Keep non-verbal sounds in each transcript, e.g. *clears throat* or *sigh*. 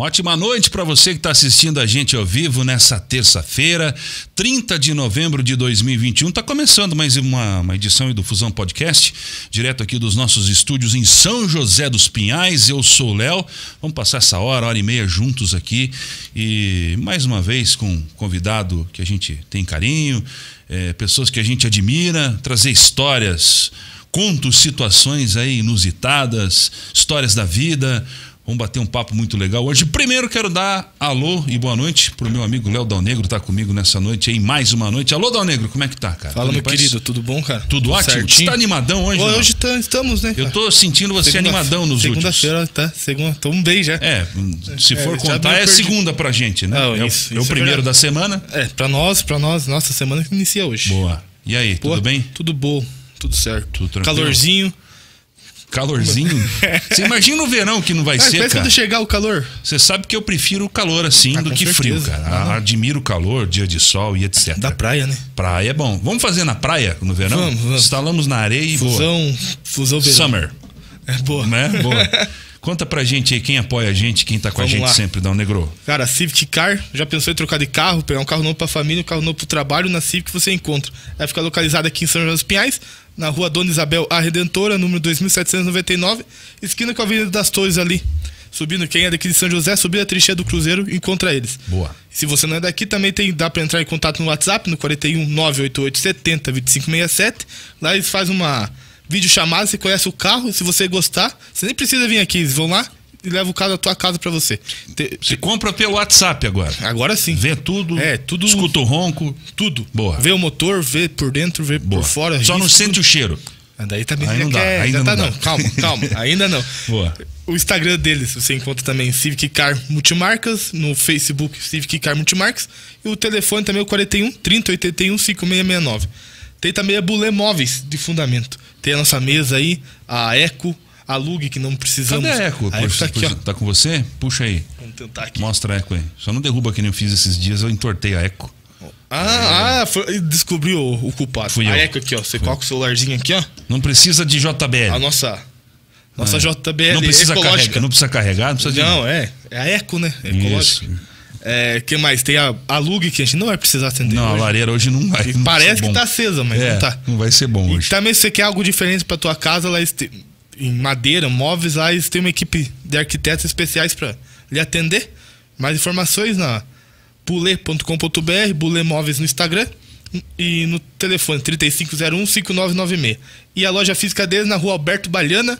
Uma ótima noite para você que está assistindo a gente ao vivo nessa terça-feira, 30 de novembro de 2021. Está começando mais uma, uma edição do Fusão Podcast, direto aqui dos nossos estúdios em São José dos Pinhais. Eu sou o Léo. Vamos passar essa hora, hora e meia juntos aqui e mais uma vez com um convidado que a gente tem carinho, é, pessoas que a gente admira, trazer histórias, contos, situações aí inusitadas, histórias da vida Vamos bater um papo muito legal hoje. Primeiro quero dar alô e boa noite pro meu amigo Léo Dal Negro, tá comigo nessa noite aí, mais uma noite. Alô, Dal Negro, como é que tá, cara? Fala, tudo meu querido, tudo bom, cara? Tudo, tudo ótimo? Certinho? Você tá animadão hoje? Hoje, hoje tá, estamos, né? Cara? Eu tô sentindo você segunda, animadão nos segunda últimos. Segunda-feira, tá? Segunda, tamo bem já. É, se for é, contar, é segunda pra gente, né? Não, é, isso, é o, é o primeiro da semana. É, pra nós, pra nós, nossa semana que inicia hoje. Boa. E aí, Pô, tudo bem? Tudo bom, tudo certo. Tudo tranquilo. Calorzinho. Calorzinho. *laughs* Você imagina o verão que não vai ah, ser, cara. quando chegar o calor. Você sabe que eu prefiro o calor assim ah, do que certeza. frio, cara. Ah, Admiro o calor, dia de sol e etc. Da praia, né? Praia é bom. Vamos fazer na praia no verão? Vamos, vamos. Instalamos na areia e fusão, boa. Fusão verão. Summer. É boa. Né? Boa. *laughs* Conta pra gente aí quem apoia a gente, quem tá com Vamos a gente lá. sempre, Dá um Negro. Cara, Civic Car, já pensou em trocar de carro, pegar um carro novo pra família, um carro novo pro trabalho, na Civic você encontra. Vai ficar localizada aqui em São José dos Pinhais, na rua Dona Isabel A Redentora, número 2799, esquina com a Avenida das Torres ali. Subindo, quem é daqui de São José, subir a trincheira do Cruzeiro, encontra eles. Boa. Se você não é daqui, também tem, dá para entrar em contato no WhatsApp, no 41 988 70 2567. Lá eles fazem uma videochamada, você conhece o carro, se você gostar, você nem precisa vir aqui, eles vão lá, e leva o carro da tua casa para você. Te, você compra pelo WhatsApp agora. Agora sim. Vê tudo. É, tudo. Escuta o ronco. Tudo. Boa. Vê o motor, vê por dentro, vê Boa. por fora. Só risco, não sente o cheiro. Ah, daí também Aí não dá. Ainda tá não, não. Calma, calma. *laughs* ainda não. Boa. O Instagram deles você encontra também Civic Car Multimarcas, no Facebook Civic Car Multimarcas e o telefone também é o 41 3081 5669. Tem também a Bulé Móveis de fundamento. Tem a nossa mesa aí, a Eco, a Lug que não precisamos. Cadê a Eco? A Eco tá, aqui, ó. tá com você? Puxa aí. Vamos tentar aqui. Mostra a Eco aí. Só não derruba que nem eu fiz esses dias, eu entortei a Eco. Ah, ah foi, descobriu o, o, culpado. Fui a eu. Eco aqui, ó. Você Fui. coloca o celularzinho aqui, ó. Não precisa de JBL. A nossa. Nossa é. JBL não precisa ecológica. Carregar, não precisa carregar, não precisa Não, de... é. É a Eco, né? É ecológica. Isso. É, que mais? Tem a, a Lug que a gente não vai precisar acender. Não, hoje. a lareira hoje não vai. Não parece que tá acesa, mas é, não tá. Não vai ser bom e hoje. também se você quer algo diferente pra tua casa, lá em madeira, móveis, lá eles têm uma equipe de arquitetos especiais para lhe atender. Mais informações na bule.com.br, Bule Móveis no Instagram e no telefone 3501 5996. E a loja física deles na rua Alberto Baliana,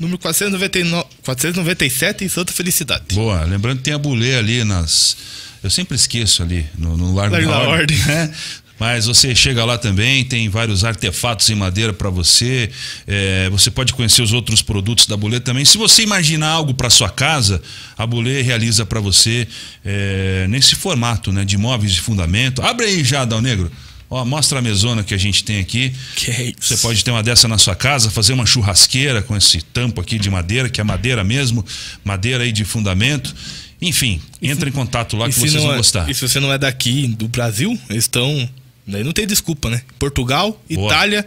número 499, 497, em Santa Felicidade. Boa, lembrando que tem a Bulê ali nas. Eu sempre esqueço ali, no, no Largo, Largo da, da Ordem. Né? Mas você chega lá também, tem vários artefatos em madeira para você. É, você pode conhecer os outros produtos da Bulê também. Se você imaginar algo para sua casa, a Bulê realiza para você é, nesse formato né, de móveis de fundamento. Abre aí já, Dal Negro. Ó, mostra a mesona que a gente tem aqui. Que é Você pode ter uma dessa na sua casa, fazer uma churrasqueira com esse tampo aqui de madeira, que é madeira mesmo, madeira aí de fundamento. Enfim, entra em contato lá que vocês vão é, gostar. E se você não é daqui do Brasil, eles estão. Daí não tem desculpa, né? Portugal, Boa. Itália,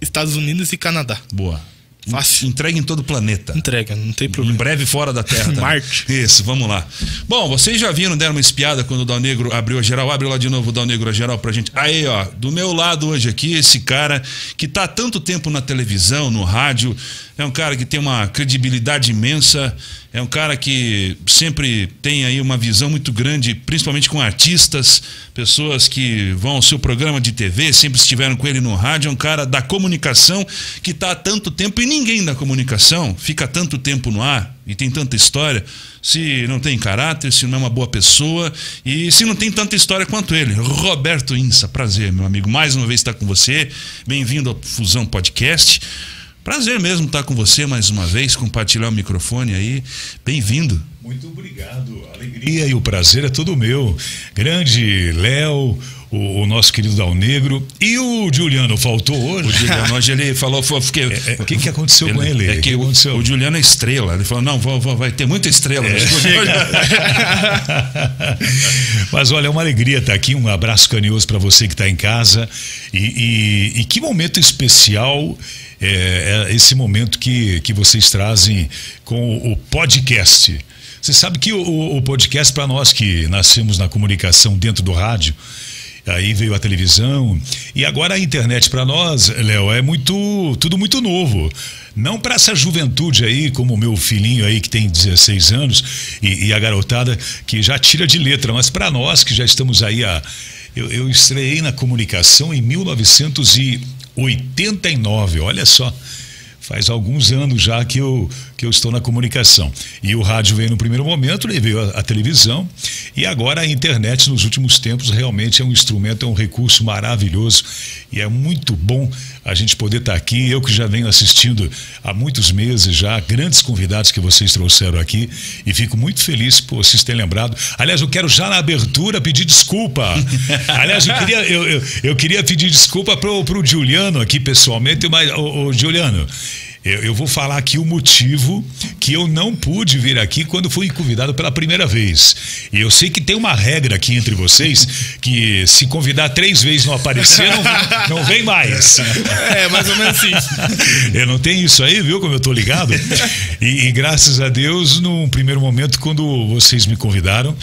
Estados Unidos e Canadá. Boa. Fácil. Entrega em todo o planeta. Entrega, não tem problema. Em breve fora da Terra. *laughs* Marte. Isso, vamos lá. Bom, vocês já viram, deram uma espiada quando o Dal Negro abriu a geral. Abre lá de novo o Dal Negro a geral pra gente. Aí, ó, do meu lado hoje aqui, esse cara que tá há tanto tempo na televisão, no rádio, é um cara que tem uma credibilidade imensa, é um cara que sempre tem aí uma visão muito grande, principalmente com artistas, pessoas que vão ao seu programa de TV, sempre estiveram com ele no rádio, é um cara da comunicação que está há tanto tempo e ninguém da comunicação fica tanto tempo no ar e tem tanta história se não tem caráter, se não é uma boa pessoa e se não tem tanta história quanto ele. Roberto Insa, prazer, meu amigo, mais uma vez estar com você. Bem-vindo ao Fusão Podcast. Prazer mesmo estar com você mais uma vez, compartilhar o microfone aí. Bem-vindo. Muito obrigado. A alegria e o prazer é todo meu. Grande Léo, o, o, nosso querido Dal Negro. E o Juliano faltou hoje? O Juliano hoje ele falou. O que, é, é, que, que aconteceu ele, com ele? É que, aconteceu? o Juliano é estrela. Ele falou: não, vou, vou, vai ter muita estrela. É, *laughs* Mas olha, é uma alegria estar aqui. Um abraço carinhoso para você que está em casa. E, e, e que momento especial é, é esse momento que, que vocês trazem com o podcast. Você sabe que o, o podcast, para nós que nascemos na comunicação dentro do rádio, aí veio a televisão e agora a internet para nós, Léo, é muito tudo muito novo. Não para essa juventude aí, como o meu filhinho aí que tem 16 anos e, e a garotada que já tira de letra, mas para nós que já estamos aí a eu, eu estreiei na comunicação em 1989, olha só faz alguns anos já que eu, que eu estou na comunicação. E o rádio veio no primeiro momento, veio a, a, televisão, e agora a internet nos últimos tempos realmente é um instrumento, é um recurso maravilhoso e é muito bom a gente poder estar aqui. Eu que já venho assistindo há muitos meses já, grandes convidados que vocês trouxeram aqui, e fico muito feliz por vocês terem lembrado. Aliás, eu quero já na abertura pedir desculpa. *laughs* Aliás, eu queria, eu, eu, eu queria pedir desculpa para o Juliano aqui pessoalmente, mas, ô Juliano. Eu, eu, vou falar aqui o motivo que eu não pude vir aqui quando fui convidado pela primeira vez. E eu sei que tem uma regra aqui entre vocês que se convidar três vezes não aparecer, não, não vem mais. É, mais ou menos assim. Eu não tenho isso aí, viu? Como eu tô ligado. E, e graças a Deus, num primeiro momento, quando vocês me convidaram,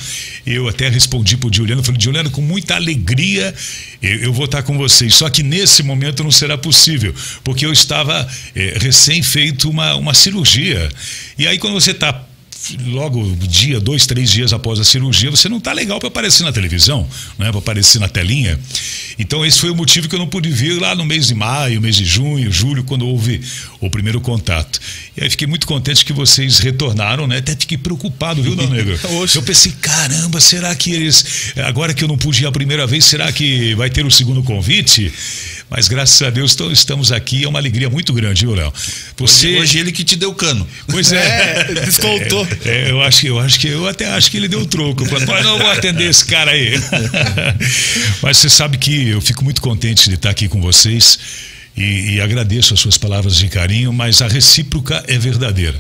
eu até respondi pro Juliano, falei, Juliano, com muita alegria eu, eu, vou estar com vocês. Só que nesse momento não será possível, porque eu estava é, recém feito uma, uma cirurgia. E aí, quando você está logo dia, dois, três dias após a cirurgia, você não está legal para aparecer na televisão, né? para aparecer na telinha. Então, esse foi o motivo que eu não pude vir lá no mês de maio, mês de junho, julho, quando houve o primeiro contato. E aí fiquei muito contente que vocês retornaram, né? Até fiquei preocupado, viu, Dona Negro? *laughs* eu pensei, caramba, será que eles, agora que eu não pude ir a primeira vez, será que vai ter o segundo convite? Mas graças a Deus estamos aqui, é uma alegria muito grande, viu, Léo? Você... Hoje, hoje ele que te deu cano. Pois é. *laughs* é descontou. É, é, eu acho que eu acho que eu até acho que ele deu troco. Mas não vou atender esse cara aí. *laughs* Mas você sabe que eu fico muito contente de estar aqui com vocês e, e agradeço as suas palavras de carinho, mas a recíproca é verdadeira.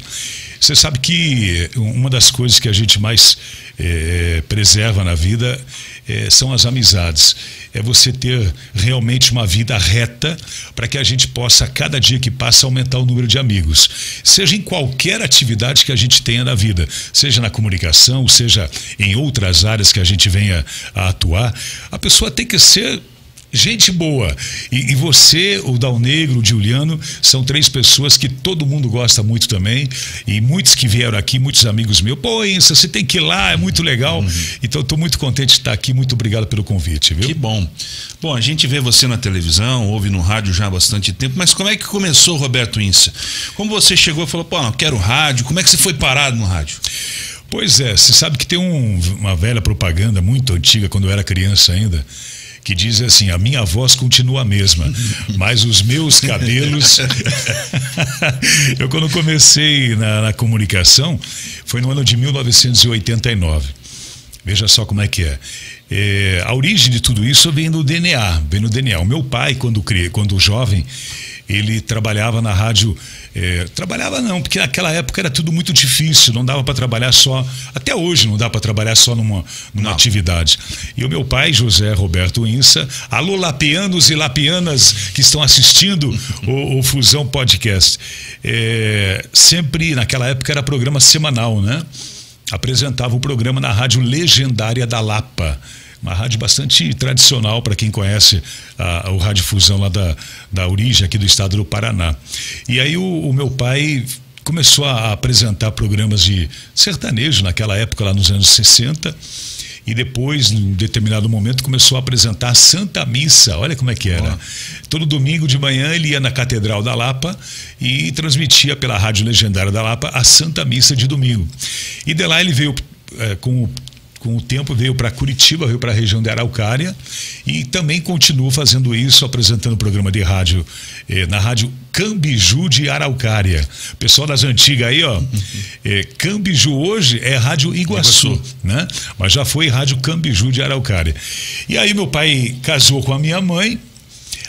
Você sabe que uma das coisas que a gente mais é, preserva na vida é, são as amizades. É você ter realmente uma vida reta para que a gente possa, cada dia que passa, aumentar o número de amigos. Seja em qualquer atividade que a gente tenha na vida, seja na comunicação, seja em outras áreas que a gente venha a atuar, a pessoa tem que ser Gente boa. E, e, você, o Dal Negro, o Juliano, são três pessoas que todo mundo gosta muito também. E muitos que vieram aqui, muitos amigos meus. Pô, Insa, você tem que ir lá, é muito legal. Uhum. Então, estou muito contente de estar aqui. Muito obrigado pelo convite, viu? Que bom. Bom, a gente vê você na televisão, ouve no rádio já há bastante tempo, mas como é que começou, Roberto Insa? Como você chegou e falou, pô, não, quero rádio. Como é que você foi parado no rádio? Pois é, você sabe que tem um, uma velha propaganda muito antiga, quando eu era criança ainda que diz assim: a minha voz continua a mesma, mas os meus cabelos. *laughs* eu, quando comecei na, na, comunicação, foi no ano de 1989. Veja só como é que é. é. a origem de tudo isso vem no DNA, vem no DNA. O meu pai, quando, quando jovem, ele trabalhava na rádio. É, trabalhava não, porque naquela época era tudo muito difícil, não dava para trabalhar só. Até hoje não dá para trabalhar só numa, numa atividade. E o meu pai, José Roberto Insa, alô lapianos e lapianas que estão assistindo o, o Fusão Podcast. É, sempre, naquela época, era programa semanal, né? Apresentava o programa na rádio legendária da Lapa uma rádio bastante tradicional para quem conhece a, o Rádio Fusão lá da, da origem aqui do estado do Paraná. E aí o, o meu pai começou a apresentar programas de sertanejo naquela época, lá nos anos 60. E depois, em determinado momento, começou a apresentar a Santa Missa. Olha como é que era. Todo domingo de manhã ele ia na Catedral da Lapa e transmitia pela Rádio Legendária da Lapa a Santa Missa de domingo. E de lá ele veio é, com o com o tempo veio para Curitiba, veio para a região de Araucária e também continua fazendo isso, apresentando programa de rádio eh, na rádio Cambiju de Araucária. Pessoal das antigas aí, ó, eh, Cambiju hoje é rádio Iguaçu, Iguaçu, né? Mas já foi rádio Cambiju de Araucária. E aí meu pai casou com a minha mãe.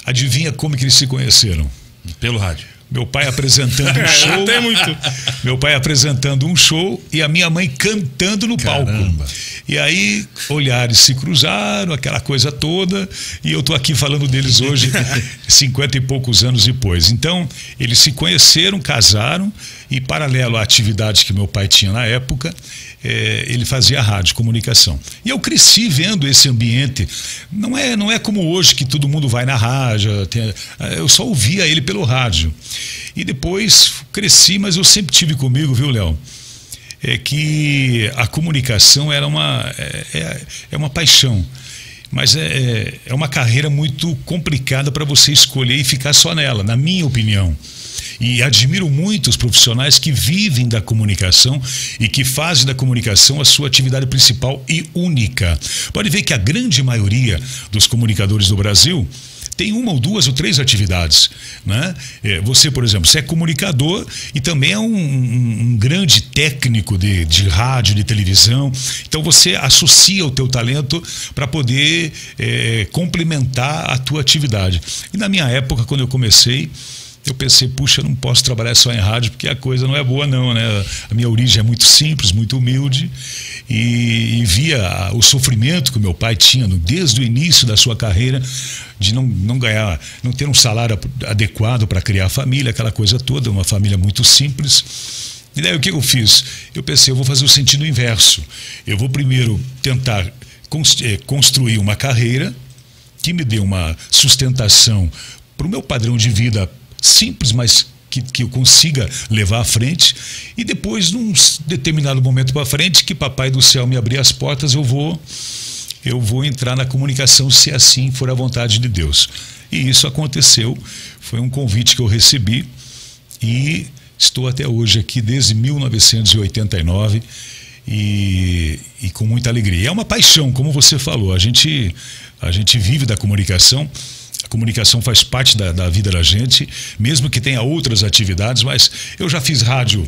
Adivinha como que eles se conheceram? Pelo rádio. Meu pai apresentando um *laughs* show. Tem muito. Meu pai apresentando um show e a minha mãe cantando no Caramba. palco. E aí, olhares se cruzaram, aquela coisa toda, e eu tô aqui falando deles hoje. *laughs* 50 e poucos anos depois. Então, eles se conheceram, casaram e, paralelo à atividade que meu pai tinha na época, é, ele fazia rádio, comunicação. E eu cresci vendo esse ambiente. Não é, não é como hoje que todo mundo vai na rádio. Tem, eu só ouvia ele pelo rádio. E depois cresci, mas eu sempre tive comigo, viu, Léo? É que a comunicação era uma, é, é, é uma paixão. Mas é, é, é uma carreira muito complicada para você escolher e ficar só nela, na minha opinião. E admiro muito os profissionais que vivem da comunicação e que fazem da comunicação a sua atividade principal e única. Pode ver que a grande maioria dos comunicadores do Brasil tem uma ou duas ou três atividades. Né? É, você, por exemplo, você é comunicador e também é um, um, um grande técnico de, de rádio, de televisão. Então você associa o teu talento para poder é, complementar a tua atividade. E na minha época, quando eu comecei, eu pensei, puxa, eu não posso trabalhar só em rádio porque a coisa não é boa não, né? A minha origem é muito simples, muito humilde e, e via o sofrimento que o meu pai tinha desde o início da sua carreira de não, não ganhar, não ter um salário adequado para criar a família, aquela coisa toda, uma família muito simples. E daí o que eu fiz? Eu pensei, eu vou fazer o sentido inverso. Eu vou primeiro tentar eh, construir uma carreira que me dê uma sustentação para o meu padrão de vida simples, mas que, que eu consiga levar à frente. E depois, num determinado momento para frente, que Papai do Céu me abrir as portas, eu vou, eu vou entrar na comunicação, se assim for a vontade de Deus. E isso aconteceu. Foi um convite que eu recebi e estou até hoje aqui desde 1989 e, e com muita alegria. É uma paixão, como você falou. A gente, a gente vive da comunicação comunicação faz parte da, da vida da gente, mesmo que tenha outras atividades, mas eu já fiz rádio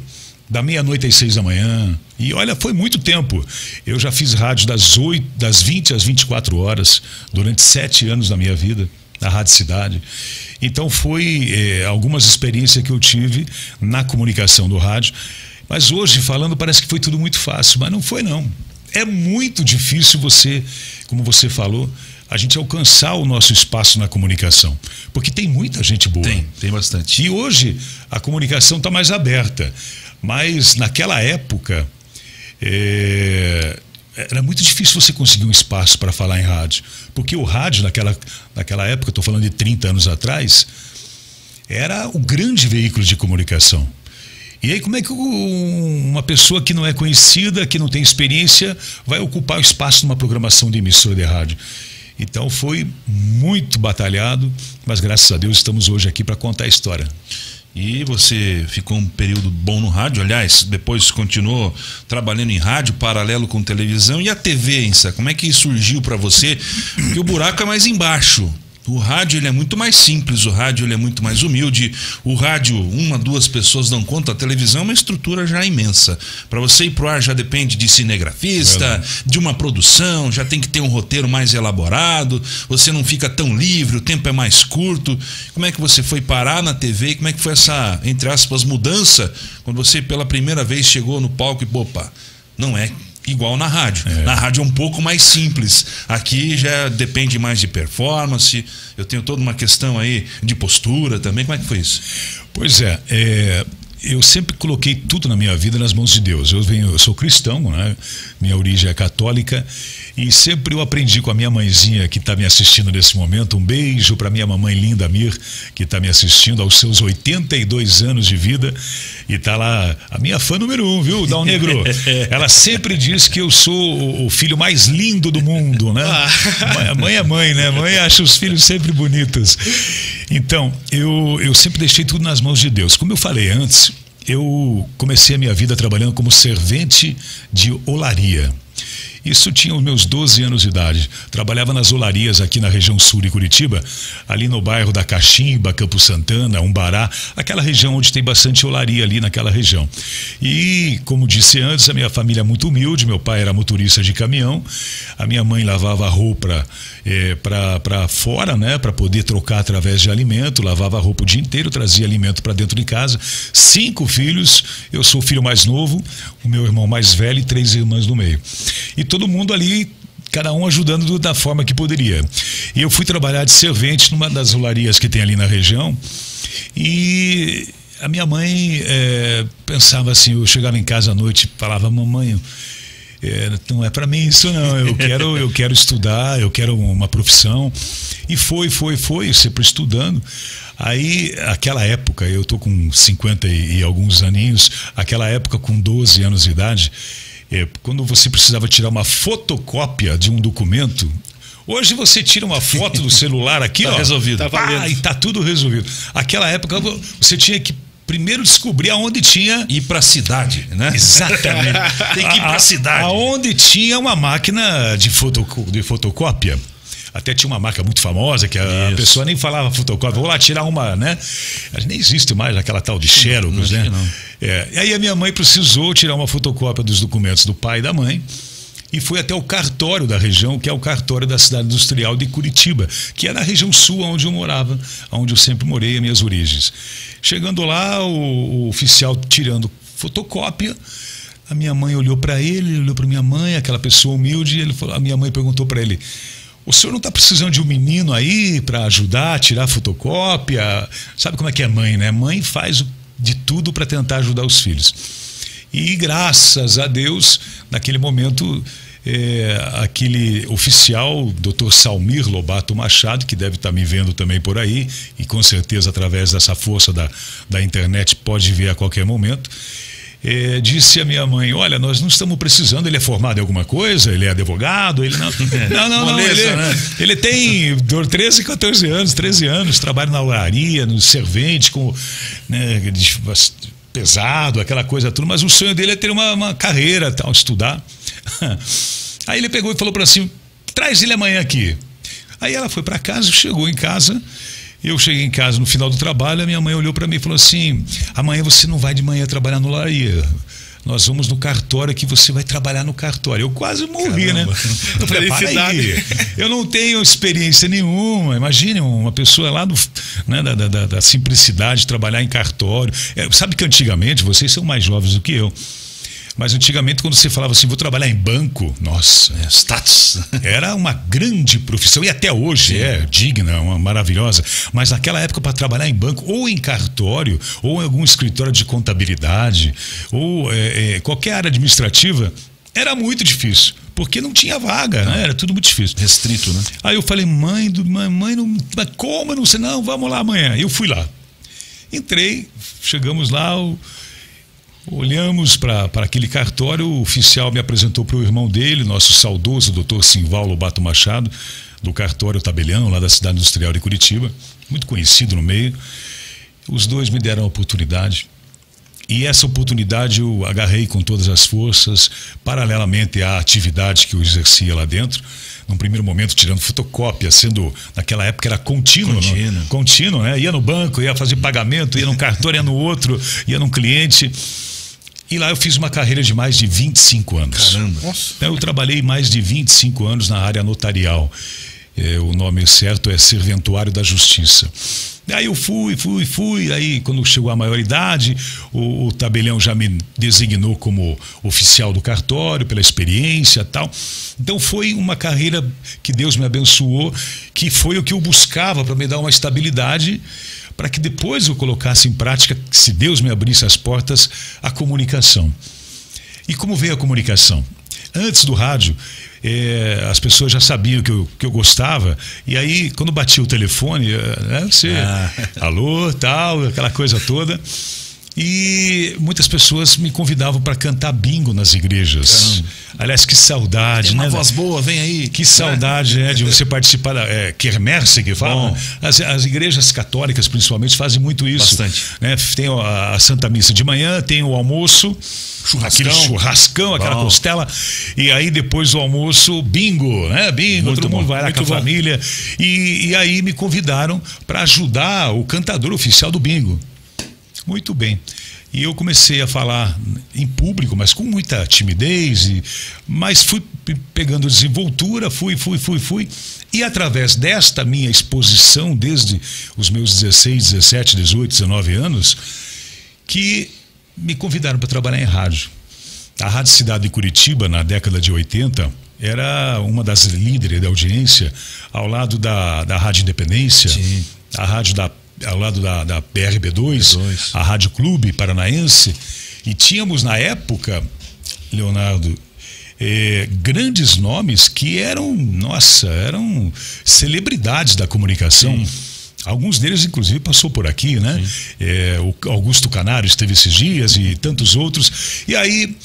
da meia-noite às seis da manhã. E olha, foi muito tempo. Eu já fiz rádio das, 8, das 20 às 24 horas, durante sete anos da minha vida, na Rádio Cidade. Então, foi é, algumas experiências que eu tive na comunicação do rádio. Mas hoje, falando, parece que foi tudo muito fácil, mas não foi, não. É muito difícil você, como você falou, a gente alcançar o nosso espaço na comunicação. Porque tem muita gente boa. Tem, tem bastante. E hoje a comunicação está mais aberta. Mas naquela época. É, era muito difícil você conseguir um espaço para falar em rádio. Porque o rádio, naquela, naquela época, estou falando de 30 anos atrás, era o grande veículo de comunicação. E aí, como é que uma pessoa que não é conhecida, que não tem experiência, vai ocupar o espaço numa programação de emissora de rádio? Então foi muito batalhado, mas graças a Deus estamos hoje aqui para contar a história. E você ficou um período bom no rádio, aliás, depois continuou trabalhando em rádio, paralelo com televisão. E a TV, Insa, como é que surgiu para você? Porque o buraco é mais embaixo. O rádio ele é muito mais simples, o rádio ele é muito mais humilde. O rádio, uma, duas pessoas dão conta, a televisão é uma estrutura já imensa. Para você ir pro ar já depende de cinegrafista, de uma produção, já tem que ter um roteiro mais elaborado, você não fica tão livre, o tempo é mais curto. Como é que você foi parar na TV como é que foi essa, entre aspas, mudança quando você pela primeira vez chegou no palco e, opa, não é igual na rádio. É. Na rádio é um pouco mais simples. Aqui já depende mais de performance. Eu tenho toda uma questão aí de postura também. Como é que foi isso? Pois é, é eu sempre coloquei tudo na minha vida nas mãos de Deus. Eu venho, eu sou cristão, né? Minha origem é católica e sempre eu aprendi com a minha mãezinha que está me assistindo nesse momento. Um beijo para minha mamãe linda Mir, que está me assistindo aos seus 82 anos de vida. E tá lá a minha fã número um, viu, Dal Negro? *laughs* Ela sempre diz que eu sou o filho mais lindo do mundo, né? Ah. Mãe é mãe, né? Mãe acha os filhos sempre bonitos. Então, eu, eu sempre deixei tudo nas mãos de Deus. Como eu falei antes, eu comecei a minha vida trabalhando como servente de olaria. Isso tinha os meus 12 anos de idade. Trabalhava nas olarias aqui na região sul de Curitiba, ali no bairro da Caximba, Campo Santana, Umbará, aquela região onde tem bastante olaria ali naquela região. E, como disse antes, a minha família é muito humilde, meu pai era motorista de caminhão, a minha mãe lavava roupa é, para fora, né, para poder trocar através de alimento, lavava roupa o dia inteiro, trazia alimento para dentro de casa. Cinco filhos, eu sou o filho mais novo, o meu irmão mais velho e três irmãs do meio. E todo mundo ali cada um ajudando da forma que poderia. E eu fui trabalhar de servente numa das rolarias que tem ali na região. E a minha mãe é, pensava assim, eu chegava em casa à noite e falava, mamãe, é, não é para mim isso não, eu quero, eu quero estudar, eu quero uma profissão. E foi, foi, foi, sempre estudando. Aí, aquela época, eu tô com 50 e, e alguns aninhos, aquela época com 12 anos de idade, é, quando você precisava tirar uma fotocópia de um documento, Hoje você tira uma foto do celular *laughs* aqui, tá ó, resolvido. Tá pá, e tá tudo resolvido. Aquela época você tinha que primeiro descobrir aonde tinha ir para a cidade, né? Exatamente. *laughs* Tem que ir para a cidade. Aonde tinha uma máquina de, foto, de fotocópia. Até tinha uma marca muito famosa que a Isso. pessoa nem falava fotocópia. Vou lá tirar uma, né? Nem existe mais aquela tal de Xerox, né? É. E aí a minha mãe precisou tirar uma fotocópia dos documentos do pai e da mãe e foi até o cartório da região, que é o cartório da cidade industrial de Curitiba, que é na região sul onde eu morava, onde eu sempre morei, as minhas origens. Chegando lá, o, o oficial tirando fotocópia, a minha mãe olhou para ele, olhou para minha mãe, aquela pessoa humilde, ele falou, a minha mãe perguntou para ele: o senhor não está precisando de um menino aí para ajudar tirar fotocópia? Sabe como é que é mãe, né? Mãe faz de tudo para tentar ajudar os filhos. E graças a Deus, naquele momento, é, aquele oficial, Dr. Salmir Lobato Machado, que deve estar me vendo também por aí, e com certeza através dessa força da, da internet pode ver a qualquer momento. É, disse a minha mãe: Olha, nós não estamos precisando. Ele é formado em alguma coisa? Ele é advogado? Ele não. *laughs* Não, não, não. Ele, né? ele tem 13, 14 anos, 13 anos, trabalha na olaria, no servente, com. Né, pesado, aquela coisa tudo, mas o sonho dele é ter uma, uma carreira, tal, estudar. *laughs* Aí ele pegou e falou para assim: traz ele amanhã aqui. Aí ela foi para casa, chegou em casa. Eu cheguei em casa no final do trabalho, a minha mãe olhou para mim e falou assim: amanhã você não vai de manhã trabalhar no laria nós vamos no cartório que você vai trabalhar no cartório. Eu quase morri, Caramba. né? Eu falei, para aí, eu não tenho experiência nenhuma. Imagine uma pessoa lá do, né, da, da, da simplicidade de trabalhar em cartório. É, sabe que antigamente, vocês são mais jovens do que eu, mas antigamente, quando você falava assim, vou trabalhar em banco, nossa, é, status. *laughs* Era uma grande profissão, e até hoje Sim. é digna, uma maravilhosa. Mas naquela época, para trabalhar em banco, ou em cartório, ou em algum escritório de contabilidade, ou é, é, qualquer área administrativa, era muito difícil. Porque não tinha vaga, né? Era tudo muito difícil. Restrito, né? Aí eu falei, mãe, mãe, mãe não, mas como? Eu não sei, não, vamos lá amanhã. Eu fui lá. Entrei, chegamos lá, o Olhamos para aquele cartório, o oficial me apresentou para o irmão dele, nosso saudoso doutor Simval Lobato Machado, do cartório Tabelião, lá da cidade industrial de Curitiba, muito conhecido no meio. Os dois me deram a oportunidade. E essa oportunidade eu agarrei com todas as forças, paralelamente à atividade que eu exercia lá dentro. Num primeiro momento, tirando fotocópia, sendo, naquela época era contínuo. Contínuo. Contínuo, né? Ia no banco, ia fazer pagamento, ia num cartório, ia no outro, ia num cliente. E lá eu fiz uma carreira de mais de 25 anos. Caramba. Nossa. Eu trabalhei mais de 25 anos na área notarial. É, o nome certo é Serventuário da Justiça. Aí eu fui, fui, fui. Aí, quando chegou a maioridade, o, o tabelião já me designou como oficial do cartório, pela experiência tal. Então, foi uma carreira que Deus me abençoou, que foi o que eu buscava para me dar uma estabilidade para que depois eu colocasse em prática, se Deus me abrisse as portas, a comunicação. E como veio a comunicação? Antes do rádio, é, as pessoas já sabiam que eu, que eu gostava, e aí, quando batia o telefone, eh, né, você, ah. alô, tal, aquela coisa toda. E muitas pessoas me convidavam para cantar bingo nas igrejas. Caramba. Aliás, que saudade, Tem uma né? voz boa, vem aí. Que saudade, né, de você participar da é, que fala. As, as, igrejas católicas, principalmente, fazem muito isso. Bastante. Né? Tem a, a Santa Missa de manhã, tem o almoço, churrascão. aquele churrascão, aquela costela, e aí depois do almoço, bingo, né? Bingo, muito todo bom. mundo vai lá muito com a família. E, e aí me convidaram para ajudar o cantador oficial do bingo. Muito bem. E eu comecei a falar em público, mas com muita timidez, e, mas fui pegando desenvoltura, fui, fui, fui, fui. E através desta minha exposição, desde os meus 16, 17, 18, 19 anos, que me convidaram para trabalhar em rádio. A Rádio Cidade de Curitiba, na década de 80, era uma das líderes da audiência, ao lado da, da Rádio Independência, Sim. a rádio da, ao lado da, da PRB2, B2. a Rádio Clube Paranaense. E tínhamos na época, Leonardo, eh, grandes nomes que eram, nossa, eram celebridades da comunicação. Alguns deles, inclusive, passou por aqui, né? Eh, o Augusto Canário esteve esses dias e tantos outros. E aí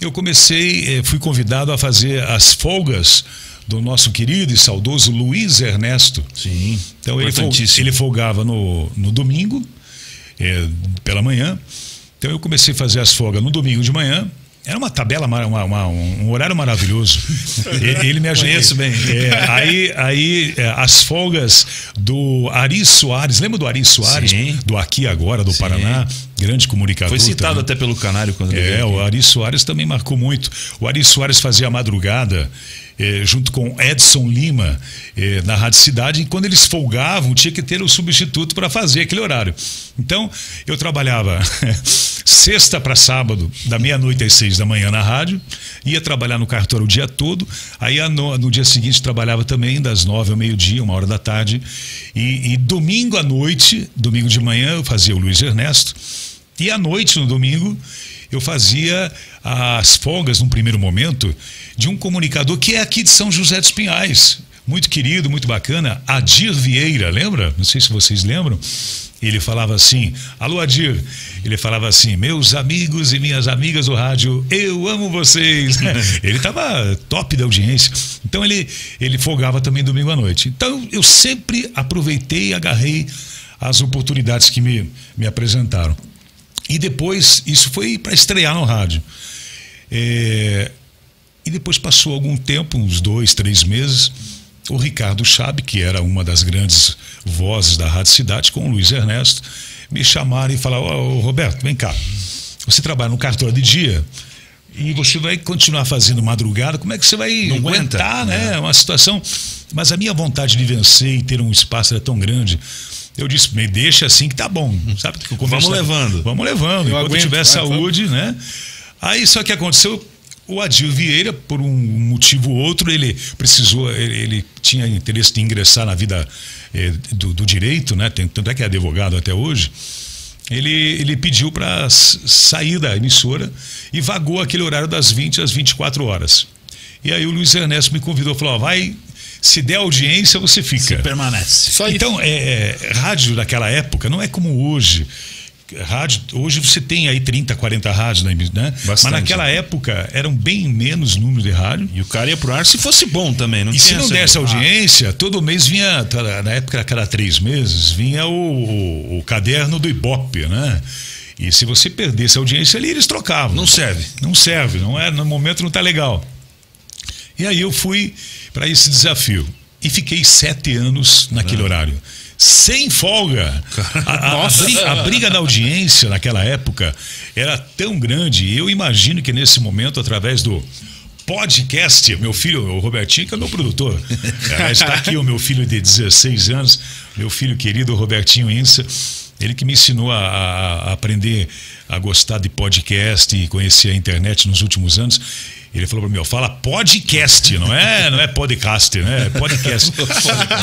eu comecei, eh, fui convidado a fazer as folgas do nosso querido e saudoso Luiz Ernesto. Sim. Então ele, ele folgava no, no domingo, eh, pela manhã. Então eu comecei a fazer as folgas no domingo de manhã. Era uma tabela, uma- uma- um horário maravilhoso. *laughs* Ele me ajudou. Conheço bem. É, aí aí é, as folgas do Ari Soares. Lembra do Ari Soares? Sim. Do Aqui Agora, do Sim. Paraná. Grande comunicador. Foi citado também. até pelo Canário quando ele É, o. Ari Soares também marcou muito. O Ari Soares fazia a madrugada eh, junto com Edson Lima eh, na Rádio Cidade e quando eles folgavam tinha que ter o substituto para fazer aquele horário. Então eu trabalhava *laughs* sexta para sábado, da meia-noite às seis da manhã na rádio, ia trabalhar no cartório o dia todo, aí no, no dia seguinte trabalhava também das nove ao meio-dia, uma hora da tarde, e, e domingo à noite, domingo de manhã eu fazia o Luiz Ernesto, e à noite, no domingo, eu fazia as folgas, num primeiro momento, de um comunicador que é aqui de São José dos Pinhais. Muito querido, muito bacana, Adir Vieira, lembra? Não sei se vocês lembram. Ele falava assim: Alô, Adir. Ele falava assim: Meus amigos e minhas amigas do rádio, eu amo vocês. *laughs* ele estava top da audiência. Então ele, ele folgava também domingo à noite. Então eu sempre aproveitei e agarrei as oportunidades que me, me apresentaram. E depois, isso foi para estrear no rádio. É, e depois passou algum tempo, uns dois, três meses, o Ricardo Chabe, que era uma das grandes vozes da Rádio Cidade, com o Luiz Ernesto, me chamaram e falaram: Ô Roberto, vem cá, você trabalha no cartório de dia e você vai continuar fazendo madrugada, como é que você vai Não aguenta, aguentar, né? né? É uma situação. Mas a minha vontade de vencer e ter um espaço era tão grande. Eu disse, me deixa assim que tá bom. Sabe Vamos levando. Vamos levando. Eu Enquanto aguento, tiver vai, saúde, né? Aí só que aconteceu, o Adil Vieira, por um motivo ou outro, ele precisou, ele, ele tinha interesse de ingressar na vida eh, do, do direito, né? Tanto é que é advogado até hoje. Ele, ele pediu para sair da emissora e vagou aquele horário das 20 às 24 horas. E aí o Luiz Ernesto me convidou, falou: ó, vai, se der audiência, você fica. Permanece. Só. Então, é, é, rádio naquela época não é como hoje. Rádio, hoje você tem aí 30, 40 rádios, né? né? Mas Bastante. naquela época eram bem menos número de rádio. E o cara ia pro ar se fosse bom também. Não E se não desse audiência, todo mês vinha, na época a cada três meses, vinha o, o- o caderno do Ibope, né? E se você perdesse a audiência ali, eles trocavam. Não serve. Não serve, não é, no momento não tá legal. E aí eu fui para esse desafio e fiquei sete anos naquele horário. Sem folga. A, a- briga, a briga da audiência naquela época era tão grande. Eu imagino que nesse momento, através do podcast, meu filho, o Robertinho, que é meu produtor. É, Está *laughs* aqui o meu filho de 16 anos, meu filho querido Robertinho Insa. Ele que me ensinou a- a aprender a gostar de podcast e conhecer a internet nos últimos anos. Ele falou para mim, ó, fala podcast, não é, não é podcast, né? É podcast. *laughs*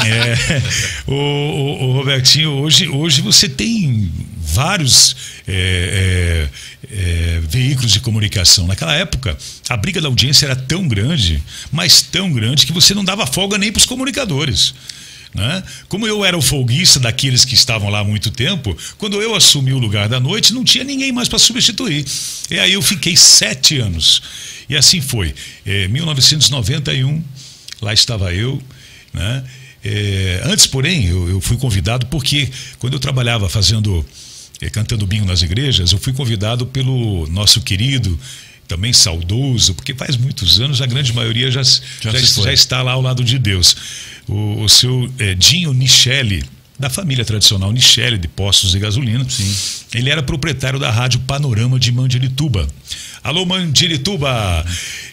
É, o, o- o Robertinho, hoje, hoje você tem vários é, é, é, veículos de comunicação. Naquela época, a briga da audiência era tão grande, mas tão grande, que você não dava folga nem para os comunicadores. Né? Como eu era o folguista daqueles que estavam lá há muito tempo, quando eu assumi o lugar da noite, não tinha ninguém mais para substituir. E aí eu fiquei sete anos. E assim foi. Em 1991, lá estava eu, né? É, antes, porém, eu, eu fui convidado porque quando eu trabalhava fazendo, eh, cantando bingo nas igrejas, eu fui convidado pelo nosso querido, também saudoso, porque faz muitos anos a grande maioria já, Já já, já está lá ao lado de Deus. O, o seu eh, Dinho Nichelle, da família tradicional Nichelle, de postos de gasolina. Ele era proprietário da rádio Panorama de Mandirituba. Alô, Mandirituba!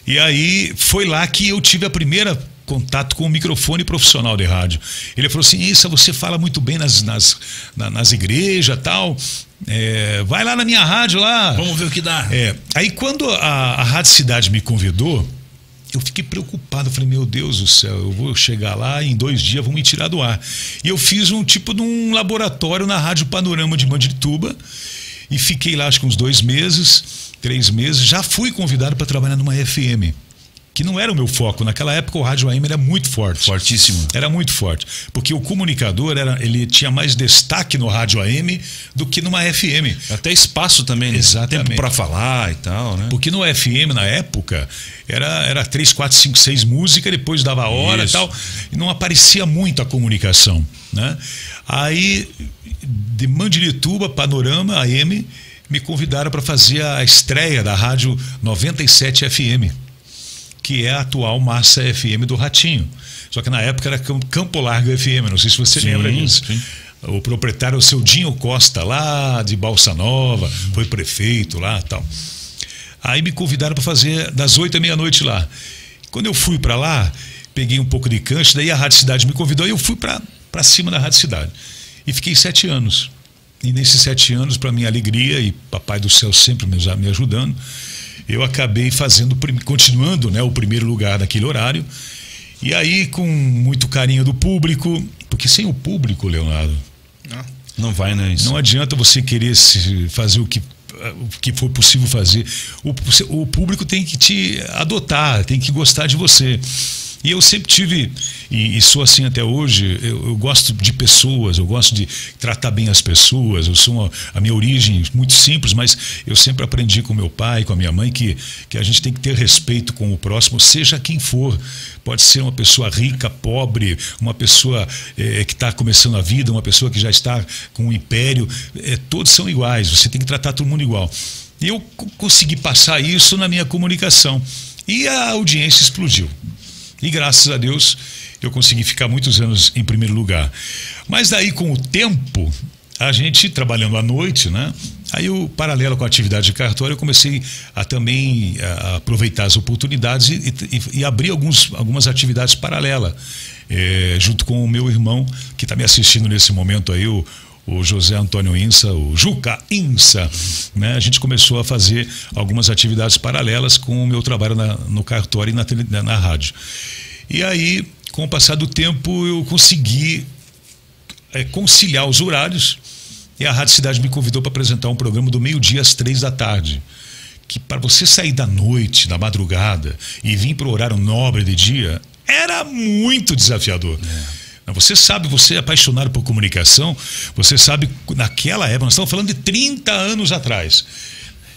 E aí foi lá que eu tive a primeira contato com o microfone profissional de rádio. Ele falou assim: Isso, você fala muito bem nas, nas, na- nas igrejas tal. É, vai lá na minha rádio lá. Vamos ver o que dá. É, aí quando a, a Rádio Cidade me convidou, eu fiquei preocupado. Falei, meu Deus do céu, eu vou chegar lá em dois dias vão me tirar do ar. E eu fiz um tipo de um laboratório na Rádio Panorama de Mandirituba e fiquei lá acho que uns dois meses, três meses. Já fui convidado para trabalhar numa FM que não era o meu foco. Naquela época o rádio AM era muito forte. Fortíssimo. Era muito forte. Porque o comunicador era, ele tinha mais destaque no rádio AM do que numa FM. Até espaço também, né? Exatamente. Tempo para falar e tal, né? Porque no FM, na época, era, era 3, 4, 5, 6 músicas, depois dava a hora e tal. E não aparecia muito a comunicação. Né? Aí, de Mandirituba, Panorama, AM, me convidaram para fazer a estreia da rádio 97 FM que é a atual Massa FM do Ratinho. Só que na época era Campo Largo FM, não sei se você sim, lembra disso. Sim. O proprietário, o seu Dinho Costa, lá de Balsa Nova, foi prefeito lá tal. Aí me convidaram para fazer das oito à meia-noite lá. Quando eu fui para lá, peguei um pouco de cancho, daí a Rádio Cidade me convidou e eu fui para cima da Rádio Cidade. E fiquei sete anos. E nesses sete anos, para minha alegria, e Papai do Céu sempre me ajudando, eu acabei fazendo, continuando né, o primeiro lugar naquele horário. E aí, com muito carinho do público, porque sem o público, Leonardo. Não, não vai, né? Isso. Não adianta você querer fazer o que o que for possível fazer. O, o público tem que te adotar, tem que gostar de você. E eu sempre tive, e, e sou assim até hoje, eu, eu, gosto de pessoas, eu gosto de tratar bem as pessoas. Eu sou uma, a minha origem muito simples, mas eu sempre aprendi com meu pai, com a minha mãe, que, que a gente tem que ter respeito com o próximo, seja quem for. Pode ser uma pessoa rica, pobre, uma pessoa é, que está começando a vida, uma pessoa que já está com um império. É, todos são iguais, você tem que tratar todo mundo igual. E eu consegui passar isso na minha comunicação. E a audiência explodiu. E graças a Deus eu consegui ficar muitos anos em primeiro lugar. Mas daí com o tempo, a gente trabalhando à noite, né? Aí o paralelo com a atividade de cartório, eu comecei a também a aproveitar as oportunidades e, e, e abrir alguns, algumas atividades paralelas. É, junto com o meu irmão, que está me assistindo nesse momento aí, o, o José Antônio Insa, o Juca Insa, né? A gente começou a fazer algumas atividades paralelas com o meu trabalho na, no cartório e na, na, na rádio. E aí, com o passar do tempo, eu consegui é, conciliar os horários e a Rádio Cidade me convidou para apresentar um programa do meio-dia às três da tarde. Que para você sair da noite, da madrugada e vir para o horário nobre de dia, era muito desafiador. É. Você sabe, você é apaixonado por comunicação, você sabe, naquela época, nós estamos falando de 30 anos atrás.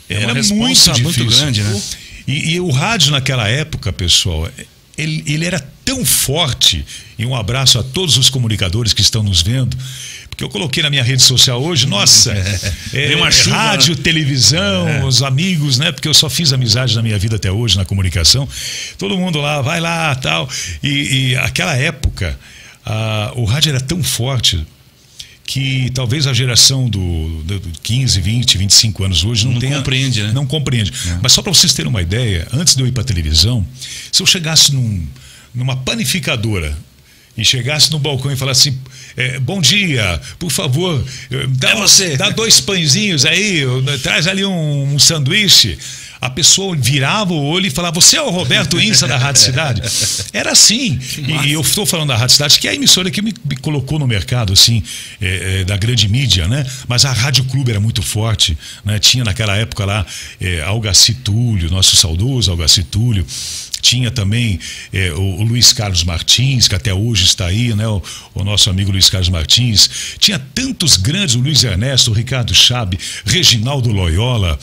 É Era muito muito grande, né? E, e, o rádio naquela época, pessoal, ele, ele era tão forte, e um abraço a todos os comunicadores que estão nos vendo, porque eu coloquei na minha rede social hoje, nossa, *laughs* é, uma chuva, rádio, né? televisão, é. os amigos, né? Porque eu só fiz amizade na minha vida até hoje na comunicação. Todo mundo lá, vai lá, tal. E, e aquela época, ah, o rádio era tão forte que talvez a geração do, do 15, 20, 25 anos hoje não, não tenha, compreende, né? Não compreende. É. Mas só para vocês terem uma ideia, antes de eu ir para televisão, se eu chegasse num, numa panificadora e chegasse no balcão e falasse assim, é, bom dia, por favor, dá, é você. dá dois pãezinhos aí, traz ali um, um sanduíche a pessoa virava o olho e falava: Você é o Roberto Insa da Rádio Cidade? *laughs* Era assim. E, eu estou falando da Rádio Cidade, que é a emissora que me, me colocou no mercado, assim, é, é, da grande mídia, né? Mas a Rádio Clube era muito forte, né? Tinha naquela época lá é, Algaci Túlio, nosso saudoso Algaci Túlio. Tinha também é, o, o, Luiz Carlos Martins, que até hoje está aí, né? O, o, nosso amigo Luiz Carlos Martins. Tinha tantos grandes, o Luiz Ernesto, o Ricardo Chabe, Reginaldo Loyola,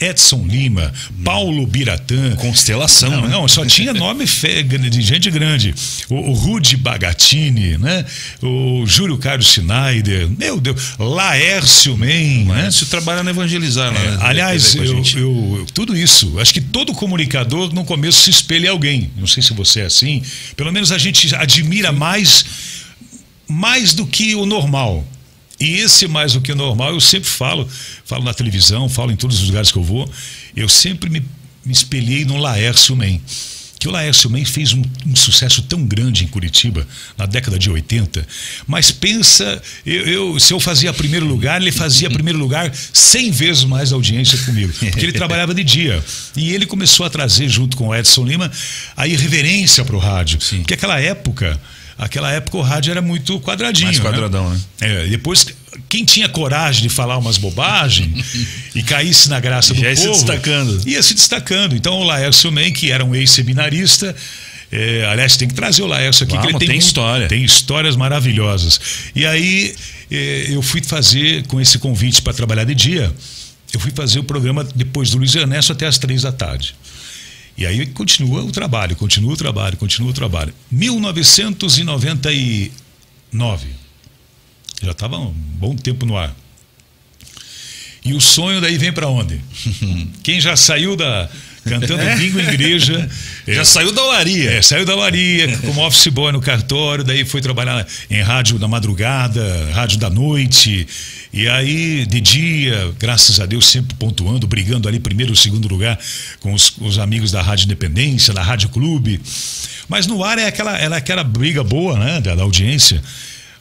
Edson Lima, Paulo Biratã. Constelação. Não, né? não só tinha nome de gente grande. O, o Rudy Bagatini, né? O Júlio Carlos Schneider, meu Deus, Laércio Men. Laércio né? trabalha no evangelizar. É, né? aliás, eu, eu, tudo isso, acho que todo comunicador no começo se espelha em alguém. Não sei se você é assim. Pelo menos a gente admira mais, mais do que o normal. E esse mais do que normal, eu sempre falo, falo na televisão, falo em todos os lugares que eu vou, eu sempre me, me espelhei no Laércio Men. que o Laércio Men fez um, um, sucesso tão grande em Curitiba na década de 80. Mas pensa, eu, eu, se eu fazia primeiro lugar, ele fazia primeiro lugar 100 vezes mais audiência comigo, porque ele trabalhava de dia. E ele começou a trazer, junto com o Edson Lima, a irreverência para o rádio. Sim. Porque aquela época aquela época o rádio era muito quadradinho. Mais né? quadradão, né? né? É, depois, quem tinha coragem de falar umas bobagens *laughs* e caísse na graça do Já ia povo... se destacando. Ia se destacando. Então o Laércio Men, que era um ex-seminarista... É, aliás, tem que trazer o Laércio aqui, Vamos, que ele tem, tem muito, história. Tem histórias maravilhosas. E aí é, eu fui fazer, com esse convite para trabalhar de dia, eu fui fazer o programa depois do Luiz Ernesto até as três da tarde. E aí continua o trabalho, continua o trabalho, continua o trabalho. 1999. Já estava um bom tempo no ar. E o sonho daí vem para onde? *laughs* Quem já saiu da cantando é. bingo em igreja, *laughs* já é, saiu da olaria. É, saiu da olaria como office boy no cartório, daí foi trabalhar em rádio da madrugada, rádio da noite. E aí, de dia, graças a Deus, sempre pontuando, brigando ali primeiro ou segundo lugar com os, os amigos da Rádio Independência, da Rádio Clube. Mas no ar é aquela, é aquela briga boa, né, da, da audiência.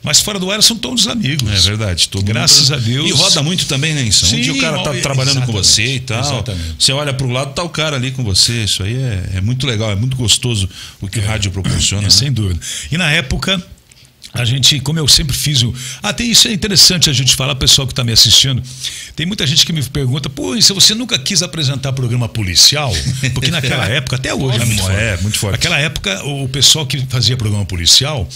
Mas fora do ar são todos amigos. É verdade. Todo Graças mundo... a Deus. E roda muito também, né, Inson? Sim, um dia o cara tá trabalhando com você e tal. Exatamente. Você olha para o lado, tá o cara ali com você. Isso aí é, é muito legal, é muito gostoso o que é, o rádio proporciona. *laughs* É, né? Sem dúvida. E na época, a gente, como eu sempre fiz o. Até ah, isso é interessante a gente falar, pessoal que está me assistindo. Tem muita gente que me pergunta, pô, se você nunca quis apresentar programa policial? Porque naquela *laughs* época, até hoje, é muito, forte. é muito forte. Naquela época, o pessoal que fazia programa policial,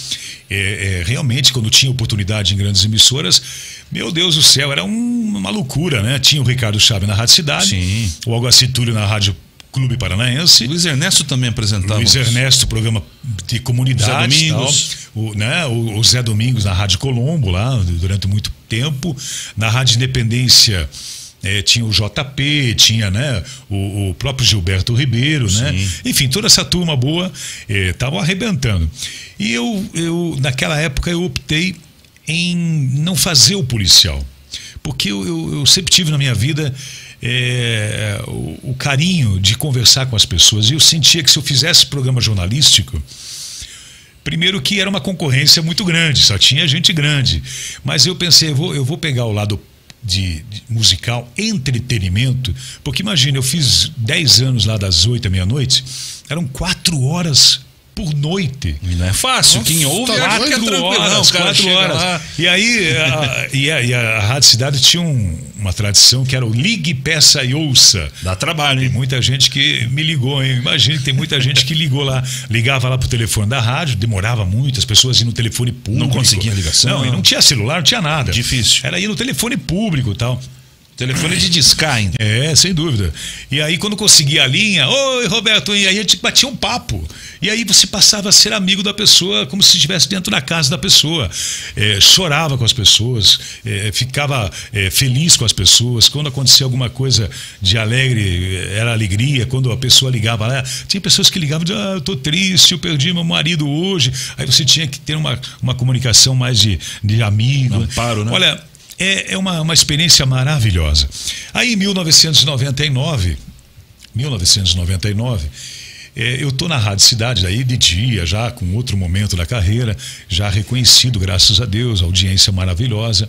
é, é, realmente, quando tinha oportunidade em grandes emissoras, meu Deus do céu, era um, uma loucura, né? Tinha o Ricardo Chave na Rádio Cidade, Sim. o Algo Túlio na Rádio Clube Paranaense. Luiz Ernesto também apresentava. Luiz Ernesto, programa de comunidade. Zé Domingos. Tal. O, né, o, o, Zé Domingos na Rádio Colombo, lá, durante muito tempo. Na Rádio Independência. É, tinha o JP, tinha né, o, o próprio Gilberto Ribeiro, né? Enfim, toda essa turma boa estavam é, arrebentando. E eu, eu, naquela época, eu optei em não fazer o policial. Porque eu, eu, eu sempre tive na minha vida é, o, o, carinho de conversar com as pessoas. E eu sentia que se eu fizesse programa jornalístico, primeiro que era uma concorrência muito grande, só tinha gente grande. Mas eu pensei, eu vou, eu vou pegar o lado de, de, musical, entretenimento, porque imagina, eu fiz 10 anos lá das 8 à meia-noite, eram quatro horas por noite. E não é fácil. Nossa, Quem ouve tá acha que é tranquilo. Horas, cara quatro horas. Lá. E aí, a, e, a, e a Rádio Cidade tinha um, uma tradição que era o ligue, peça e ouça. Dá trabalho, hein? Tem muita gente que me ligou, hein? Imagina que tem muita gente que ligou lá, ligava lá pro telefone da rádio, demorava muito, as pessoas iam no telefone público. Não conseguia ligação. Não, e não tinha celular, não tinha nada. Difícil. Era ir no telefone público e tal. Telefone de discar ainda. É, sem dúvida. E aí, quando conseguia a linha, oi, Roberto, e aí a gente batia um papo. E aí você passava a ser amigo da pessoa, como se estivesse dentro da casa da pessoa. É, chorava com as pessoas, é, ficava é, feliz com as pessoas. Quando acontecia alguma coisa de alegre, era alegria. Quando a pessoa ligava lá, tinha pessoas que ligavam e ah, eu tô triste, eu perdi meu marido hoje. Aí você tinha que ter uma, uma comunicação mais de, de amigo. Amparo, né? Olha, é, é uma, uma experiência maravilhosa. Aí em 1999, 1999, é, eu estou na Rádio Cidade aí de dia, já com outro momento da carreira, já reconhecido, graças a Deus, audiência maravilhosa.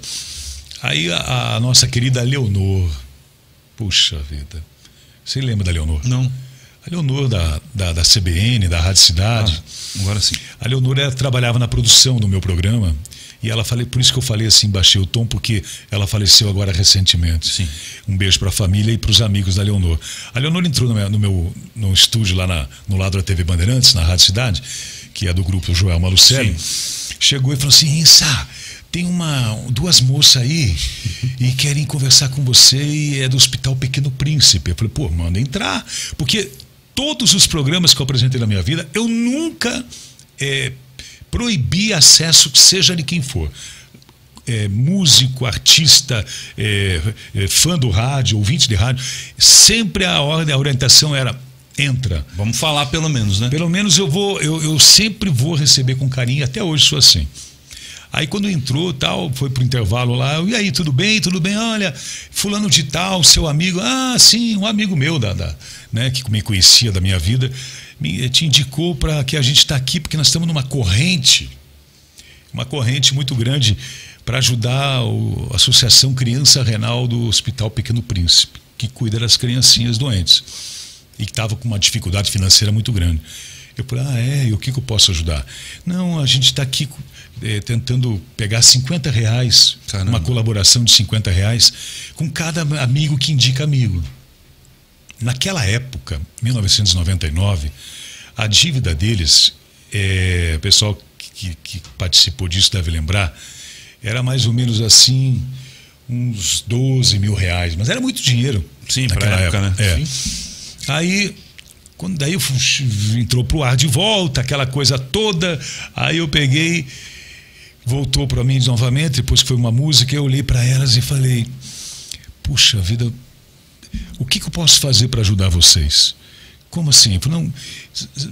Aí a, a nossa querida Leonor, puxa vida, você lembra da Leonor? Não. A Leonor da, da, da CBN, da Rádio Cidade. Ah, agora sim. A Leonor ela trabalhava na produção do meu programa e ela falei, por isso que eu falei assim, baixei o tom, porque ela faleceu agora recentemente. Sim. Um beijo para a família e para os amigos da Leonor. A Leonor entrou no meu, no, meu, no estúdio lá na, no lado da TV Bandeirantes, na Rádio Cidade, que é do grupo Joel Malucelli. Chegou e falou assim: Insa, tem uma, duas moças aí e querem conversar com você e é do Hospital Pequeno Príncipe. Eu falei, pô, manda entrar. Porque todos os programas que eu apresentei na minha vida, eu nunca é, proibir acesso, seja de quem for. É, músico, artista, é, é, fã do rádio, ouvinte de rádio, sempre a ordem, a orientação era entra. Vamos falar pelo menos, né? Pelo menos eu vou, eu, eu sempre vou receber com carinho, até hoje sou assim. Aí quando entrou, tal, foi pro intervalo lá, e aí, tudo bem? Tudo bem? Olha, fulano de tal, seu amigo, ah, sim, um amigo meu da, da né, que me conhecia da minha vida. Me, te indicou para que a gente está aqui porque nós estamos numa corrente, uma corrente muito grande para ajudar a Associação Criança Renal do Hospital Pequeno Príncipe, que cuida das criancinhas doentes e que estava com uma dificuldade financeira muito grande. Eu falei, ah, é, e o que, que eu posso ajudar? Não, a gente está aqui é, tentando pegar 50 reais, Caramba. uma colaboração de 50 reais, com cada amigo que indica amigo. Naquela época, 1999, a dívida deles, é, o pessoal que, que participou disso deve lembrar, era mais ou menos assim, uns 12 mil reais, mas era muito dinheiro. Sim, naquela época, época, né? É. Aí, quando daí entrou pro ar de volta, aquela coisa toda, aí eu peguei, voltou para mim novamente, depois que foi uma música, eu olhei para elas e falei: puxa vida, o que, que eu posso fazer para ajudar vocês? Como assim? Falei, não,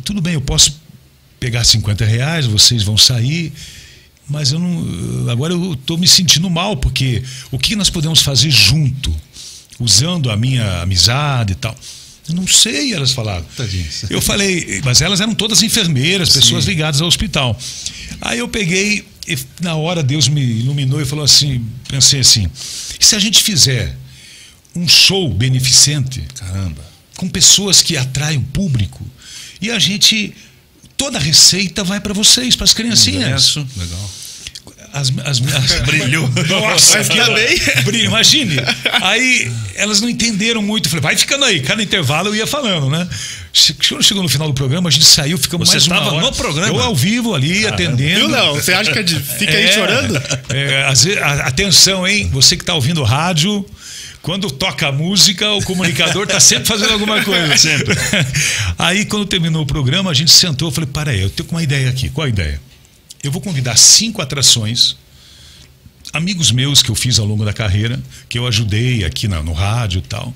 tudo bem, eu posso pegar 50 reais, vocês vão sair, mas eu não. Agora eu estou me sentindo mal, porque o que nós podemos fazer junto, usando a minha amizade e tal? Eu não sei, elas falaram. Eu falei, mas elas eram todas enfermeiras, pessoas Sim. ligadas ao hospital. Aí eu peguei, e na hora Deus me iluminou e falou assim: pensei assim, e se a gente fizer um show beneficente. Caramba. Com pessoas que atraem o público. E a gente. Toda a receita vai para vocês, para as criancinhas. Isso, legal. As, as, as, *laughs* Brilhou. Nossa, Mas também. Brilho, imagine. Aí elas não entenderam muito. Falei, vai ficando aí. Cada intervalo eu ia falando, né? Quando chegou no final do programa, a gente saiu, ficamos Você mais uma estava hora. no programa? Eu ao vivo ali, Caramba. atendendo. Viu, não? Você acha que é fica aí é, chorando? É, atenção, hein? Você que está ouvindo rádio, quando toca a música, o comunicador está sempre fazendo alguma coisa. Sempre. *laughs* Aí, quando terminou o programa, a gente sentou e falei: para aí, eu tenho uma ideia aqui. Qual a ideia? Eu vou convidar cinco atrações, amigos meus que eu fiz ao longo da carreira, que eu ajudei aqui na, no rádio e tal,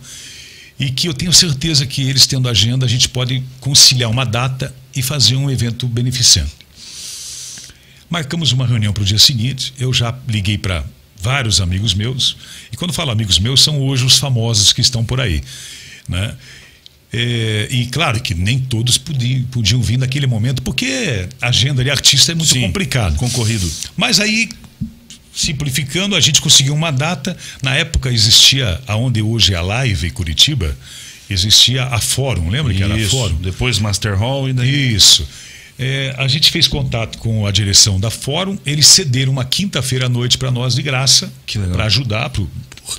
e que eu tenho certeza que eles tendo agenda, a gente pode conciliar uma data e fazer um evento beneficente. Marcamos uma reunião para o dia seguinte, eu já liguei para vários amigos meus, e quando falo amigos meus, são hoje os famosos que estão por aí. Né? É, e claro que nem todos podiam, podiam vir naquele momento, porque a agenda de artista é muito Sim, complicado. Concorrido. Mas aí, simplificando, a gente conseguiu uma data. Na época existia, aonde hoje é a Live Curitiba, existia a Fórum, lembra Isso, que era a Fórum? Depois Master Hall e daí. Isso. É, a gente fez contato com a direção da Fórum, eles cederam uma quinta-feira à noite para nós de graça, para ajudar para o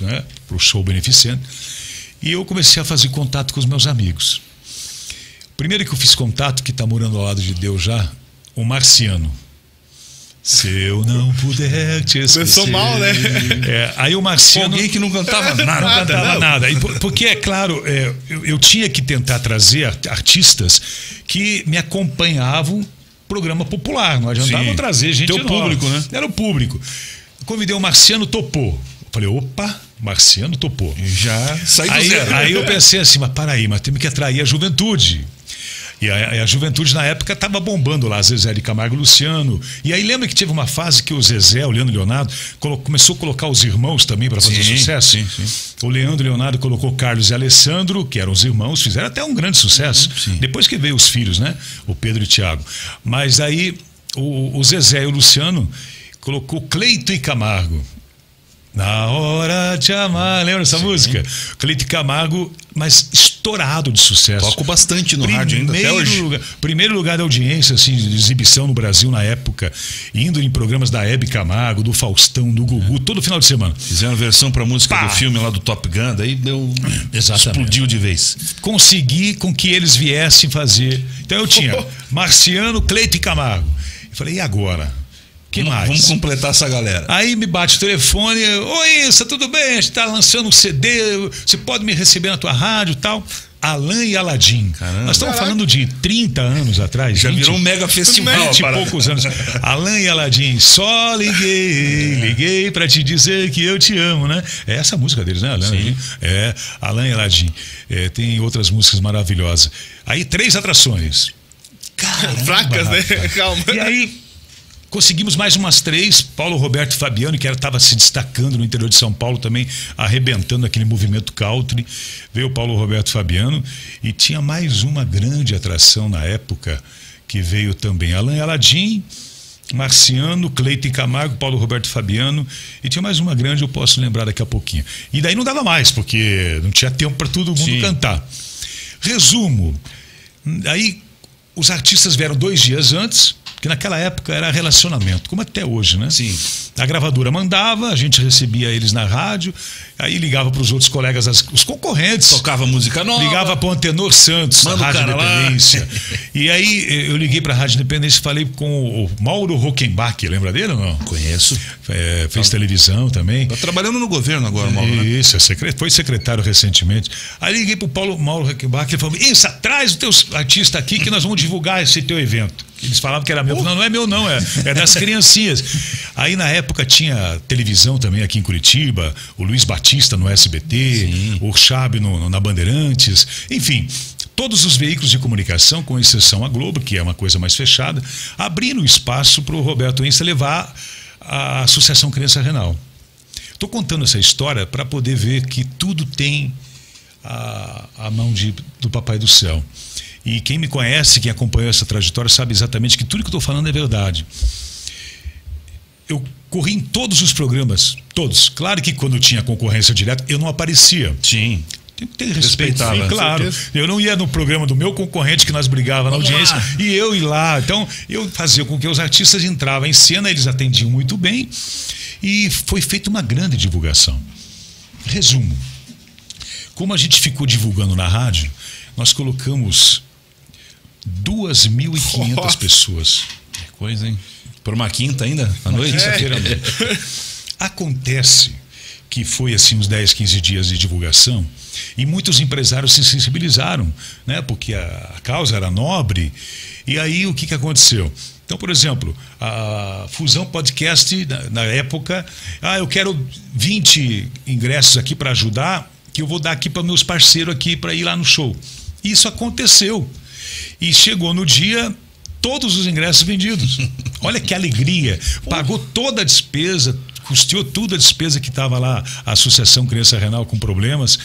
né, show beneficente. E eu comecei a fazer contato com os meus amigos. Primeiro que eu fiz contato, que está morando ao lado de Deus já, o Marciano. Se eu não puder te esquecer. Começou mal, né? É, aí o Marciano. Alguém que não cantava *laughs* nada. Não cantava não. nada. porque, é claro, é, eu, eu, tinha que tentar trazer artistas que me acompanhavam programa popular. Não adiantava Sim. trazer gente. Teu público, né? Era o público. Convidei o Marciano, topou. Falei, opa, Marciano topou. Já saiu do aí, zero. Aí eu pensei assim, mas para aí, mas temos que atrair a juventude. E a, a, juventude na época estava bombando lá, Zezé de Camargo e Luciano. E aí lembra que teve uma fase que o Zezé, o Leandro Leonardo, começou a colocar os irmãos também para fazer sim, sucesso? Sim, sim. O Leandro Leonardo colocou Carlos e Alessandro, que eram os irmãos, fizeram até um grande sucesso. Uhum, Depois que veio os filhos, né? O Pedro e o Tiago. Mas aí o, o Zezé e o Luciano colocou Cleito e Camargo. Na hora de amar, lembra essa Sim. música? Cleito Camargo, mas estourado de sucesso. Toco bastante no primeiro rádio ainda até hoje. Lugar, primeiro lugar da audiência, assim, de exibição no Brasil na época, indo em programas da Hebe Camargo, do Faustão, do Gugu, é. todo final de semana. Fizeram versão pra música Pá. do filme lá do Top Gun, daí deu. Exatamente. Explodiu de vez. Consegui com que eles viessem fazer. Então eu tinha *laughs* Marciano, Cleito e Camargo. Eu falei, e agora? Que mais? Vamos completar essa galera. Aí me bate o telefone, oi Isa, tudo bem? A gente está lançando um CD, você pode me receber na tua rádio e tal. Alain e Aladim. Caramba. Nós estamos falando de 30 anos atrás. Já 20, virou um mega festival. 20 e poucos anos. *laughs* Alain e Aladim, só liguei, liguei para te dizer que eu te amo, né? É essa a música deles, né, Alain? Sim. É, Alain e Aladim. É, tem outras músicas maravilhosas. Aí, três atrações. Caramba, Fracas, né? *laughs* Calma. E aí, Conseguimos mais umas três. Paulo Roberto Fabiano, que estava se destacando no interior de São Paulo também, arrebentando aquele movimento country. Veio o Paulo Roberto Fabiano. E tinha mais uma grande atração na época, que veio também. Alan Aladim, Marciano, Cleiton Camargo, Paulo Roberto Fabiano. E tinha mais uma grande, eu posso lembrar daqui a pouquinho. E daí não dava mais, porque não tinha tempo para todo mundo Sim. cantar. Resumo. Aí os artistas vieram dois dias antes, que naquela época era relacionamento, como até hoje, né? Sim. A gravadora mandava, a gente recebia eles na rádio, aí ligava para os outros colegas, as- os concorrentes. Tocava música nova. Ligava para o Antenor Santos, Manda o na Rádio. Independência. *laughs* E aí eh, eu liguei para a Rádio Independência e falei com o Mauro Rockenbach, lembra dele ou não? Conheço. É, fez televisão também. Tá trabalhando no governo agora, Mauro, né? Isso, é foi secretário recentemente. Aí liguei pro Paulo Mauro Reckenbach e falou: Isso, traz o teu artista aqui que nós vamos divulgar esse teu evento. Eles falavam que era meu. Não, não é meu, não, é, é das criancinhas. Aí na época tinha televisão também aqui em Curitiba, o Luiz Batista no SBT, o Chab no, no- na Bandeirantes, enfim. Todos os veículos de comunicação, com exceção a Globo, que é uma coisa mais fechada, abrindo espaço para o Roberto Ença levar a Associação Criança Renal. Estou contando essa história para poder ver que tudo tem a, a mão de, do Papai do Céu. E quem me conhece, quem acompanhou essa trajetória, sabe exatamente que tudo que eu estou falando é verdade. Eu corri em todos os programas, todos. Claro que quando tinha concorrência direta, eu não aparecia. Sim. Tem que ter respeito, sim, claro. Eu não ia no programa do meu concorrente que nós brigávamos na Vamos audiência lá. e eu ir lá. Então, eu fazia com que os artistas entravam em cena, eles atendiam muito bem e foi feita uma grande divulgação. Resumo. Como a gente ficou divulgando na rádio, nós colocamos 2.500 Nossa. pessoas. Que coisa, hein? Por uma quinta ainda, à noite? Noite. Acontece que foi assim uns 10, 15 dias de divulgação e muitos empresários se sensibilizaram, né? Porque a, a causa era nobre. E aí o que, que aconteceu? Então, por exemplo, a Fusão Podcast, na, na época, ah, eu quero 20 ingressos aqui para ajudar, que eu vou dar aqui para meus parceiros aqui para ir lá no show. Isso aconteceu. E chegou no dia, todos os ingressos vendidos. *laughs* Olha que alegria. Pagou toda a despesa, custeou tudo a despesa que estava lá, a Associação Criança Renal com problemas.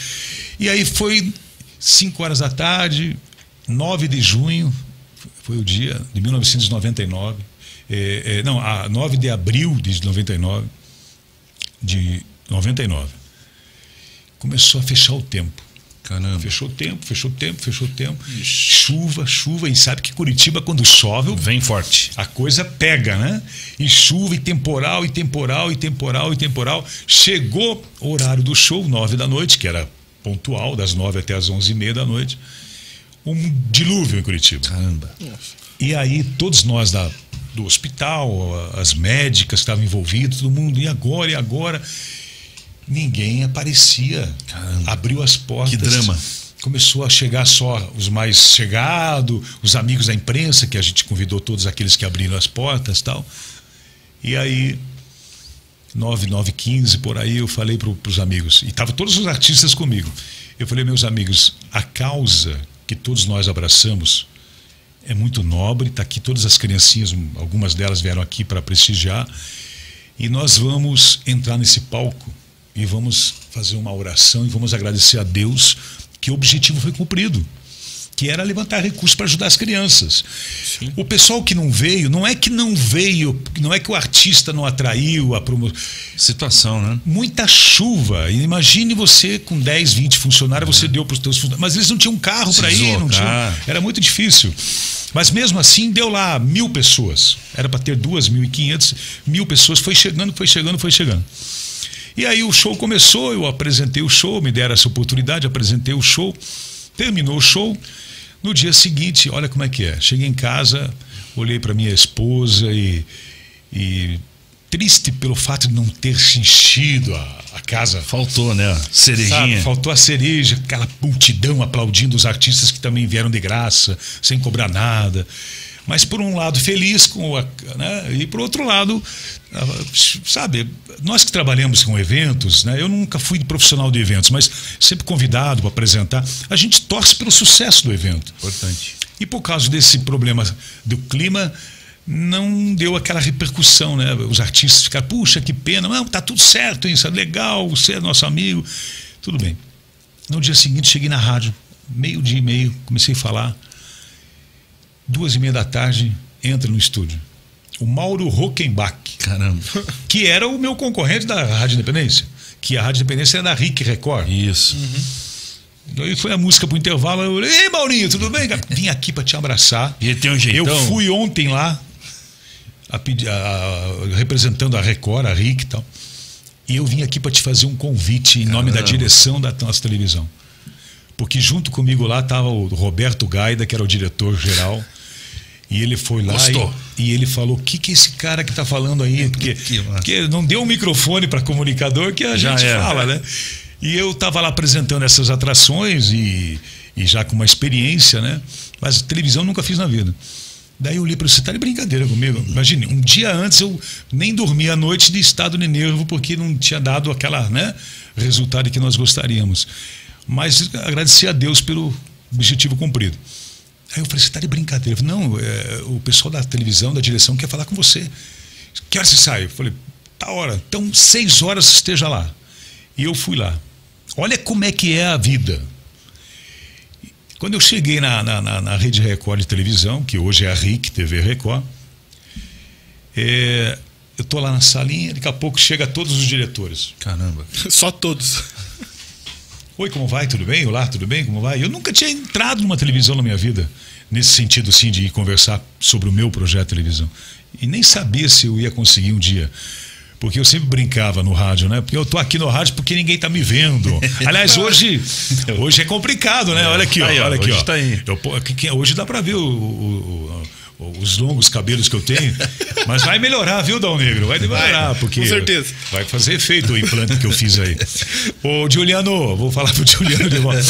E aí foi 5 horas da tarde, 9 de junho, foi o dia de 1999. É, é, não, a 9 de abril de 99. De 99. Começou a fechar o tempo. Caramba. Fechou o tempo, fechou o tempo, fechou o tempo. Chuva, chuva. E sabe que Curitiba, quando chove, Vem forte. a coisa pega, né? E chuva, e temporal, e temporal, e temporal, e temporal. Chegou o horário do show, nove da noite, que era pontual, das nove até as onze e meia da noite. Um dilúvio em Curitiba. Caramba. E aí, todos nós da, do hospital, as médicas que estavam envolvidas, todo mundo, e agora, e agora? Ninguém aparecia. Caramba. Abriu as portas. Que drama. Começou a chegar só os mais chegados, os amigos da imprensa, que a gente convidou todos aqueles que abriram as portas tal. E aí, 9, 9, 15, por aí, eu falei para os amigos, e estavam todos os artistas comigo. Eu falei, meus amigos, a causa que todos nós abraçamos é muito nobre, está aqui todas as criancinhas, algumas delas vieram aqui para prestigiar, e nós vamos entrar nesse palco e vamos fazer uma oração e vamos agradecer a Deus que o objetivo foi cumprido. Que era levantar recursos para ajudar as crianças. O pessoal que não veio, não é que não veio, não é que o artista não atraiu a promoção Situação, né? muita chuva. Imagine você com 10, 20 funcionários, você deu para os seus funcionários. Mas eles não tinham carro para ir, não tinham, era muito difícil. Mas mesmo assim, deu lá mil pessoas. Era para ter duas mil e quinhentos, mil pessoas. Foi chegando, foi chegando, foi chegando. E aí o show começou, eu apresentei o show, me deram essa oportunidade, apresentei o show. Terminou o show. No dia seguinte, olha como é que é. Cheguei em casa, olhei para minha esposa e, e triste pelo fato de não ter se enchido a, a casa. Faltou, né? Cerejinha. Sabe, faltou a cereja, aquela multidão aplaudindo os artistas que também vieram de graça, sem cobrar nada. Mas por um lado feliz com a, né? e por outro lado, ah, sabe, nós que trabalhamos com eventos, né? Eu nunca fui profissional de eventos, mas sempre convidado para apresentar, a gente torce pelo sucesso do evento. Importante. E por causa desse problema do clima, não deu aquela repercussão, né? Os artistas ficaram, puxa, que pena, não, tá tudo certo, isso é legal, você é nosso amigo. Tudo bem. No dia seguinte, cheguei na rádio, meio dia e meio, comecei a falar. Duas e meia da tarde, entra no estúdio. O Mauro Rockenbach. Caramba. Que era o meu concorrente da Rádio Independência. Que a Rádio Independência era da RIC Record. Isso. Uhum. Aí foi a música pro intervalo. Eu falei, ei, Maurinho, tudo bem? Vim aqui para te abraçar. E tem um jeitão. Eu fui ontem lá, a, a, representando a Record, a RIC e tal. E eu vim aqui para te fazer um convite em nome Caramba. da direção da nossa televisão. Porque junto comigo lá estava o Roberto Gaida, que era o diretor-geral. E ele foi lá e, e, ele falou: o que, que é esse cara que está falando aí? Porque, porque não deu um microfone para comunicador que a já gente fala, né? E eu estava lá apresentando essas atrações e, e já com uma experiência, né? Mas televisão nunca fiz na vida. Daí eu olhei para você, tá de brincadeira comigo. Imagine, um dia antes eu nem dormi à noite de estado de nervo porque não tinha dado aquela, né, resultado que nós gostaríamos. Mas agradecer a Deus pelo objetivo cumprido. Aí eu falei, você está de brincadeira. Falei, não, é, o pessoal da televisão, da direção, quer falar com você. Que hora você sai? Eu falei, tá hora. Então, seis horas esteja lá. E eu fui lá. Olha como é que é a vida. Quando eu cheguei na, na, na, na Rede Record de televisão, que hoje é a RIC TV Record, é, eu tô lá na salinha, daqui a pouco chega todos os diretores. Caramba. Só todos. Oi, como vai? Tudo bem? Olá, tudo bem? Como vai? Eu nunca tinha entrado numa televisão na minha vida, nesse sentido, assim, de conversar sobre o meu projeto de televisão. E nem sabia se eu ia conseguir um dia. Porque eu sempre brincava no rádio, né? Porque eu tô aqui no rádio porque ninguém tá me vendo. *laughs* Aliás, hoje, *laughs* hoje é complicado, né? Olha aqui, ó, olha aqui, hoje ó. Tá aí. Hoje dá para ver o, o, os longos cabelos que eu tenho. *laughs* Mas vai melhorar, viu, Dal Negro? Vai melhorar, porque. Com certeza. Vai fazer efeito o implante que eu fiz aí. Ô, Juliano, vou falar pro Juliano de volta.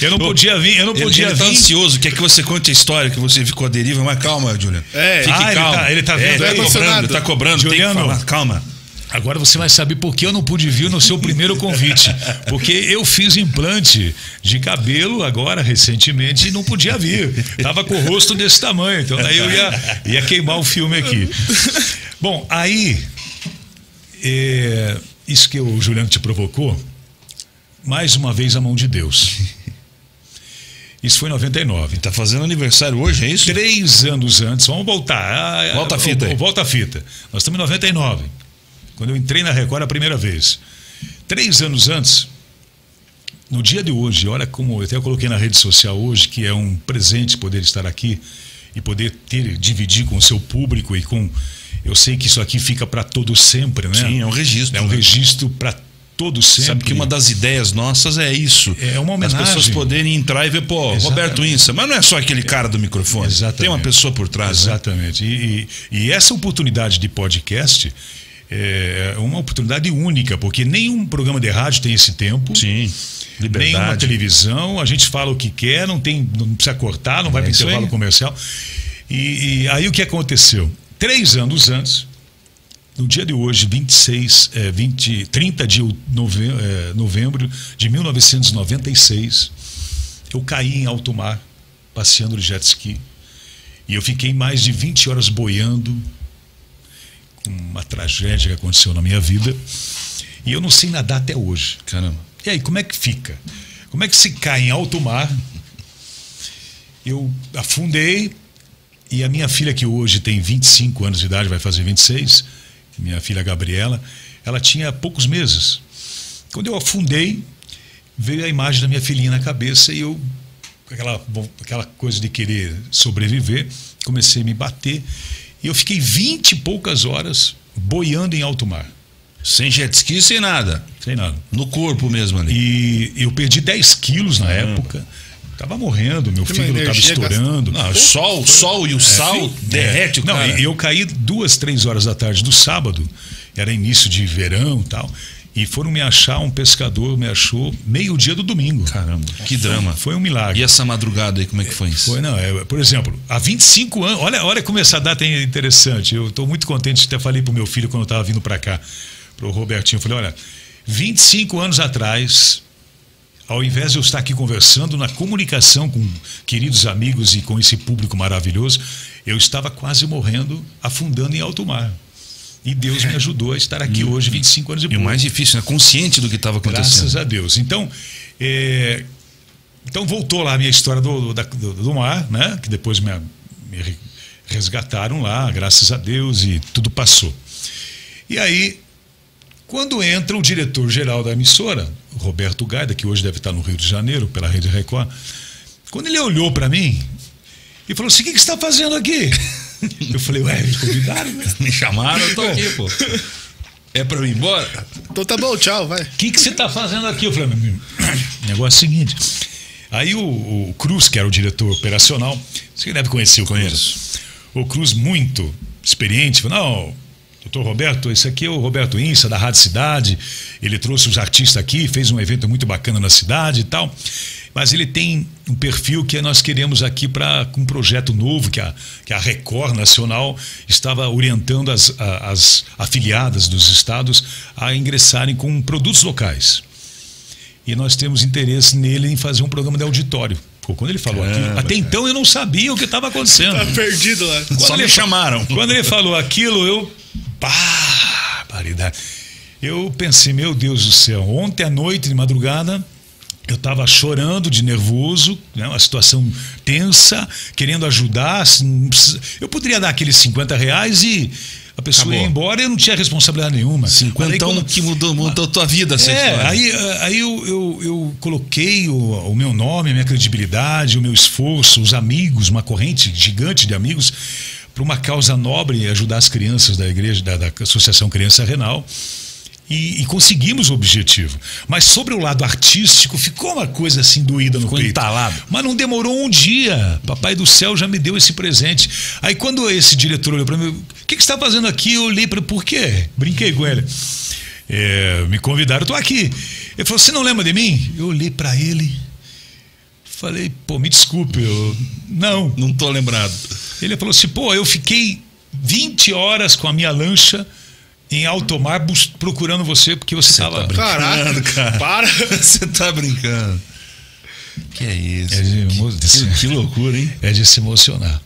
Eu não podia vir, eu não podia ele, ele tá vir. ansioso, quer que você conte a história que você ficou à deriva, mas calma, Juliano. É, Fique ah, calmo. Ele tá, ele tá vendo, é, tá cobrando, tá cobrando, Juliano, calma. Agora você vai saber por que eu não pude vir no seu primeiro convite. Porque eu fiz implante de cabelo agora, recentemente, e não podia vir. Tava com o rosto desse tamanho, então daí eu ia, ia queimar o filme aqui. Bom, aí, é, isso que o Juliano te provocou, mais uma vez a mão de Deus. Isso foi em 99. Tá fazendo aniversário hoje, é isso? Três anos antes, vamos voltar. Ah, volta a fita. Aí. Volta a fita. Nós estamos em 99 quando eu entrei na Record a primeira vez. Três anos antes, no dia de hoje, olha como eu até coloquei na rede social hoje, que é um presente poder estar aqui e poder ter, dividir com o seu público e com. Eu sei que isso aqui fica para todo sempre, né? Sim, é um registro. É um né? registro para todo sempre. Sabe que uma das ideias nossas é isso. É uma homenagem. As pessoas poderem entrar e ver, pô, Exatamente. Roberto Insa, mas não é só aquele cara do microfone. Exatamente. Tem uma pessoa por trás. Né? Exatamente. Né? E, e, e essa oportunidade de podcast é uma oportunidade única, porque nenhum programa de rádio tem esse tempo. Sim. Liberdade. Nenhuma televisão, a gente fala o que quer, não tem, não precisa cortar, não vai é para intervalo aí. comercial. E, e, aí o que aconteceu? Três anos antes, no dia de hoje, 26, é, 20, 30 de novembro, é, novembro de 1996, eu caí em alto mar, passeando de jet ski. E eu fiquei mais de 20 horas boiando, uma tragédia que aconteceu na minha vida. E eu não sei nadar até hoje. Caramba. E aí, como é que fica? Como é que se cai em alto mar? Eu afundei e a minha filha, que hoje tem 25 anos de idade, vai fazer 26, minha filha Gabriela, ela tinha poucos meses. Quando eu afundei, veio a imagem da minha filhinha na cabeça e eu, aquela, aquela coisa de querer sobreviver, comecei a me bater e eu fiquei vinte e poucas horas boiando em alto mar. Sem jet ski, sem nada. Sem nada. No corpo mesmo ali. E eu perdi 10 quilos na época. Tava morrendo, meu fígado estava estourando. Não, o sol, sol e o é, sal derrete é. o cara. Não, eu caí duas, três horas da tarde do sábado, era início de verão e tal. E foram me achar, um pescador me achou meio-dia do domingo. Caramba, que drama. Foi um milagre. E essa madrugada aí, como é que foi isso? Foi, não, é, por exemplo, há 25 anos, olha, olha como essa data é interessante. Eu estou muito contente, até falei para o meu filho quando eu estava vindo para cá, para o Robertinho, eu falei, olha, 25 anos atrás, ao invés de eu estar aqui conversando na comunicação com queridos amigos e com esse público maravilhoso, eu estava quase morrendo, afundando em alto mar. E Deus me ajudou a estar aqui hoje, 25 anos E depois. o mais difícil, né? Consciente do que estava Graças acontecendo. a Deus. Então, é, então voltou lá a minha história do, do, do- do mar, né? Que depois me, me re- resgataram lá, graças a Deus, e tudo passou. E aí, quando entra o diretor-geral da emissora, Roberto Gaida, que hoje deve estar no Rio de Janeiro, pela Rede Record, quando ele olhou para mim e falou assim: O que, que você está fazendo aqui? *laughs* Eu falei: Ué, me convidaram, né? Me chamaram, eu tô aqui, pô. É pra eu ir embora? Então tá bom, tchau, vai. O que, que você está fazendo aqui? Eu falei, "Meu, o negócio é o seguinte. Aí o, o Cruz, que era o diretor operacional, você deve conhecer o Cruz. Conheço. O Cruz, muito experiente, falou: não, doutor Roberto, esse aqui é o Roberto Insa, da Rádio Cidade. Ele trouxe os artistas aqui, fez um evento muito bacana na cidade e tal. Mas ele tem um perfil que nós queremos aqui para um projeto novo que a, que a Record Nacional estava orientando as, as afiliadas dos estados a ingressarem com produtos locais. E nós temos interesse nele em fazer um programa de auditório. Pô, quando ele falou aquilo, Caramba, até então eu não sabia o que estava acontecendo. Tá perdido lá. Só ele me chamaram. Quando ele falou aquilo, eu. Pá, paridade. Eu pensei, meu Deus do céu, ontem à noite, de madrugada, eu estava chorando de nervoso, né, uma situação tensa, querendo ajudar. assim, Eu poderia dar aqueles 50 reais e a pessoa Acabou. ia embora e eu não tinha responsabilidade nenhuma. Mas aí Cinquentão quando- que mudou, mudou tua vida, essa é, história. aí, aí eu, eu, eu coloquei o, o meu nome, a minha credibilidade, o meu esforço, os amigos, uma corrente gigante de amigos, para uma causa nobre e ajudar as crianças da igreja, da, da Associação Criança Renal. E, e conseguimos o objetivo. Mas sobre o lado artístico, ficou uma coisa assim doída no Ficou peito. entalado. Mas não demorou um dia. Papai do céu já me deu esse presente. Aí quando esse diretor olhou para mim, o que, que você está fazendo aqui? Eu olhei para por quê? Brinquei com ele. É, me convidaram, estou aqui. Ele falou: Você não lembra de mim? Eu olhei para ele, falei: Pô, me desculpe, eu não. Não tô lembrado. Ele falou assim: Pô, eu fiquei 20 horas com a minha lancha em alto mar procurando você porque você estava. tá brincando. Caraca, cara. para. *laughs* Você tá brincando. Que é isso? É de emo- que, que *laughs* loucura, hein? é de se emocionar.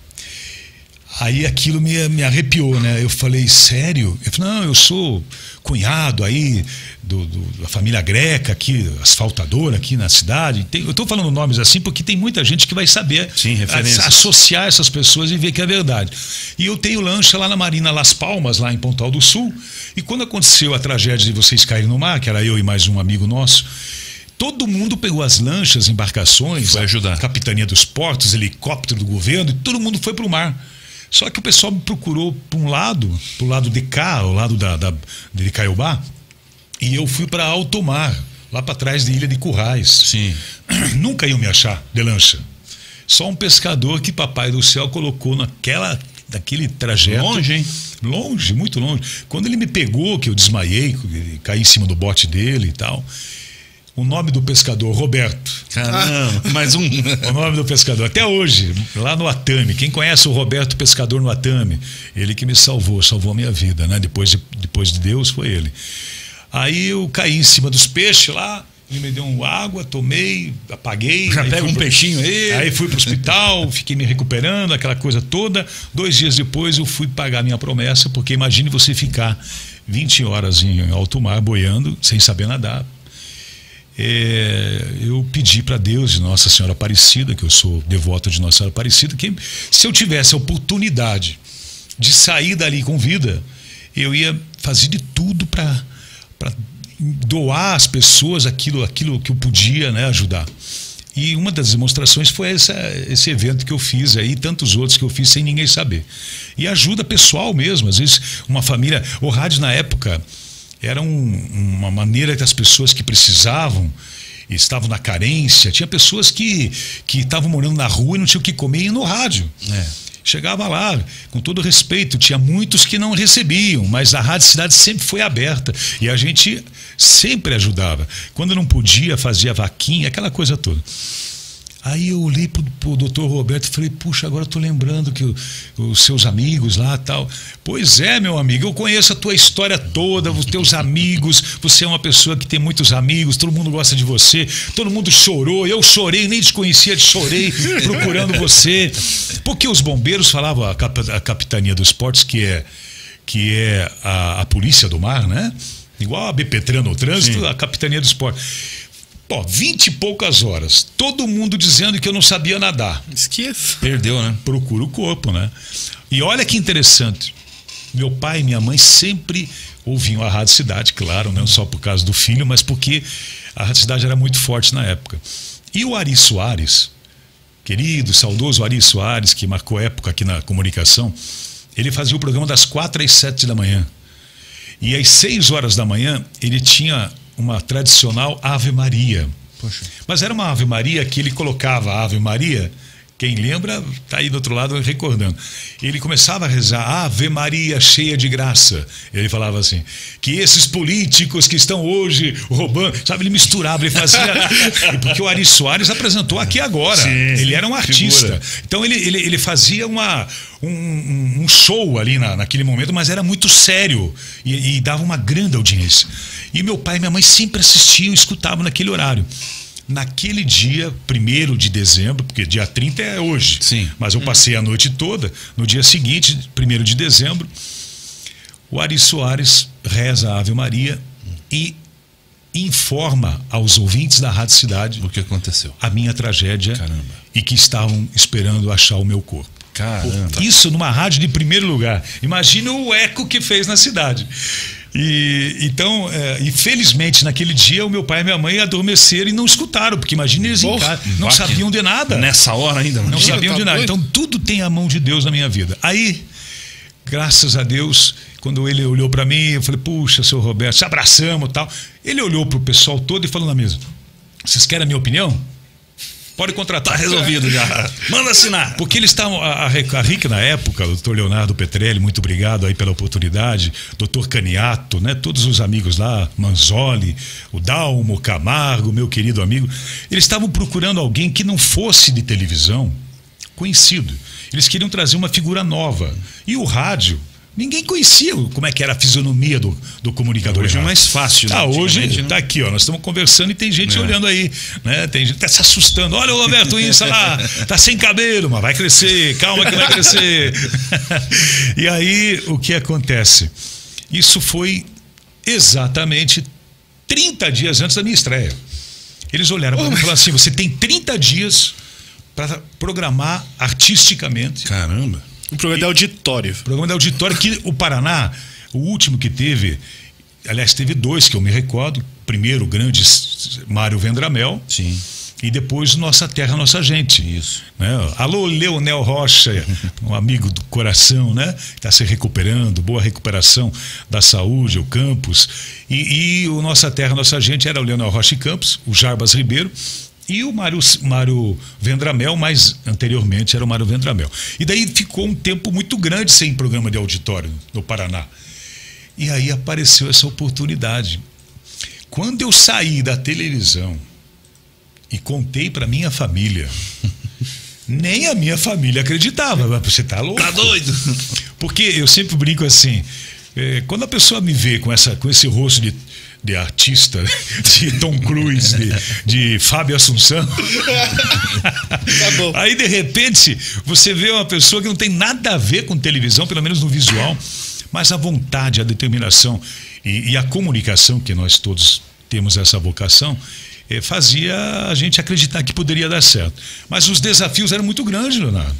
Aí aquilo me, me arrepiou, né? Eu falei, sério? Ele falou, não, eu sou cunhado aí do, do- da família greca aqui, asfaltadora aqui na cidade. Tem- eu estou falando nomes assim porque tem muita gente que vai saber Sim, a- associar essas pessoas e ver que é verdade. E eu tenho lancha lá na Marina Las Palmas, lá em Pontal do Sul. E quando aconteceu a tragédia de vocês caírem no mar, que era eu e mais um amigo nosso, todo mundo pegou as lanchas, embarcações, Foi a ajudar. capitania dos portos, helicóptero do governo, e todo mundo foi para o mar. Só que o pessoal me procurou para um lado, para o lado de cá, o lado da, da, de Caiobá, e eu fui para alto mar, lá para trás de Ilha de Currais. Sim. *clears throat* Nunca iam me achar de lancha. Só um pescador que Papai do Céu colocou naquela, naquele trajeto. Longe, hein? Longe, muito longe. Quando ele me pegou, que eu desmaiei, caí em cima do bote dele e tal. O nome do pescador, Roberto. Caramba, *laughs* mais um. O nome do pescador, até hoje, lá no Atame. Quem conhece o Roberto Pescador no Atame? Ele que me salvou, salvou a minha vida, né? Depois de, depois de Deus, foi ele. Aí eu caí em cima dos peixes lá, ele me deu uma água, tomei, apaguei. Já pega um pro- peixinho aí. Aí fui para o hospital, fiquei me recuperando, aquela coisa toda. Dois dias depois eu fui pagar minha promessa, porque imagine você ficar 20 horas em alto mar, boiando, sem saber nadar. É, eu pedi para Deus, de Nossa Senhora Aparecida, que eu sou devoto de Nossa Senhora Aparecida, que se eu tivesse a oportunidade de sair dali com vida, eu ia fazer de tudo para doar às pessoas aquilo, aquilo que eu podia né, ajudar. E uma das demonstrações foi essa, esse evento que eu fiz aí, e tantos outros que eu fiz sem ninguém saber. E ajuda pessoal mesmo, às vezes uma família. O rádio na época era um- uma maneira que as pessoas que precisavam estavam na carência, tinha pessoas que que estavam morando na rua e não tinham o que comer e no rádio. É. Chegava lá, com todo respeito, tinha muitos que não recebiam, mas a Rádio Cidade sempre foi aberta e a gente sempre ajudava. Quando não podia, fazia vaquinha, aquela coisa toda. Aí eu olhei pro, pro doutor Roberto e falei, puxa, agora eu tô lembrando que o- os seus amigos lá tal. Pois é, meu amigo, eu conheço a tua história toda, os teus amigos, você é uma pessoa que tem muitos amigos, todo mundo gosta de você, todo mundo chorou, eu chorei, nem te conhecia, chorei procurando você. Porque os bombeiros falavam, a, cap- a capitania dos portos, que é, que é a, a polícia do mar, né? Igual a BPTran no trânsito, Sim. a capitania dos portos. Pô, vinte e poucas horas, todo mundo dizendo que eu não sabia nadar. Esqueça. Perdeu, né? Procura o corpo, né? E olha que interessante. Meu pai e minha mãe sempre ouviam a Rádio Cidade, claro, não só por causa do filho, mas porque a Rádio Cidade era muito forte na época. E o Ari Soares, querido, saudoso Ari Soares, que marcou época aqui na comunicação, ele fazia o programa das quatro às sete da manhã. E às seis horas da manhã, ele tinha uma tradicional Ave Maria. Poxa. Mas era uma Ave Maria que ele colocava a Ave Maria, quem lembra, está aí do outro lado recordando. Ele começava a rezar Ave Maria cheia de graça. Ele falava assim: que esses políticos que estão hoje roubando, sabe, ele misturava, ele fazia. *laughs* Porque o Ari Soares apresentou aqui agora. Sim, ele era um artista. figura. Então ele, ele, ele fazia uma, um, um- show ali na, naquele momento, mas era muito sério e, e dava uma grande audiência. E meu pai e minha mãe sempre assistiam, escutavam naquele horário. Naquele dia, 1 de dezembro, porque dia 30 é hoje, Sim. mas eu passei a noite toda, no dia seguinte, 1 de dezembro, o Ari Soares reza a Ave Maria e informa aos ouvintes da Rádio Cidade O que aconteceu? a minha tragédia Caramba. e que estavam esperando achar o meu corpo. Caramba. Isso numa rádio de primeiro lugar. Imagina o eco que fez na cidade. E então, é, e felizmente naquele dia o meu pai e minha mãe adormeceram e não escutaram, porque imagina eles em Porra, casa, não que- sabiam de nada. Nessa hora ainda, mano. Não Imagina, sabiam tá de nada. doido? Então tudo tem a mão de Deus na minha vida. Aí, graças a Deus, quando ele olhou para mim, eu falei: "Puxa, seu Roberto, se abraçamos, tal". Ele olhou pro pessoal todo e falou na mesa: "Vocês querem a minha opinião? Pode contratar, resolvido já. Manda assinar. porque eles estavam, a, a, a RIC na época, o doutor Leonardo Petrelli, muito obrigado aí pela oportunidade, doutor Caniato, né, todos os amigos lá, Manzoli, o Dalmo, Camargo, meu querido amigo, eles estavam procurando alguém que não fosse de televisão, conhecido. Eles queriam trazer uma figura nova. E o rádio, ninguém conhecia como é que era a fisionomia do, do comunicador. Hoje é mais fácil, né? Ah, hoje Antigamente, tá né? aqui, ó. Nós estamos conversando e tem gente É. olhando aí, né? Tem gente tá se assustando. Olha o Roberto Insa lá, tá sem cabelo, mas vai crescer, calma que vai crescer. *laughs* e aí, o que acontece? Isso foi exatamente 30 dias antes da minha estreia. Eles olharam para mim e falaram assim: você tem 30 dias para programar artisticamente Caramba. Um programa de auditório. Programa de auditório que o Paraná, o último que teve, aliás, teve dois que eu me recordo. Primeiro, o grande Mário Vendramel. Sim. E depois Nossa Terra, Nossa Gente. Isso. Né? Alô, Leonel Rocha, *laughs* um amigo do coração, né? Está se recuperando, boa recuperação da saúde, o Campos. E, e o Nossa Terra, Nossa Gente era o Leonel Rocha e Campos, o Jarbas Ribeiro e o Mário, Mário Vendramel, mas anteriormente era o Mário Vendramel. E daí ficou um tempo muito grande sem programa de auditório no Paraná. E aí apareceu essa oportunidade. Quando eu saí da televisão e contei para minha família, *laughs* nem a minha família acreditava. Mas Você tá louco? Tá doido? Porque eu sempre brinco assim, é, quando a pessoa me vê com, essa, com esse rosto de, de artista, *laughs* de Tom Cruise, de, de Fábio Assunção, Tá *laughs* aí de repente você vê uma pessoa que não tem nada a ver com televisão, pelo menos no visual, mas a vontade, a determinação e, e a comunicação, que nós todos temos essa vocação, eh, fazia a gente acreditar que poderia dar certo. Mas os desafios eram muito grandes, Leonardo.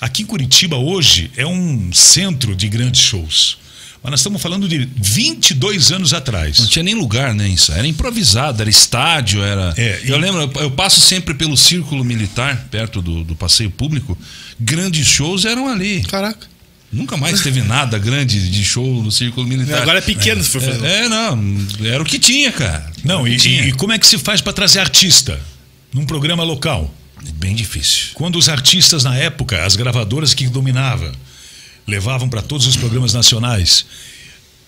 Aqui em Curitiba hoje é um centro de grandes shows. Mas nós estamos falando de 22 anos atrás. Não tinha nem lugar, né? Isso. Era improvisado, era estádio, era. É, eu e- lembro, eu- passo sempre pelo círculo militar, perto do, do passeio público. Grandes shows eram ali. Caraca. Nunca mais teve nada grande de show no círculo militar. Agora é pequeno, se for fazer. É, é, não. Era o que tinha, cara. Não, e, tinha. e como é que se faz para trazer artista num programa local? Bem difícil. Quando os artistas na época, as gravadoras que dominava, levavam para todos os programas nacionais.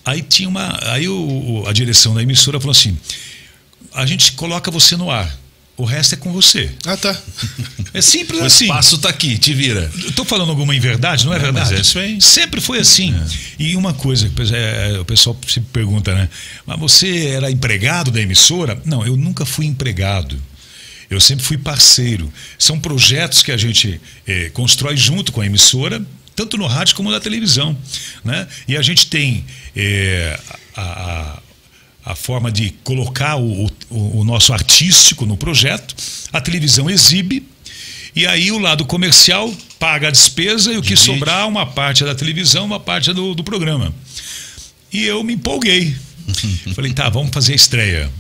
Aí tinha uma, aí o, o- a direção da emissora falou assim: a gente coloca você no ar, o resto é com você. Ah, tá. É simples *laughs* O assim. espaço tá aqui, te vira. Estou falando alguma inverdade, não é, É, verdade? mas é isso aí. Sempre foi assim. E uma coisa, que é, o pessoal se pergunta, né? Mas você era empregado da emissora? Não, eu nunca fui empregado. Eu sempre fui parceiro. São projetos que a gente eh, constrói junto com a emissora, tanto no rádio como na televisão. Né? E a gente tem eh, a, a- a forma de colocar o, o- o nosso artístico no projeto, a televisão exibe, e aí o lado comercial paga a despesa e o que sobrar, uma parte é da televisão, uma parte é do, do programa. E eu me empolguei. *laughs* Falei, tá, vamos fazer a estreia.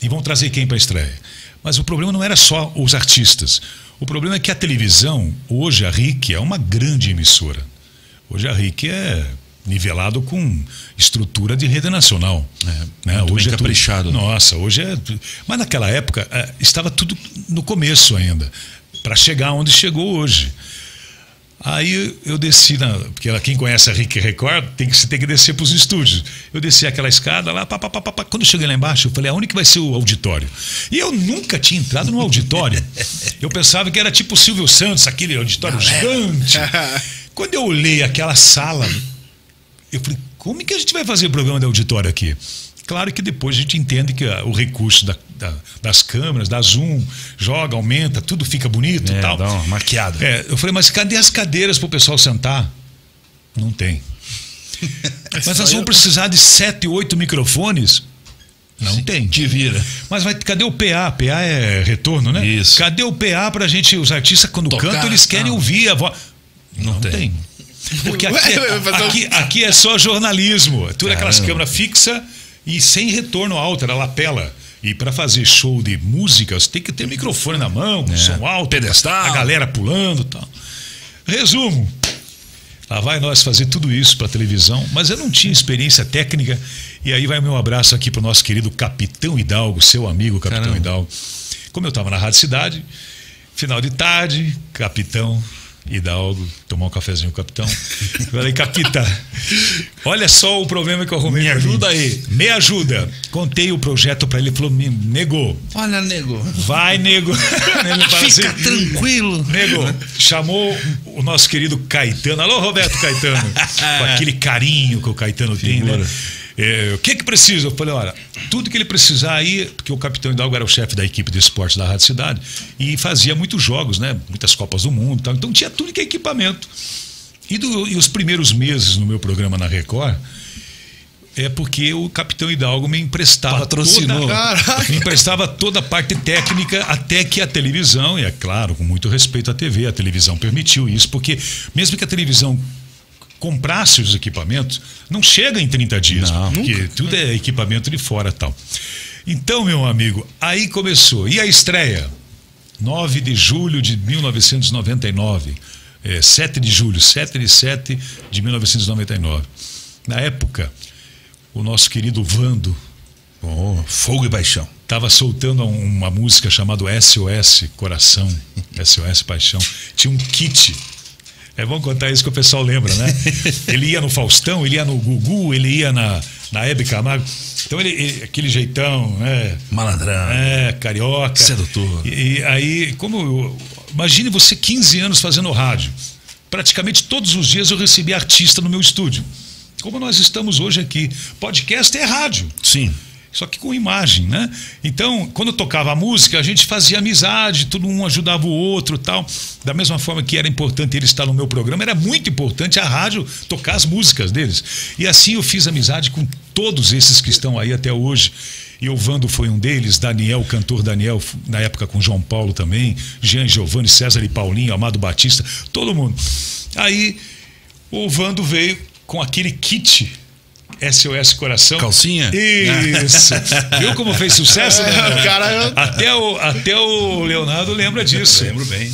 E vamos trazer quem para a estreia? Mas o problema não era só os artistas. O problema é que a televisão, hoje a RIC é uma grande emissora. Hoje a RIC é nivelado com estrutura de rede nacional. É, né? muito hoje é tudo- caprichado. Nossa, hoje é. Mas naquela época eh, estava tudo no começo ainda, para chegar onde chegou hoje. Aí eu desci, na, porque quem conhece a Rick Record tem que, você tem que descer para os estúdios. Eu desci aquela escada lá, pá, pá, pá, pá, quando eu cheguei lá embaixo, eu falei, aonde que vai ser o auditório? E eu nunca tinha entrado no auditório. Eu pensava que era tipo o Silvio Santos, aquele auditório gigante. *laughs* Quando eu olhei aquela sala, eu falei, como é que a gente vai fazer programa de auditório aqui? Claro que depois a gente entende que ah, o recurso da- da- das câmeras, da zoom, joga, aumenta, tudo fica bonito e É, tal. dá uma maquiada. É, eu falei, mas cadê as cadeiras para o pessoal sentar? Não tem. *laughs* Mas nós vamos precisar de sete, oito microfones? Não tem. Te vira. Mas vai, cadê o PA? PA é retorno, né? Isso. Cadê o PA pra gente, os artistas, quando Tocar, cantam, eles querem não. ouvir a voz. Não tem. Porque Ué, aqui, é, um- aqui, aqui é só jornalismo. É Tudo aquelas Caramba. câmeras fixas e sem retorno alto, era lapela. E para fazer show de música, você tem que ter microfone na mão, É. som alto, Pedestal. a galera pulando e tal. Resumo. Lá vai nós fazer tudo isso para televisão, mas eu não tinha experiência técnica. E aí vai o meu abraço aqui para o nosso querido Capitão Hidalgo, seu amigo Capitão Caramba. Hidalgo. Como eu estava na Rádio Cidade, final de tarde, Capitão Hidalgo, tomar um cafezinho com o Capitão. Falei, Capita, olha só o problema que eu arrumei. Me ajuda aí. Me ajuda. Contei o projeto para ele, ele falou, me negou. Olha, nego. Vai, nego. *laughs* Ele fala Fica assim, tranquilo. Nego, chamou o nosso querido Caetano. Alô, Roberto Caetano. *laughs* Com aquele carinho que o Caetano tem, né? É, o que que precisa? Eu falei, olha, tudo que ele precisar aí, porque o Capitão Hidalgo era o chefe da equipe de esporte da Rádio Cidade e fazia muitos jogos, né? Muitas Copas do Mundo e tal. Então tinha tudo que é equipamento. E, do- e os primeiros meses no meu programa na Record é porque o Capitão Hidalgo me emprestava Patrocinou. toda, me emprestava toda a parte técnica até que a televisão, e é claro, com muito respeito à TV, a televisão permitiu isso, porque mesmo que a televisão comprasse os equipamentos, não chega em 30 dias, Não. porque tudo é equipamento de fora tal. Então, meu amigo, aí começou. E a estreia? 9 de julho de 1999. É, 7 de julho, 7 de 7 de 1999. Na época, o nosso querido Vando Oh, fogo e paixão. estava soltando um- uma música chamada SOS Coração, *laughs* SOS Paixão. Tinha um kit. É bom contar isso que o pessoal lembra, né? *laughs* Ele ia no Faustão, ele ia no Gugu, ele ia na, na Hebe Camargo. Então, ele, ele- aquele jeitão, né? Malandrão. É, carioca. Sedutor. E, e aí, como. eu- imagine você 15 anos fazendo rádio. Praticamente todos os dias eu recebia artista no meu estúdio. Como nós estamos hoje aqui. Podcast é rádio Sim. Só que com imagem, né? Então, quando tocava a música, a gente fazia amizade, todo um ajudava o outro, tal. Da mesma forma que era importante ele estar no meu programa, era muito importante a rádio tocar as músicas deles. E assim eu fiz amizade com todos esses que estão aí até hoje. E o Vando foi um deles, Daniel, cantor Daniel, na época com João Paulo também, Jean Giovanni, César e Paulinho, Amado Batista, todo mundo. Aí o Vando veio com aquele kit SOS Coração. Calcinha? Isso. *laughs* Viu como fez sucesso? né? *laughs* Cara- eu- Até o, até o Leonardo lembra disso. Lembro bem.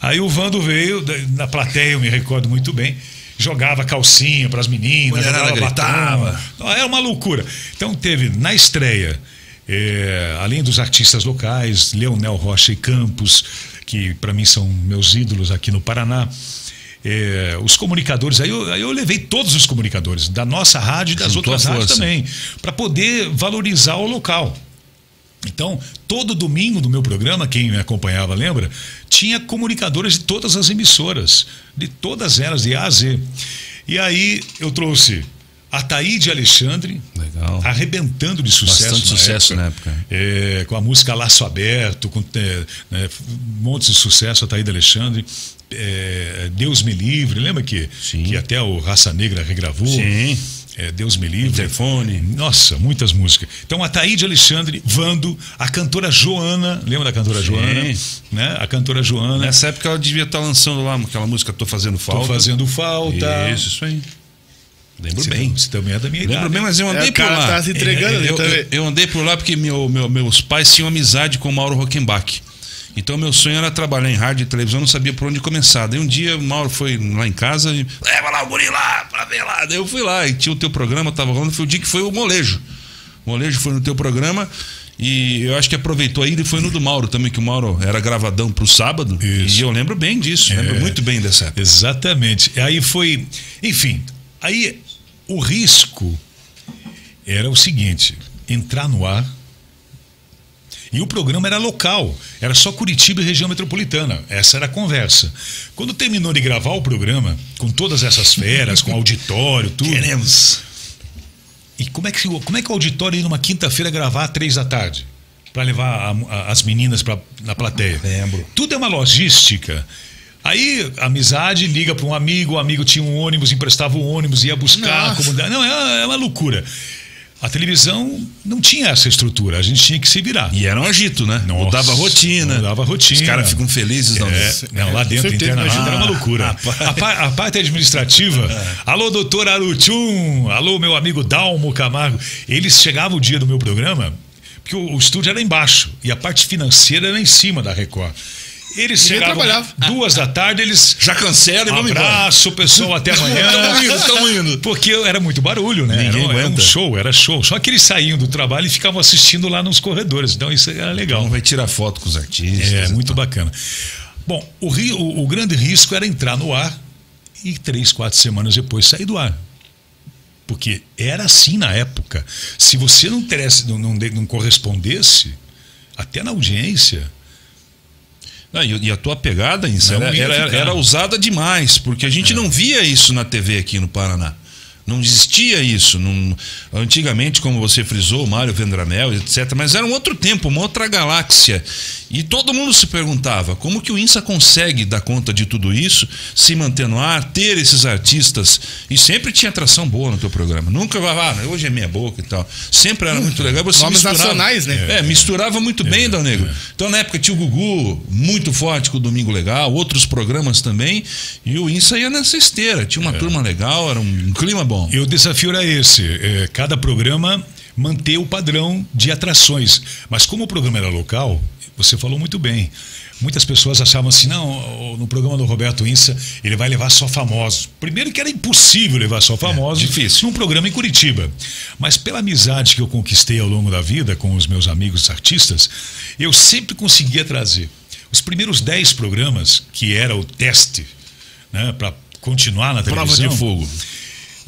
Aí o Vando veio, na plateia, eu me recordo muito bem, jogava calcinha para as meninas, jogava gritava. Não, Era uma loucura. Então teve na estreia, eh, além dos artistas locais, Leonel Rocha e Campos, que para mim são meus ídolos aqui no Paraná. Eh, os comunicadores, aí eu, aí eu levei todos os comunicadores, da nossa rádio e das Juntou outras rádios também, para poder valorizar o local. Então, todo domingo no meu programa, quem me acompanhava lembra, tinha comunicadores de todas as emissoras, de todas elas, de A a Z. E aí eu trouxe a Taíde Alexandre, Legal. arrebentando de sucesso. Bastante na sucesso época. na época. É, com a música Laço Aberto, com é, né, um monte de sucesso, a Taíde Alexandre. É, Deus me livre, lembra que, Sim. que até o Raça Negra regravou? Sim. É, Deus me livre. Interfone. Nossa, muitas músicas. Então a Taíde Alexandre, Vando, a cantora Joana, lembra da cantora Sim. Joana? Né? A cantora Joana. Nessa época ela devia estar lançando lá aquela música Tô Fazendo Tô Falta. fazendo falta. Isso, isso aí. Lembro Você, bem. Você também é da minha Lembro idade. bem, mas eu andei É, por lá. tá se entregando eu, também. eu, eu andei por lá porque meu, meu- meus pais tinham amizade com o Mauro Rockenbach. Então meu sonho era trabalhar em rádio e televisão, eu não sabia por onde começar. Daí um dia o Mauro foi lá em casa e leva lá o guri lá pra ver lá. Daí eu fui lá e tinha o teu programa, tava rolando, foi o dia que foi o molejo. O molejo foi no teu programa e eu acho que aproveitou ainda e foi no do Mauro também, que o Mauro era gravadão pro sábado. Isso. E eu lembro bem disso, lembro É. muito bem dessa época. Exatamente. Aí foi. Enfim, aí o risco era o seguinte: entrar no ar. E o programa era local, era só Curitiba e região metropolitana. Essa era a conversa. Quando terminou de gravar o programa, com todas essas feras, com auditório, tudo. Queremos. E como é que, como é que o auditório ia numa quinta-feira gravar às três da tarde? Para levar a- a- as meninas pra, na plateia. Lembro. Tudo é uma logística. Aí, a amizade liga para um amigo, o amigo tinha um ônibus, emprestava o ônibus, ia buscar. Nossa. Como... Não, é, é uma loucura. A televisão não tinha essa estrutura, a gente tinha que se virar. E era um agito, né? Nossa, mudava a rotina. mudava a rotina. Os caras ficam felizes, não. É, não, lá dentro, internamente, imagina. era uma loucura. Ah, A, a parte administrativa, alô, doutor Aruchum, alô, meu amigo Dalmo Camargo. Eles chegavam o dia do meu programa, porque o, o estúdio era embaixo e a parte financeira era em cima da Record. Eles Ninguém chegavam trabalhava. *laughs* duas da tarde, eles. Já cancela e vamos embora. Abraço, pessoal, até amanhã. Tamo indo, tamo indo. Porque era muito barulho, né? Ninguém era, um- era um show, era show. Só que eles saíam do trabalho e ficavam assistindo lá nos corredores. Então isso era legal. Então vai tirar foto com os artistas. É, e muito tal. bacana. Bom, o, o- o grande risco era entrar no ar e três, quatro semanas depois sair do ar. Porque era assim na época. Se você não, tivesse, não, não, não correspondesse, até na audiência, Não, e, a tua pegada, isso, era, era, ficar. era usada demais, porque a gente não via isso na TV aqui no Paraná. Não existia isso. Não- antigamente, como você frisou, Mário Vendramel, etc. Mas era um outro tempo, uma outra galáxia. E todo mundo se perguntava como que o INSA consegue dar conta de tudo isso, se manter no ar, ter esses artistas. E sempre tinha atração boa no teu programa. Nunca vai, ah, hoje é meia boca e tal. Sempre era muito legal. Você Nomes misturava- nacionais, né? É, misturava muito bem, Dal Negro. Então, na época, tinha o Gugu, muito forte com o Domingo Legal, outros programas também. E o INSA ia nessa esteira. Tinha uma turma legal, era um clima bom. E o desafio era esse: é, cada programa manter o padrão de atrações. Mas como o programa era local, você falou muito bem. Muitas pessoas achavam assim, não, no programa do Roberto Insa, ele vai levar só famosos. Primeiro que era impossível levar só famosos difícil. num programa em Curitiba. Mas pela amizade que eu conquistei ao longo da vida com os meus amigos artistas, eu sempre conseguia trazer. Os primeiros 10 programas, que era o teste, né, para continuar na Prova televisão. de fogo.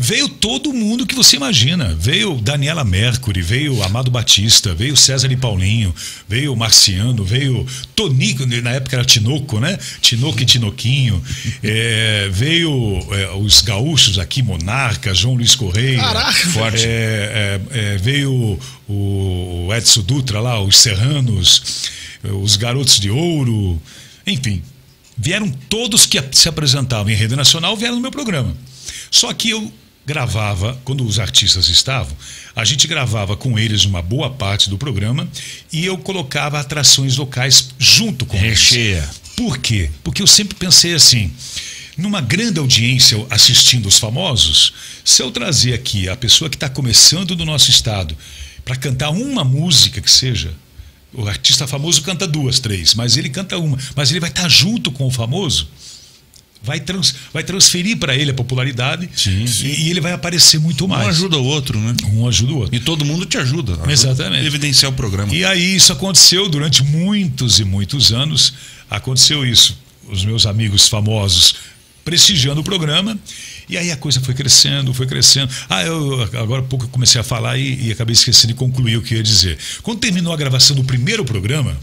Veio todo mundo que você imagina. Veio Daniela Mercury, veio Amado Batista, veio César e Paulinho, veio Marciano, veio Tonico, na época era Tinoco, né? Tinoco e Tinoquinho. É, veio é, os gaúchos aqui, Monarca, João Luiz Correia. Caraca! Forte. É, é, é, veio o Edson Dutra lá, os Serranos, os Garotos de Ouro, enfim. Vieram todos que se apresentavam em rede nacional, vieram no meu programa. Só que eu gravava, quando os artistas estavam, a gente gravava com eles uma boa parte do programa e eu colocava atrações locais junto com eles. Recheia. Por quê? Porque eu sempre pensei assim, numa grande audiência assistindo os famosos, se eu trazer aqui a pessoa que está começando no nosso estado para cantar uma música que seja, o artista famoso canta duas, três, mas ele canta uma, mas ele vai estar junto com o famoso, vai, trans, vai transferir para ele a popularidade Sim, e, sim. e ele vai aparecer muito Um mais. ajuda o outro, né? Um ajuda o outro. E todo mundo te ajuda. ajuda Exatamente. Evidenciar o programa. E aí isso aconteceu durante muitos e muitos anos. Aconteceu isso. Os meus amigos famosos prestigiando o programa E aí a coisa foi crescendo, foi crescendo. Ah, eu agora há pouco eu comecei a falar e, e acabei esquecendo de concluir o que eu ia dizer. Quando terminou a gravação do primeiro programa,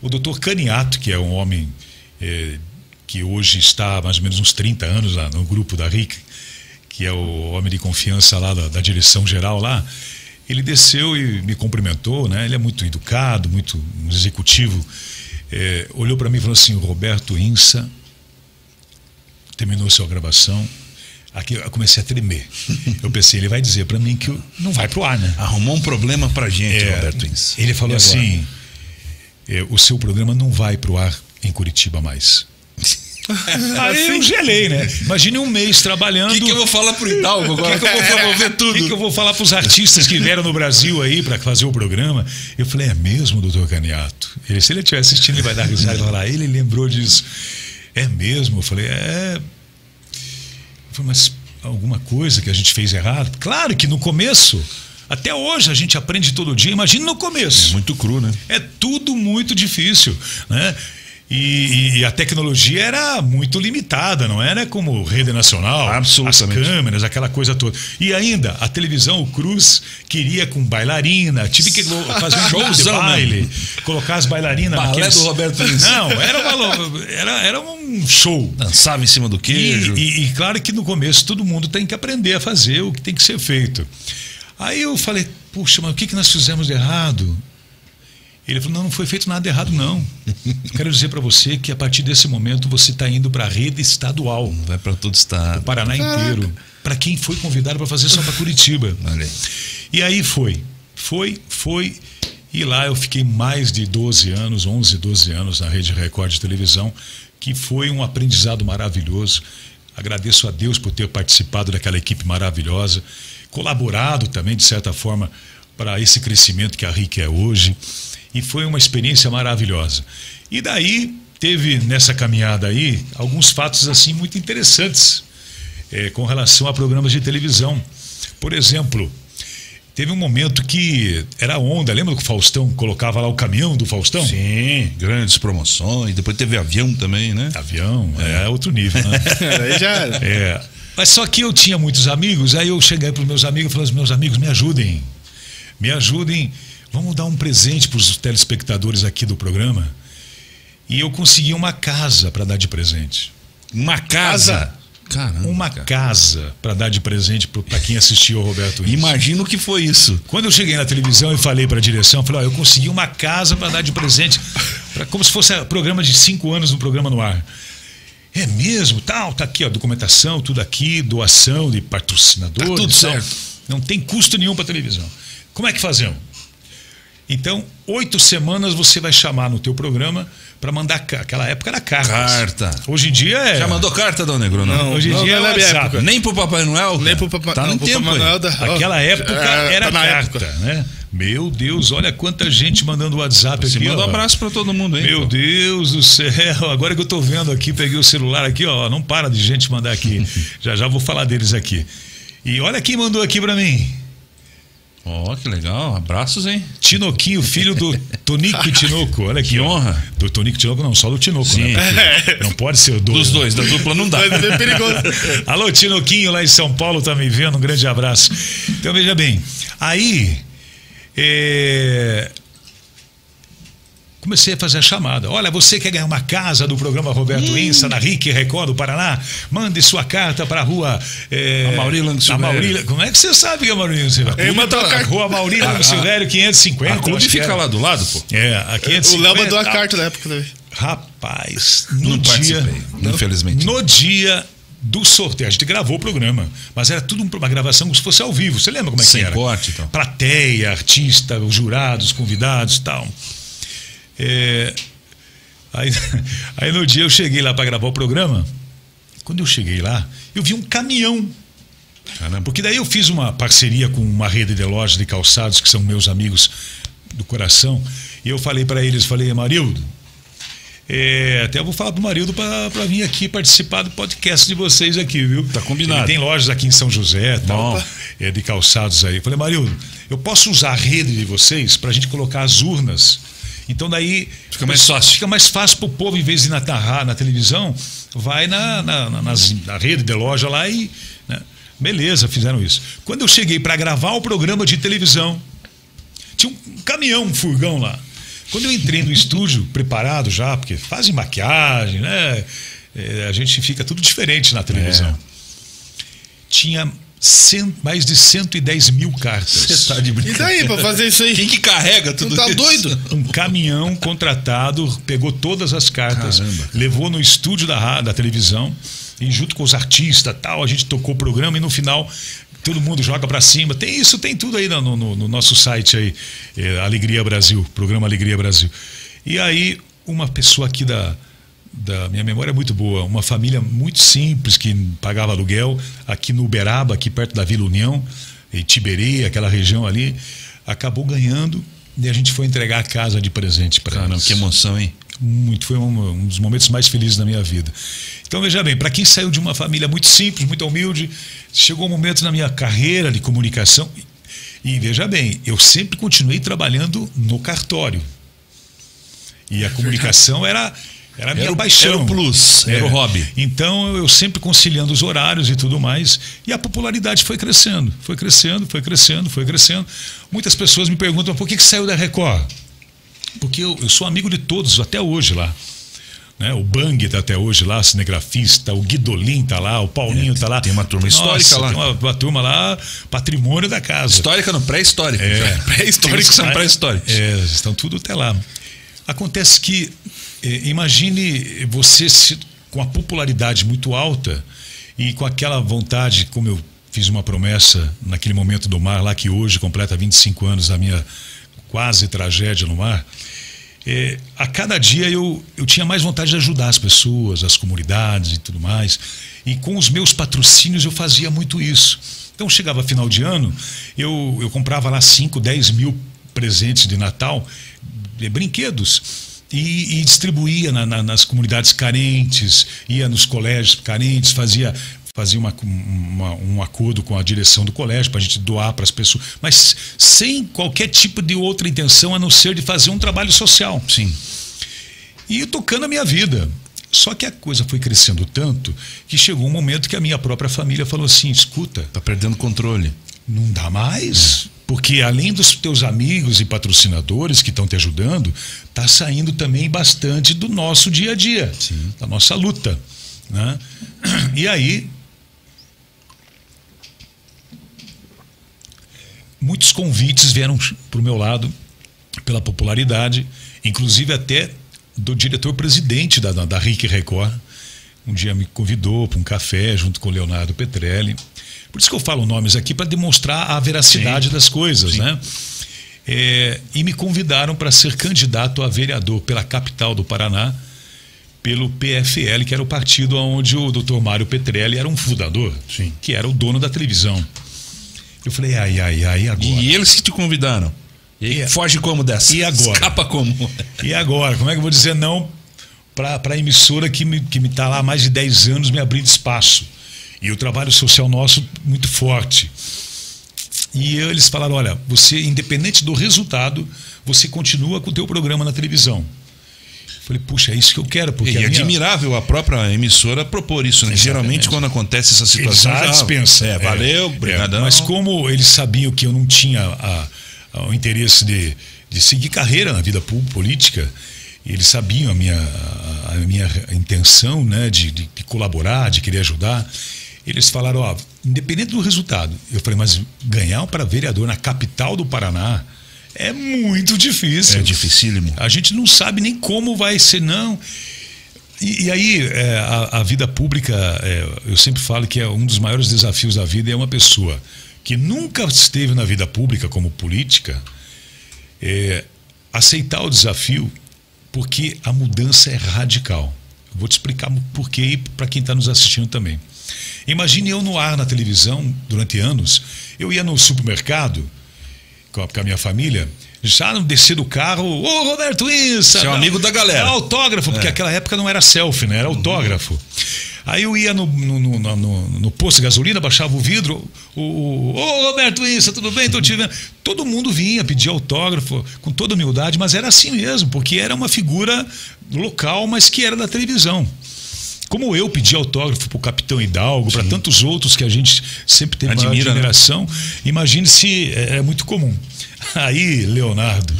o doutor Caniato, que é um homem é, que hoje está há mais ou menos uns 30 anos lá no grupo da RIC, que é o homem de confiança lá da, da direção geral lá, ele desceu e me cumprimentou, né? Ele é muito educado, muito executivo. É, olhou para mim e falou assim: Roberto Insa, terminou sua gravação. Aqui eu comecei a tremer. Eu pensei, ele vai dizer para mim que não vai pro ar, né? Arrumou um problema pra gente, É, Roberto Insa. ele falou assim: é, o seu programa não vai pro ar em Curitiba mais. Aí eu gelei, né? Imagine um mês trabalhando. O que, que eu vou falar pro Hidalgo agora? que, eu vou promover O tudo? que, que eu vou falar para os artistas que vieram no Brasil aí para fazer o programa? Eu falei, é mesmo, doutor Caniato? Ele, se ele estiver assistindo, ele vai dar risada e falar, ele lembrou disso. É mesmo? Eu falei, é. Eu falei, mas alguma coisa que a gente fez errado? Claro que no começo, até hoje a gente aprende todo dia, imagine no começo. Muito cru, né? É tudo muito difícil, né? E, e a tecnologia era muito limitada, não era como rede nacional, Absolutamente. as câmeras, aquela coisa toda. E ainda, a televisão, o Cruz queria com bailarina, tive que fazer um show de Showzão baile, colocar as bailarinas Balé naqueles... do Roberto Insa. Não, era, uma era, era um show. Dançava em cima do E, queijo. e- e claro que no começo todo mundo tem que aprender a fazer o que tem que ser feito. Aí eu falei, puxa, mas o que, que nós fizemos de errado? Ele falou, não, não foi feito nada errado, não. Quero dizer para você que a partir desse momento você está indo para a rede estadual, Vai pra todo estado. o Paraná inteiro. Para quem foi convidado para fazer só para Curitiba. Aí. E aí foi, foi, foi. E lá eu fiquei mais de 12 anos, 11, 12 anos na Rede Record de televisão, que foi um aprendizado maravilhoso. Agradeço a Deus por ter participado daquela equipe maravilhosa, colaborado também, de certa forma, para esse crescimento que a RIC é hoje. E foi uma experiência maravilhosa. E daí teve nessa caminhada aí alguns fatos assim muito interessantes eh, com relação a programas de televisão. Por exemplo, teve um momento que era onda, lembra que o Faustão colocava lá o caminhão do Faustão? Sim, grandes promoções. Depois teve avião também, né? Avião, é, outro nível, né? *laughs* Aí já era. É. Mas só que eu tinha muitos amigos, aí eu cheguei para os meus amigos e falei: meus amigos, me ajudem. Me ajudem. Vamos dar um presente para os telespectadores aqui do programa. E eu consegui uma casa para dar de presente. Uma casa. Caramba. Uma cara. casa para dar de presente para quem assistiu ao Roberto Ince. Imagina o que foi isso. Quando eu cheguei na televisão e falei para a direção, eu falei, ó, eu consegui uma casa para dar de presente, pra- como se fosse um programa de cinco anos no programa no ar. É mesmo? Tal, tá aqui, ó, documentação, tudo aqui, doação de patrocinadores. Tá tudo certo. Não tem custo nenhum para televisão. Como é que fazemos? Então, oito semanas você vai chamar no teu programa para mandar aquela época era cartas. Carta. Hoje em dia é. Já mandou carta, Dom Negro? Não. Não, Hoje em não, dia não é é da minha WhatsApp. época. Nem pro Papai Noel? Nem cara? pro Papai Tá não, no tempo Papai. Noel da- Aquela época É, era tá na carta, época. né? Meu Deus, olha quanta gente mandando WhatsApp Você aqui. manda um ó. abraço pra todo mundo aí. Meu pô. Deus do céu, agora que eu tô vendo aqui, peguei o celular aqui, ó, não para de gente mandar aqui. *laughs* já já vou falar deles aqui. E olha quem mandou aqui pra mim. Ó, que legal. Abraços, hein? Tinoquinho, filho do Tonico Tinoco. Olha aqui. Que honra. Do Tonico Tinoco, não, só do Tinoco, Sim. né? Porque *laughs* Não pode ser o dois. Dos né? dois, da dupla não dá. Mas é perigoso. Alô, Tinoquinho, lá em São Paulo, tá me vendo? Um grande abraço. Então, veja bem. Aí, é, comecei a fazer a chamada. Olha, você quer ganhar uma casa do programa Roberto Insa, na RIC Record do Paraná? Mande sua carta para a rua. É, Amauri Lang a Silvério. Como é que você sabe que é Amauri Lang Silvério? Ele mandou a carta. Rua Mauri Lang Silvério, 550. A clube fica lá do lado, pô. É, a 550. O Léo mandou a carta na época também. Rapaz, no Não dia. participei, infelizmente. No dia do sorteio, a gente gravou o programa, mas era tudo uma gravação como se fosse ao vivo. Você lembra como é Sem que era? corte e tal. Plateia, artista, os jurados, convidados e tal. É, aí, *laughs* aí no dia eu cheguei lá para gravar o programa. Quando eu cheguei lá, eu vi um caminhão Caramba. porque daí eu fiz uma parceria com uma rede de lojas de calçados, que são meus amigos do coração, e eu falei para eles, falei, Marildo, é, até eu vou falar pro Marildo para vir aqui participar do podcast de vocês aqui, viu? Tá combinado. Ele tem lojas aqui em São José, tal, Bom. é, de calçados aí. Eu falei, Marildo, eu posso usar a rede de vocês para a gente colocar as urnas Então daí Fica mais fácil. Fica mais fácil para o povo, em vez de narrar na televisão, vai na, na, na, nas- na rede de loja lá e. né? Beleza, fizeram isso. Quando eu cheguei para gravar o programa de televisão, tinha um caminhão, um furgão lá. Quando eu entrei no *laughs* estúdio, preparado já, porque fazem maquiagem, né? É, a gente fica tudo diferente na televisão. É. Tinha mais de 110 mil cartas. Você tá de E brincadeira. daí, pra fazer isso aí? Quem que carrega tudo Não tá isso? doido? Um caminhão contratado pegou todas as cartas, Caramba. levou no estúdio da, da televisão e junto com os artistas tal, a gente tocou o programa e no final todo mundo joga pra cima. Tem isso, tem tudo aí no, no- no nosso site aí, é, Alegria Brasil, programa Alegria Brasil. E aí uma pessoa aqui da da minha memória é muito boa, uma família muito simples que pagava aluguel aqui no Uberaba, aqui perto da Vila União, em Tiberê, aquela região ali, acabou ganhando e a gente foi entregar a casa de presente para Caramba, eles. que emoção, hein? Muito, foi um, um dos momentos mais felizes da minha vida. Então, veja bem, para quem saiu de uma família muito simples, muito humilde, chegou um momento na minha carreira de comunicação. E veja bem, eu sempre continuei trabalhando no cartório. E a comunicação era, era a minha Era o- paixão. era o plus, era o hobby. Então, eu sempre conciliando os horários e tudo mais. E a popularidade foi crescendo, foi crescendo, foi crescendo, foi crescendo. Muitas pessoas me perguntam por que, que saiu da Record? Porque eu, eu sou amigo de todos até hoje lá. Né? O Bang tá até hoje lá, cinegrafista, o Guidolin tá lá, o Paulinho É, tá lá. tem uma turma histórica lá. Tem uma, uma turma lá, patrimônio da casa. Histórica no pré-histórico. É. Pré-históricos são pré-históricos. É, estão tudo até lá. Acontece que, eh, imagine você se- com a popularidade muito alta e com aquela vontade, como eu fiz uma promessa naquele momento do mar, lá que hoje completa 25 anos da minha quase tragédia no mar. eh, a cada dia eu, eu tinha mais vontade de ajudar as pessoas, as comunidades e tudo mais. E com os meus patrocínios eu fazia muito isso. Então chegava final de ano, eu, eu comprava lá 5, 10 mil presentes de Natal, brinquedos, e, e distribuía na- na- nas comunidades carentes, ia nos colégios carentes, fazia fazia uma, uma- um acordo com a direção do colégio para a gente doar para as pessoas, mas sem qualquer tipo de outra intenção a não ser de fazer um trabalho social. Sim. E tocando a minha vida. Só que a coisa foi crescendo tanto que chegou um momento que a minha própria família falou assim: escuta, Tá perdendo controle. não dá mais. Porque além dos teus amigos e patrocinadores que estão te ajudando, tá saindo também bastante do nosso dia a dia, da nossa luta. Né? *clears throat* E aí. Muitos convites vieram para o meu lado pela popularidade, inclusive até do diretor-presidente da, da, da RIC Record. Um dia me convidou para um café junto com o Leonardo Petrelli. Por isso que eu falo nomes aqui para demonstrar a veracidade Sim. das coisas, Sim. né? É, e me convidaram para ser candidato a vereador pela capital do Paraná, pelo PFL, que era o partido onde o Dr. Mário Petrelli era um fundador, Sim. que era o dono da televisão. Eu falei, ai, ai, ai, agora? E eles que te convidaram. E foge como dessa? E agora? Escapa como? E agora? Como é que eu vou dizer não para a emissora que me, que me tá lá há mais de 10 anos me abrindo espaço? E o trabalho social nosso muito forte. E eles falaram: olha, você, independente do resultado, você continua com o teu programa na televisão. Eu falei, puxa, é isso que eu quero, porque E é minha- admirável a própria emissora propor isso, né? Exatamente. Geralmente, quando acontece essa situação. já já- dispensam. É, valeu, É, obrigadão. mas como eles sabiam que eu não tinha a- a- o interesse de, de seguir carreira na vida política, eles sabiam a minha, a, a minha intenção né, de, de- de colaborar, de querer ajudar, eles falaram, ó, independente do resultado, eu falei, mas ganhar para vereador na capital do Paraná é muito difícil. É dificílimo. A gente não sabe nem como vai ser, não. E, e aí, é, a, a vida pública, é, eu sempre falo que é um dos maiores desafios da vida é uma pessoa que nunca esteve na vida pública como política é, aceitar o desafio, porque a mudança é radical. Eu vou te explicar por quê e para quem está nos assistindo também. Imagine eu no ar na televisão durante anos. Eu ia no supermercado com a, minha família, já descer do carro, ô Roberto Insa! É um amigo da galera. Autógrafo, porque É. aquela época não era selfie, né? Era autógrafo. Aí eu ia no, no, no, no, no posto de gasolina, baixava o vidro, o, ô Roberto Issa, tudo bem? Tô te vendo. Todo mundo vinha pedir autógrafo, com toda humildade, mas era assim mesmo, porque era uma figura local, mas que era da televisão. Como eu pedi autógrafo para o Capitão Hidalgo, para tantos outros que a gente sempre teve Admira, né? admiração, imagine se é, é muito comum. *laughs* Aí, Leonardo,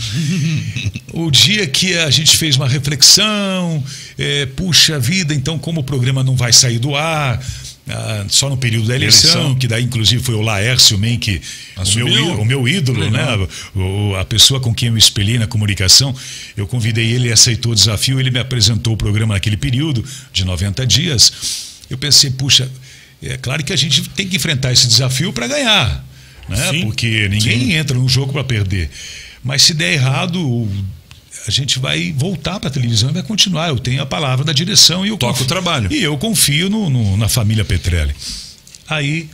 o dia que a gente fez uma reflexão, é, puxa vida, então como o programa não vai sair do ar, ah, só no período da eleição, Eleição. que daí inclusive foi o Laércio Men que o meu, o meu ídolo, Legal. né? O- a pessoa com quem eu espelhei na comunicação, eu convidei ele e aceitou o desafio, ele me apresentou o programa naquele período de 90 dias. Eu pensei, puxa, é claro que a gente tem que enfrentar esse desafio para ganhar, né? Sim. Porque ninguém entra no jogo para perder. Mas se der errado, a gente vai voltar para a televisão e vai continuar. Eu tenho a palavra da direção e eu Toca o trabalho. E eu confio no- no- na família Petrelli. Aí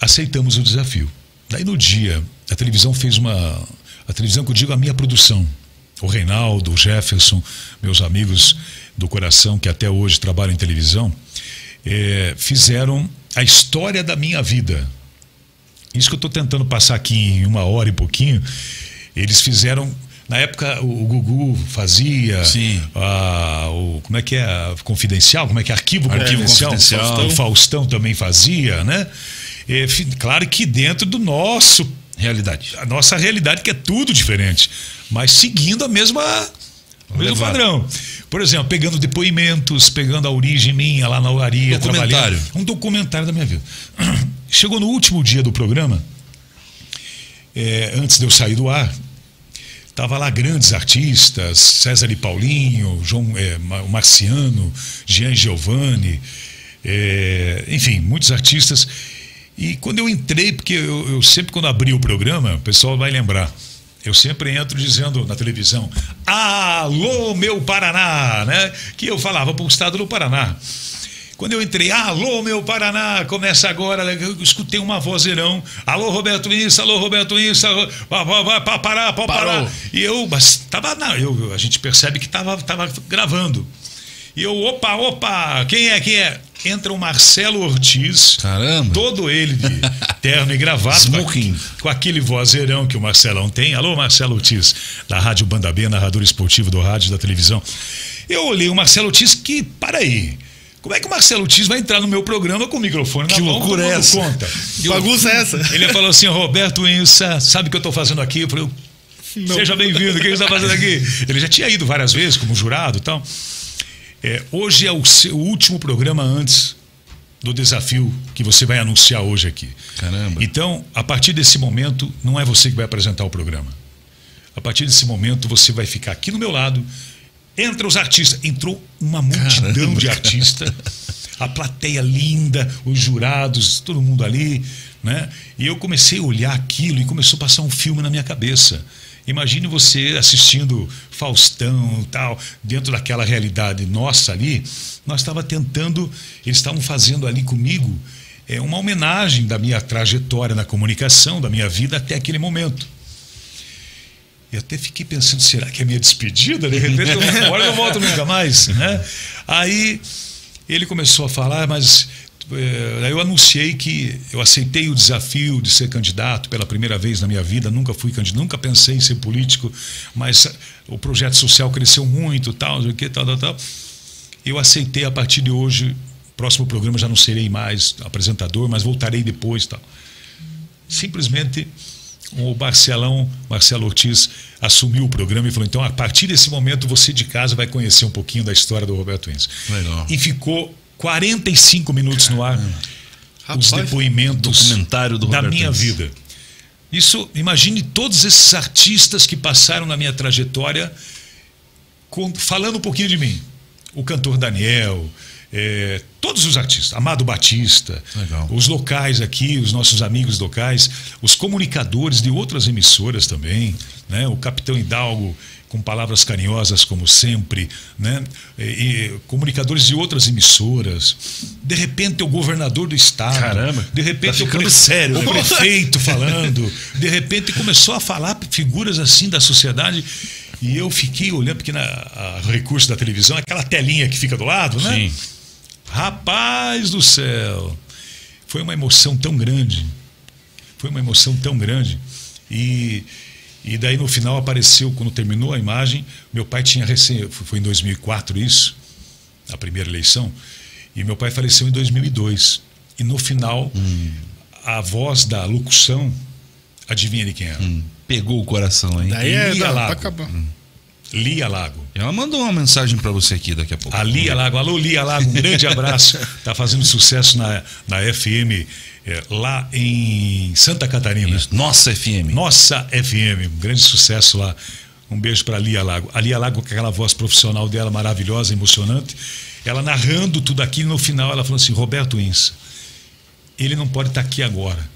aceitamos o desafio. Daí no dia, a televisão fez uma. A televisão que eu digo a minha produção. O Reinaldo, o Jefferson, meus amigos do coração que até hoje trabalham em televisão, eh, fizeram a história da minha vida. Isso que eu estou tentando passar aqui em uma hora e pouquinho. Eles fizeram. Na época o o Gugu fazia Sim. a- o como é que é a confidencial, como é que é arquivo, Arquivo confidencial, Confidencial. o Faustão também fazia, né? Fi- claro que dentro do nosso Realidade. a nossa realidade que é tudo diferente, mas seguindo a mesma o mesmo padrão. Por exemplo, pegando depoimentos, pegando a origem minha lá na olaria, Documentário. trabalhando. Um documentário da minha vida. *clears throat* Chegou no último dia do programa, é, antes de eu sair do ar, Tava lá grandes artistas, César e Paulinho, João é, Ma- Marciano, Jean Giovanni, é, enfim, muitos artistas. E quando eu entrei, porque eu, eu sempre quando abri o programa, o pessoal vai lembrar. Eu sempre entro dizendo na televisão, alô meu Paraná, né? Que eu falava para o estado do Paraná. Quando eu entrei, alô, meu Paraná, começa agora, eu escutei uma vozeirão, alô, Roberto Isso, alô, Roberto alô, vai, vai, vai, pa- parar, pode Parou. parar. E eu, mas tava, não, eu, a gente percebe que tava, tava gravando. E eu, opa, opa, quem é, quem é? Entra o Marcelo Ortiz, Caramba. todo ele de *laughs* terno e gravata, com, Smoking. com aquele vozeirão que o Marcelão tem. Alô, Marcelo Ortiz, da Rádio Banda B, narrador esportivo do rádio e da televisão. Eu olhei o Marcelo Ortiz que, para aí, como é que o Marcelo Ortiz vai entrar no meu programa com o microfone na Que mão? loucura tomando é essa? Conta? Que bagunça é essa? Ele falou assim, Roberto Insa, sabe o que eu estou fazendo aqui? Eu falei, Não. seja bem-vindo, o que você está fazendo aqui? Ele já tinha ido várias vezes como jurado e tal. É, hoje é o, seu último programa antes do desafio que você vai anunciar hoje aqui. Caramba. Então, a partir desse momento, não é você que vai apresentar o programa. A partir desse momento, você vai ficar aqui no meu lado. Entra os artistas. Entrou uma multidão Caramba, de artistas. A plateia linda, os jurados, todo mundo ali. Né? E eu comecei a olhar aquilo e começou a passar um filme na minha cabeça. Imagine você assistindo Faustão tal, dentro daquela realidade nossa ali. Nós estava tentando, eles estavam fazendo ali comigo é, uma homenagem da minha trajetória na comunicação, da minha vida até aquele momento. E até fiquei pensando, será que é minha despedida? De repente eu vou embora e não volto nunca mais. Né? Aí ele começou a falar, mas aí eu anunciei que eu aceitei o desafio de ser candidato pela primeira vez na minha vida, nunca fui candidato, nunca pensei em ser político, mas o projeto social cresceu muito, tal, não sei o que, tal, tal, tal. Eu aceitei a partir de hoje, próximo programa já não serei mais apresentador, mas voltarei depois, tal. Simplesmente o Marcelão, Marcelo Ortiz, assumiu o programa e falou: então, a partir desse momento, você de casa vai conhecer um pouquinho da história do Roberto Enzo. Legal. E ficou 45 minutos no ar os Rapaz, depoimentos documentário do da Roberto minha Enzo. vida. Isso, imagine todos esses artistas que passaram na minha trajetória com- falando um pouquinho de mim. O cantor Daniel, eh, todos os artistas, Amado Batista, Legal. os locais aqui, os nossos amigos locais, os comunicadores de outras emissoras também, né? o Capitão Hidalgo com palavras carinhosas como sempre, né? E, e comunicadores de outras emissoras, de repente o governador do estado, Caramba, de repente tá o, ficando sério, o né? prefeito *laughs* falando, de repente começou a falar figuras assim da sociedade e eu fiquei olhando porque na a recurso da televisão, aquela telinha que fica do lado, né? Sim. Rapaz do céu! Foi uma emoção tão grande. Foi uma emoção tão grande. E, e daí no final apareceu, quando terminou a imagem, meu pai tinha recém. Foi em 2004 isso, a primeira eleição. E meu pai faleceu em 2002. E no final, hum. a voz da locução, adivinha de quem era? Hum. Pegou o coração, hein? Daí é, Lia Lago. Hum. Lia Lago. Ela mandou uma mensagem para você aqui daqui a pouco. A Lia Lago. Alô, Lia Lago, um grande abraço. Está *laughs* fazendo sucesso na, na FM é, lá em Santa Catarina. Isso. Nossa FM. Nossa FM. Um grande sucesso lá. Um beijo para a Lia Lago. A Lia Lago, com aquela voz profissional dela maravilhosa, emocionante. Ela narrando tudo aqui, no final ela falou assim: Roberto Insa, ele não pode estar tá aqui agora,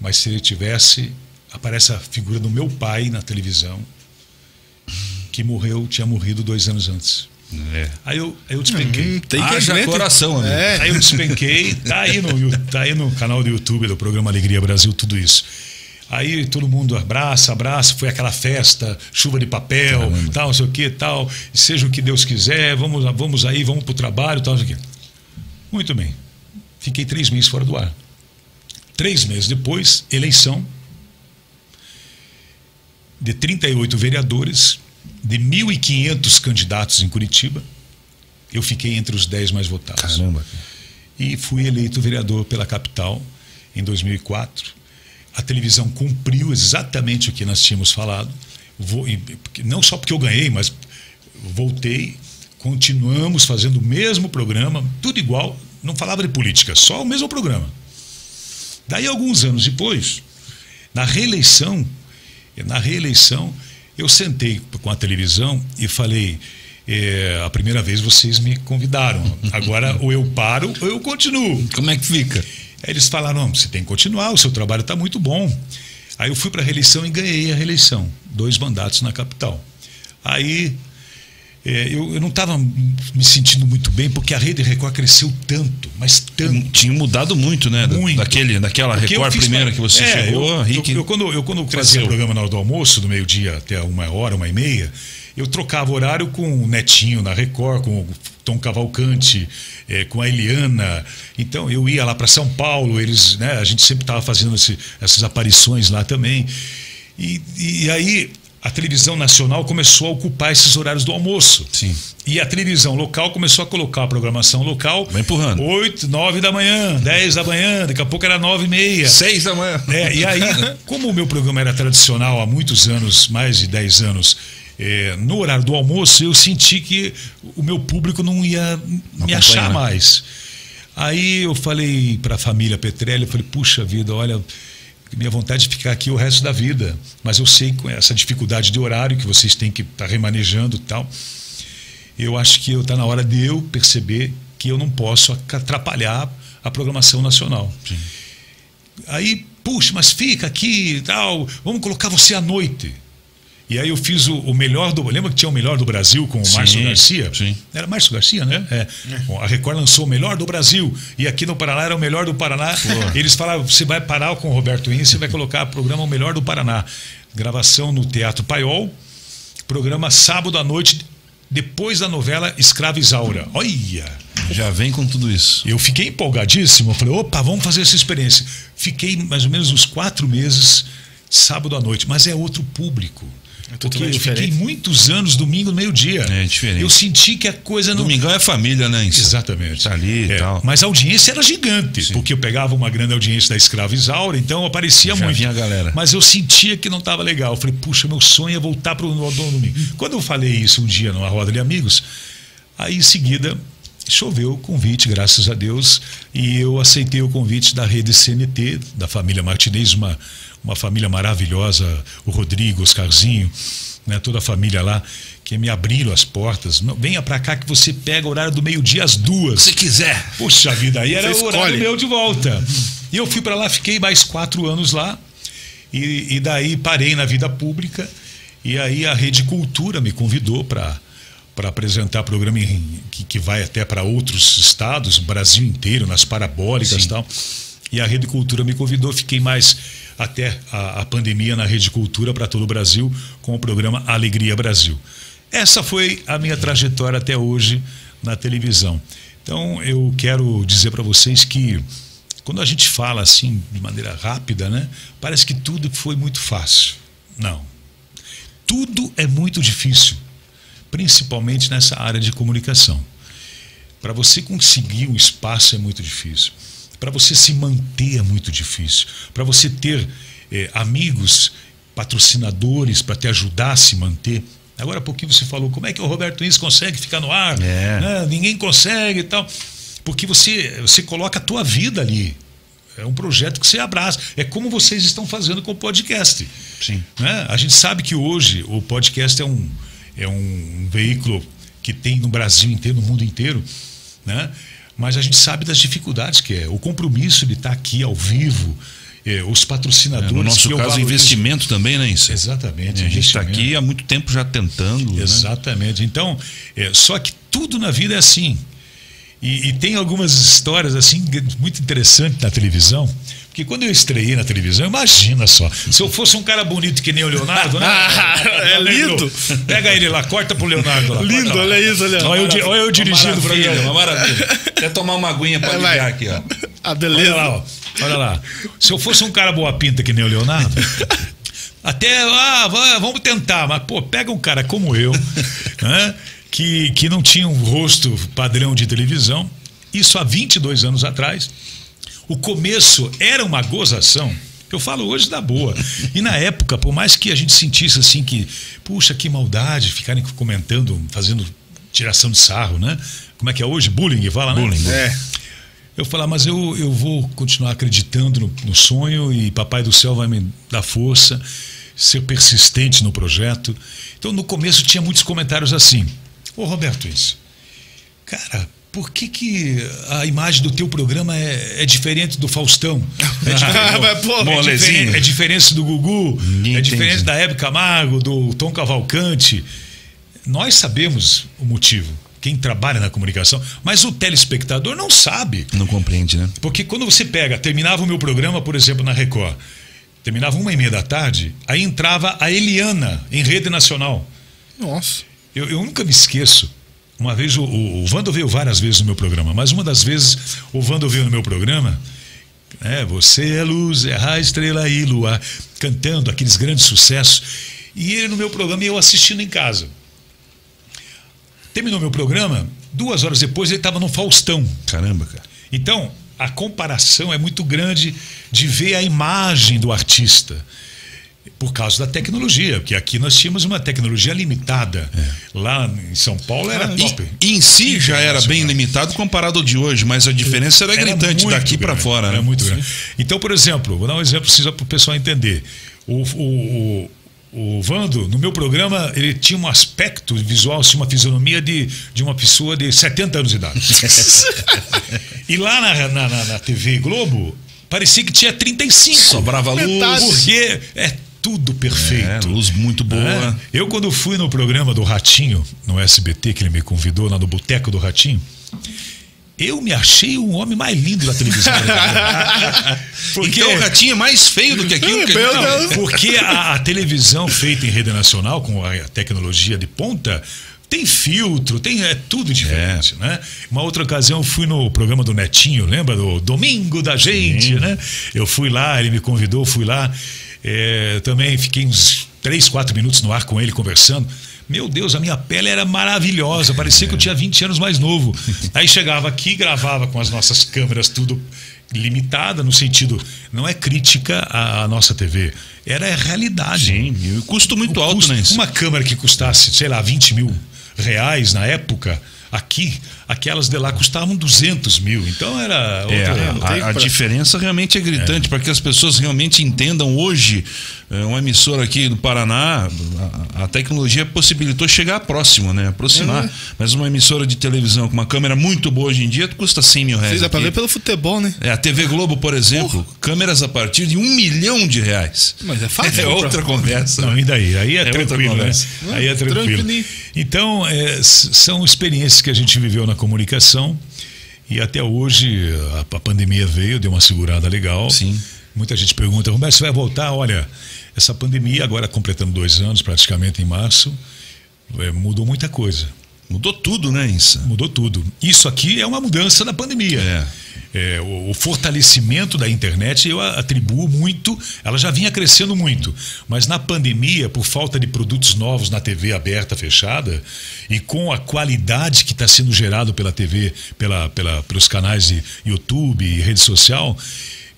mas se ele tivesse, aparece a figura do meu pai na televisão, que morreu, tinha morrido dois anos antes. É. Aí eu, aí eu despenquei. Hum, tem que Haja coração, amigo. É. Aí eu despenquei, tá aí, no, tá aí no canal do YouTube do programa Alegria Brasil, tudo isso. Aí todo mundo abraça, abraça, foi aquela festa, chuva de papel, Caramba. tal, não sei o que, tal, seja o que Deus quiser, vamos, vamos aí, vamos pro trabalho, tal, não sei o que. Muito bem. Fiquei três meses fora do ar. Três meses depois, eleição de 38 vereadores, de 1.500 candidatos em Curitiba. Eu fiquei entre os 10 mais votados. Caramba. E fui eleito vereador pela capital em 2004 a televisão cumpriu exatamente o que nós tínhamos falado. Vou, não só porque eu ganhei, mas voltei, continuamos fazendo o mesmo programa, tudo igual, não falava de política, só o mesmo programa. Daí, alguns anos depois, na reeleição, na reeleição, eu sentei com a televisão e falei: é, a primeira vez vocês me convidaram, agora *laughs* ou eu paro ou eu continuo. Como é que fica? Aí eles falaram: não, você tem que continuar, o seu trabalho está muito bom. Aí eu fui para a reeleição e ganhei a reeleição, dois mandatos na capital. Aí é, eu, eu, não estava me sentindo muito bem porque a rede Record cresceu tanto, mas tanto. Tinha mudado muito, né? Muito. Daquele, daquela porque Record primeira que você é, chegou. Eu, eu, eu, quando eu quando fazia o programa na hora do almoço, do meio-dia até uma hora, uma e meia, eu trocava horário com o Netinho na Record, com o Tom Cavalcante, é, com a Eliana. Então eu ia lá para São Paulo, eles, né, a gente sempre estava fazendo esse, essas aparições lá também. E, e aí a televisão nacional começou a ocupar esses horários do almoço. Sim. E a televisão local começou a colocar a programação local. Vai empurrando. 8, 9 da manhã, 10 da manhã, daqui a pouco era 9 e meia. 6 da manhã. É, e aí, *laughs* como o meu programa era tradicional há muitos anos, mais de 10 anos, é, no horário do almoço, eu senti que o meu público não ia não me achar mais. Aí eu falei para a família Petrelli, eu falei, puxa vida, olha, minha vontade de ficar aqui o resto da vida, mas eu sei com essa dificuldade de horário que vocês têm que estar tá remanejando e tal, eu acho que está na hora de eu perceber que eu não posso atrapalhar a programação nacional. Sim. Aí, puxa, mas fica aqui e tal, vamos colocar você à noite. E aí eu fiz o, o, melhor do. Lembra que tinha o melhor do Brasil com o sim, Márcio Garcia? Sim. Era Márcio Garcia, né? É. É. a Record lançou o melhor do Brasil. E aqui no Paraná era o melhor do Paraná. Pô. Eles falavam: você vai parar com o Roberto Ince e vai colocar o programa O Melhor do Paraná. Gravação no Teatro Paiol. Programa sábado à noite, depois da novela Escrava Isaura. Olha! Já vem com tudo isso. Eu fiquei empolgadíssimo. Eu falei: opa, vamos fazer essa experiência. Fiquei mais ou menos uns quatro meses, sábado à noite, mas é outro público. É Porque eu fiquei muitos anos domingo no meio-dia. É diferente. Eu senti que a coisa não. Domingão é família, né? Exatamente. Tá ali e é, tal. Mas a audiência era gigante, Sim. porque eu pegava uma grande audiência da Escrava Isaura, então aparecia Já muito. Vinha a galera. Mas eu sentia que não estava legal. Eu falei, puxa, meu sonho é voltar para o domingo. Quando eu falei isso um dia numa roda de amigos, aí em seguida choveu o convite, graças a Deus, e eu aceitei o convite da rede CNT, da família Martinez, uma uma família maravilhosa, o Rodrigo, Oscarzinho, né, toda a família lá, que me abriram as portas. Não, venha para cá que você pega o horário do meio-dia às duas. Se quiser. Puxa vida, aí era o horário meu de volta. E eu fui para lá, fiquei mais quatro anos lá, e, e daí parei na vida pública, e aí a Rede Cultura me convidou para para apresentar programa em, que, que vai até para outros estados, Brasil inteiro, nas parabólicas e tal. E a Rede Cultura me convidou, fiquei mais até a, a pandemia na Rede Cultura para todo o Brasil com o programa Alegria Brasil. Essa foi a minha trajetória até hoje na televisão. Então eu quero dizer para vocês que quando a gente fala assim de maneira rápida, né, parece que tudo foi muito fácil. Não. Tudo é muito difícil, principalmente nessa área de comunicação. Para você conseguir um espaço é muito difícil. Para você se manter é muito difícil. Para você ter eh, amigos, patrocinadores para te ajudar a se manter. Agora há pouquinho você falou como é que o Roberto Inês consegue ficar no ar. É. Né? Ninguém consegue e tal. Porque você, você coloca a tua vida ali. É um projeto que você abraça. É como vocês estão fazendo com o podcast. Sim. Né? A gente sabe que hoje o podcast é um, é um veículo que tem no Brasil inteiro, no mundo inteiro, né? Mas a gente sabe das dificuldades que é. O compromisso de estar aqui ao vivo, eh, os É, patrocinadores. no nosso eu caso, valorizo. investimento também, né, isso? Exatamente. A gente está aqui há muito tempo já tentando. né? Exatamente. Então, é, só que tudo na vida é assim. E, e tem algumas histórias assim muito interessantes na televisão. Porque quando eu estreiei na televisão, imagina só, se eu fosse um cara bonito que nem o Leonardo, né? *laughs* É lindo. Pega ele lá, corta pro Leonardo lá. Lindo, lá. olha isso, olha. Olha eu, olha eu dirigindo Maravilha, programa. uma maravilha. Até tomar uma aguinha para É, vai. ligar aqui, ó. A Olha beleza. lá, ó. olha lá. Se eu fosse um cara boa pinta que nem o Leonardo, até ah, va- vamos tentar, mas pô, pega um cara como eu, né, que, que não tinha um rosto padrão de televisão, isso há 22 anos atrás. O começo era uma gozação. Eu falo hoje da boa. E na época, por mais que a gente sentisse assim que, puxa, que maldade, ficarem comentando, fazendo tiração de sarro, né? Como é que é hoje? Bullying, fala, né? Bullying. É. Eu falar, mas eu, eu vou continuar acreditando no, no sonho e Papai do Céu vai me dar força, ser persistente no projeto. Então, no começo, tinha muitos comentários assim: Ô Roberto, isso, cara, por que, que a imagem do teu programa é, é diferente do Faustão? É *laughs* diferente, pô, é diferente, é diferente do Gugu, Ninguém é diferente entende. da Hebe Camargo, do Tom Cavalcante. Nós sabemos o motivo, quem trabalha na comunicação, mas o telespectador não sabe. Não compreende, né? Porque quando você pega, terminava o meu programa, por exemplo, na Record, terminava uma e meia da tarde, aí entrava a Eliana, em rede nacional. Nossa. Eu, eu nunca me esqueço. Uma vez o, o, o Vando veio várias vezes no meu programa, mas uma das vezes o Vando veio no meu programa. É, você é luz, é a estrela e lua, cantando aqueles grandes sucessos. E ele no meu programa e eu assistindo em casa. Terminou meu programa, duas horas depois ele estava no Faustão. Caramba, cara. Então, a comparação é muito grande de ver a imagem do artista. Por causa da tecnologia, porque aqui nós tínhamos uma tecnologia limitada. Lá em São Paulo era top. E, em si já era bem limitado comparado ao de hoje, mas a diferença era, gritante muito daqui para fora, Era né? muito grande. Então, por exemplo, vou dar um exemplo para o pessoal entender. O, o, o, o Vando, no meu programa, ele tinha um aspecto visual, uma fisionomia de, de uma pessoa de 70 anos de idade. *laughs* e lá na, na, na, na TV Globo, parecia que tinha 35. Sobrava luz. Metade. Porque é tudo perfeito. É, luz muito boa. É. Eu, quando fui no programa do Ratinho, no SBT, que ele me convidou lá no Boteco do Ratinho, eu me achei o homem mais lindo da televisão. *laughs* Porque, Então o ratinho é mais feio do que aquilo que Meu Deus. porque a, a televisão feita em rede nacional, com a tecnologia de ponta, tem filtro, tem é tudo diferente, né? Uma outra ocasião eu fui no programa do Netinho, lembra do Domingo da Gente, né? Eu fui lá, ele me convidou, fui lá, é, também fiquei uns três, quatro minutos no ar com ele conversando. Meu Deus, a minha pele era maravilhosa, parecia que eu tinha 20 anos mais novo. Aí chegava aqui, gravava com as nossas câmeras tudo limitada no sentido não é crítica à, à nossa TV, era a realidade. Sim, e o custo muito O alto, custo- né? Uma câmera que custasse, sei lá, 20 mil reais na época, aqui, aquelas de lá custavam 200 mil. Então era É, outra. a- a, pra- diferença realmente é gritante, para que as pessoas realmente entendam hoje. é, Uma emissora aqui do Paraná, a, a tecnologia possibilitou chegar próximo, né? Aproximar. É. Mas uma emissora de televisão com uma câmera muito boa hoje em dia custa 100 mil reais. Vocês dá aqui. ver pelo futebol, né? É, a TV Globo, por exemplo, câmeras a partir de um milhão de reais. Mas é fácil. É outra conversa. Não, e daí? Aí é, É tranquilo, né? Aí é tranquilo. Tranquilinho. Então, é, são experiências que a gente viveu na comunicação e até hoje a, a pandemia veio, deu uma segurada legal. Sim. Muita gente pergunta, Roberto, você vai voltar? Olha, essa pandemia, agora completando dois anos, praticamente em março, é, mudou muita coisa. Mudou tudo, né, Insa? Mudou tudo. Isso aqui é uma mudança da pandemia. É. É, o, o, fortalecimento da internet eu atribuo muito, ela já vinha crescendo muito, mas na pandemia, por falta de produtos novos na TV aberta, fechada, e com a qualidade que está sendo gerado pela TV, pela, pela, pelos canais de YouTube e rede social,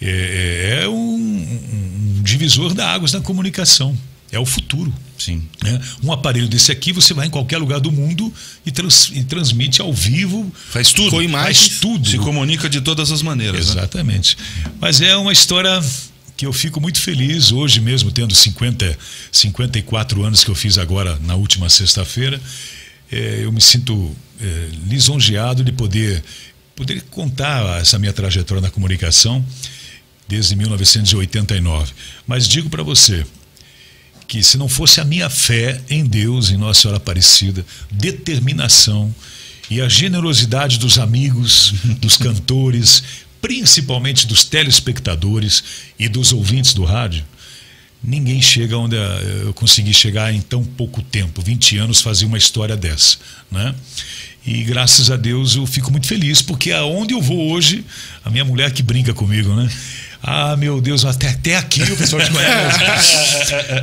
é, é um, um divisor da águas na comunicação. É o futuro. Sim. Né? Um aparelho desse aqui, você vai em qualquer lugar do mundo e, trans, e transmite ao vivo. Faz tudo. Com imagens. Faz tudo. Se comunica de todas as maneiras. Né? Exatamente. Né? Mas é uma história que eu fico muito feliz hoje mesmo, tendo 50, 54 anos que eu fiz agora na última sexta-feira. É, eu me sinto é, lisonjeado de poder, poder contar essa minha trajetória na comunicação desde 1989. Mas digo para você, que se não fosse a minha fé em Deus, em Nossa Senhora Aparecida, determinação e a generosidade dos amigos, *laughs* dos cantores, principalmente dos telespectadores e dos ouvintes do rádio, ninguém chega onde eu consegui chegar em tão pouco tempo, 20 anos, fazer uma história dessa, né? E graças a Deus eu fico muito feliz, porque aonde eu vou hoje, a minha mulher que brinca comigo, né? Ah, meu Deus, até, até aqui o pessoal te conhece.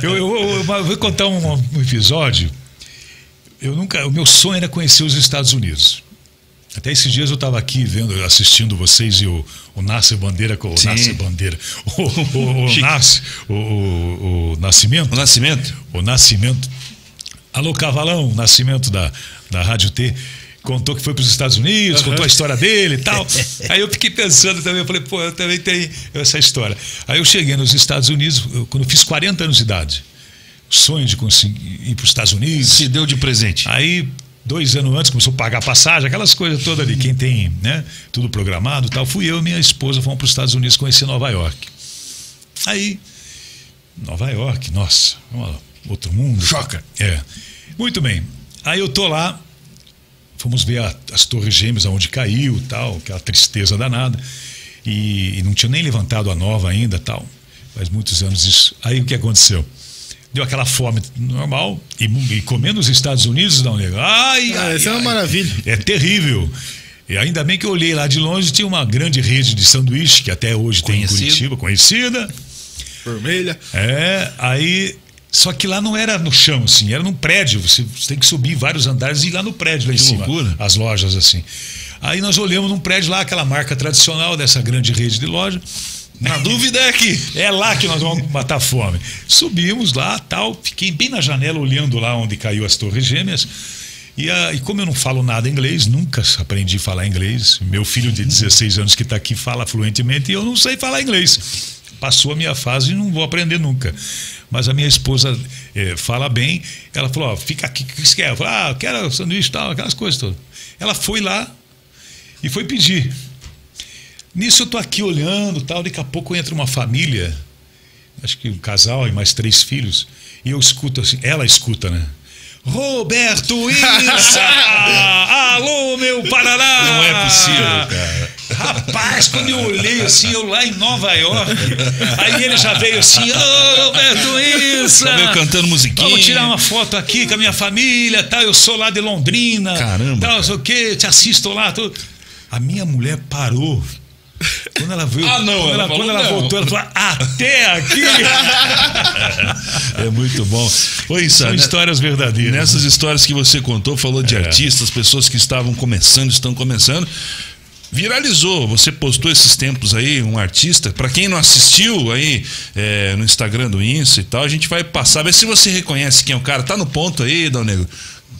*laughs* eu, eu, eu, vou contar um, um, episódio. Eu nunca, o meu sonho era conhecer os Estados Unidos. Até esses dias eu estava aqui vendo, assistindo vocês e o, o Nascer Bandeira, o Sim. Nascer Bandeira, o, o, o, Nasce, o, o, o Nascimento. O Nascimento. O Nascimento. Alô, Cavalão, Nascimento da, da Rádio T contou que foi para os Estados Unidos, uhum. contou a história dele e tal. *laughs* Aí eu fiquei pensando também, eu falei, pô, eu também tenho essa história. Aí eu cheguei nos Estados Unidos, eu, quando eu fiz 40 anos de idade, sonho de conseguir ir para os Estados Unidos. Se deu de presente. Aí, dois anos antes, começou a pagar passagem, aquelas coisas todas ali, quem tem né, tudo programado e tal. Fui eu e minha esposa, fomos para os Estados Unidos conhecer Nova York. Aí, Nova York, nossa, outro mundo. Choca. É. Muito bem. Aí eu tô lá, fomos ver a, as torres gêmeas aonde caiu tal, aquela tristeza danada. E, e, não tinha nem levantado a nova ainda tal. Faz muitos anos isso. Aí o que aconteceu? Deu aquela fome normal e, e comendo nos Estados Unidos, não nego. Ai, ah, ai, Isso é uma maravilha. É terrível. E ainda bem que eu olhei lá de longe, tinha uma grande rede de sanduíche que até hoje Conhecido. tem em Curitiba, conhecida. Vermelha. É, aí só que lá não era no chão, assim, era num prédio. Você, você tem que subir vários andares e ir lá no prédio, lá em que cima. Loucura. As lojas, assim. Aí nós olhamos num prédio lá, aquela marca tradicional dessa grande rede de loja. Na *laughs* dúvida é aqui. É lá que nós vamos matar fome. Subimos lá, tal, fiquei bem na janela olhando lá onde caiu as torres gêmeas. E, a, e como eu não falo nada inglês, nunca aprendi a falar inglês. Meu filho de 16 anos que está aqui fala fluentemente e eu não sei falar inglês. Passou a minha fase e não vou aprender nunca. Mas a minha esposa é, fala bem. Ela falou: ó, fica aqui, o que você quer? Eu falei, ah, quero sanduíche tal, aquelas coisas todas. Ela foi lá e foi pedir. Nisso eu tô aqui olhando tal, daqui a pouco entra uma família, acho que um casal e mais três filhos, e eu escuto assim, ela escuta, né? Roberto Issa! *laughs* Alô, meu Paraná! Não é possível, cara. Rapaz, quando eu olhei assim, eu lá em Nova York, aí ele já veio assim, ô oh! Já veio cantando musiquinha. Vamos tirar uma foto aqui com a minha família, tal, eu sou lá de Londrina. Caramba. Tal, sei o quê, te assisto lá. Tudo. A minha mulher parou quando ela veio, ah, não, quando ela, ela, quando ela voltou, ela falou: até aqui! *laughs* é muito bom. Oi, São né? histórias verdadeiras. Nessas histórias que você contou, falou de é. artistas, pessoas que estavam começando, estão começando. Viralizou, você postou esses tempos aí, um artista. Para quem não assistiu aí é, no Instagram do Insta e tal, a gente vai passar, ver se você reconhece quem é o cara. Tá no ponto aí, Dal Negro?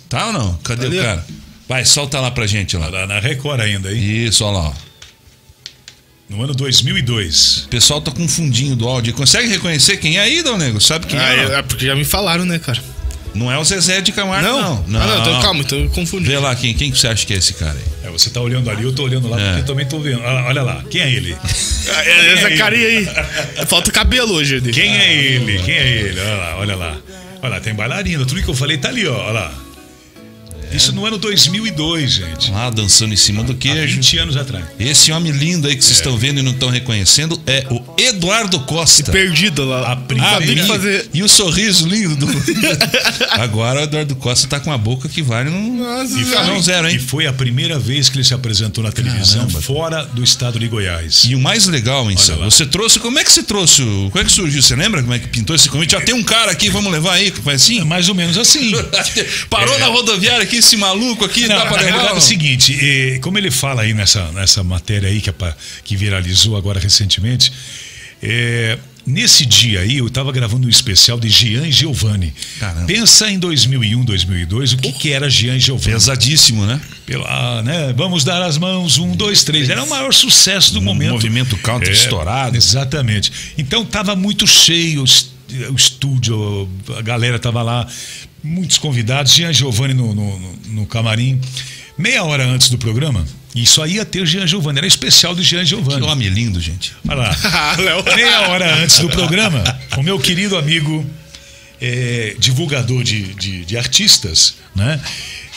Tá ou não? Cadê o cara? Vai, solta lá pra gente lá. Na Record ainda, hein? Isso, olha lá. No ano 2002. O pessoal tá confundindo o áudio. Consegue reconhecer quem é aí, Dal Nego? Sabe quem ah, é? É porque já me falaram, né, cara? Não é o Zezé de Camargo, não. Não, não. Ah, não então, calma, então eu confundi. Vê lá quem, quem que você acha que é esse cara aí. É, você tá olhando ali, eu tô olhando lá, é. porque eu também tô vendo. Olha lá, quem é ele? *laughs* é, essa é carinha aí. Falta cabelo hoje. Quem é ele? Quem é ele? Olha lá, olha lá. Olha lá, tem bailarina. Tudo que eu falei tá ali, ó. Olha lá. Isso no ano 2002, gente. Lá dançando em cima do Há queijo. 20 anos atrás. Esse homem lindo aí que vocês estão vendo e não estão reconhecendo é o Eduardo Costa. Perdido lá. A primeira- Sabia que e, fazer. e o sorriso lindo do. *laughs* Agora o Eduardo Costa tá com uma boca que vale um Nossa, e carrão zero, E hein? foi a primeira vez que ele se apresentou na televisão Caramba. fora do estado de Goiás. E o mais legal, hein, Sam, lá. você trouxe. Como é que você trouxe? Como é que surgiu? Você lembra como é que pintou esse convite? Já tem um cara aqui, vamos levar aí, que faz É assim? mais ou menos assim. *laughs* Parou na rodoviária aqui, esse maluco aqui, Não, dá pra na levar? realidade é o seguinte, como ele fala aí nessa, nessa matéria aí que, é pra- que viralizou agora recentemente, eh, nesse dia aí eu estava gravando um especial de Jean e Giovanni. Caramba. Pensa em 2001, 2002, o que, que era Jean e Giovanni? Pesadíssimo, né? Pela, né, vamos dar as mãos, um, dois, três. Era o maior sucesso do Um momento. movimento country estourado. Exatamente. Então estava muito cheio o estúdio, a galera estava lá, muitos convidados. Jean Giovanni no, no, no- camarim. Meia hora antes do programa, e só ia ter Jean Giovanni. Era especial do Jean Que Giovanni. homem lindo, gente. Olha lá. *laughs* Meia hora antes do programa, o meu querido amigo, é, divulgador de, de, de artistas, né?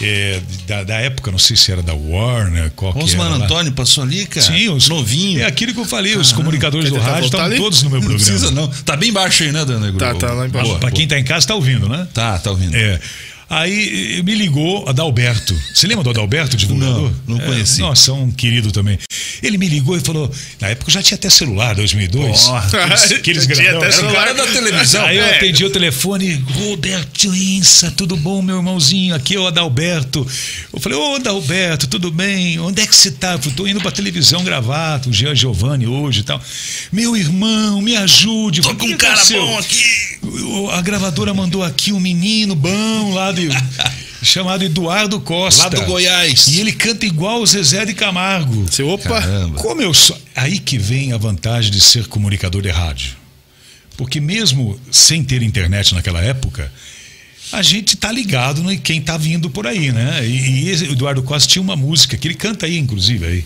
É, da, da época, não sei se era da Warner, qual que Osmar era lá. Antônio passou ali, cara. Sim, os novinho. É aquilo que eu falei, os comunicadores Quer do rádio estavam todos no meu Não programa. precisa, não. Tá bem baixo aí, né, Dana? Tá, tá lá embaixo. Boa, Para boa. quem está em casa está ouvindo, né? Tá, tá ouvindo. É. Aí me ligou Adalberto. Você lembra do Adalberto, divulgador? Não, não É, conheci. nossa, um querido também. Ele me ligou e falou. Na época eu já tinha até celular, 2002. Ó, *laughs* aqueles *laughs* aqueles Tinha grandão. até Era o celular. cara da televisão. Aí eu É. atendi o telefone, Roberto Insa, tudo bom, meu irmãozinho? Aqui é o Adalberto. Eu falei, ô Adalberto, tudo bem? Onde é que você tá? Tô indo pra televisão gravar, com o Jean Giovanni hoje e tal. Meu irmão, me ajude. Tô que com um cara aconteceu? bom aqui. A gravadora mandou aqui um menino bom lá de. *laughs* chamado Eduardo Costa. Lá do Goiás. E ele canta igual o Zezé de Camargo. Seu opa. Caramba. Como eu sou. Aí que vem a vantagem de ser comunicador de rádio. Porque mesmo sem ter internet naquela época, a gente tá ligado em quem tá vindo por aí, né? E, e Eduardo Costa tinha uma música que ele canta aí, inclusive, aí,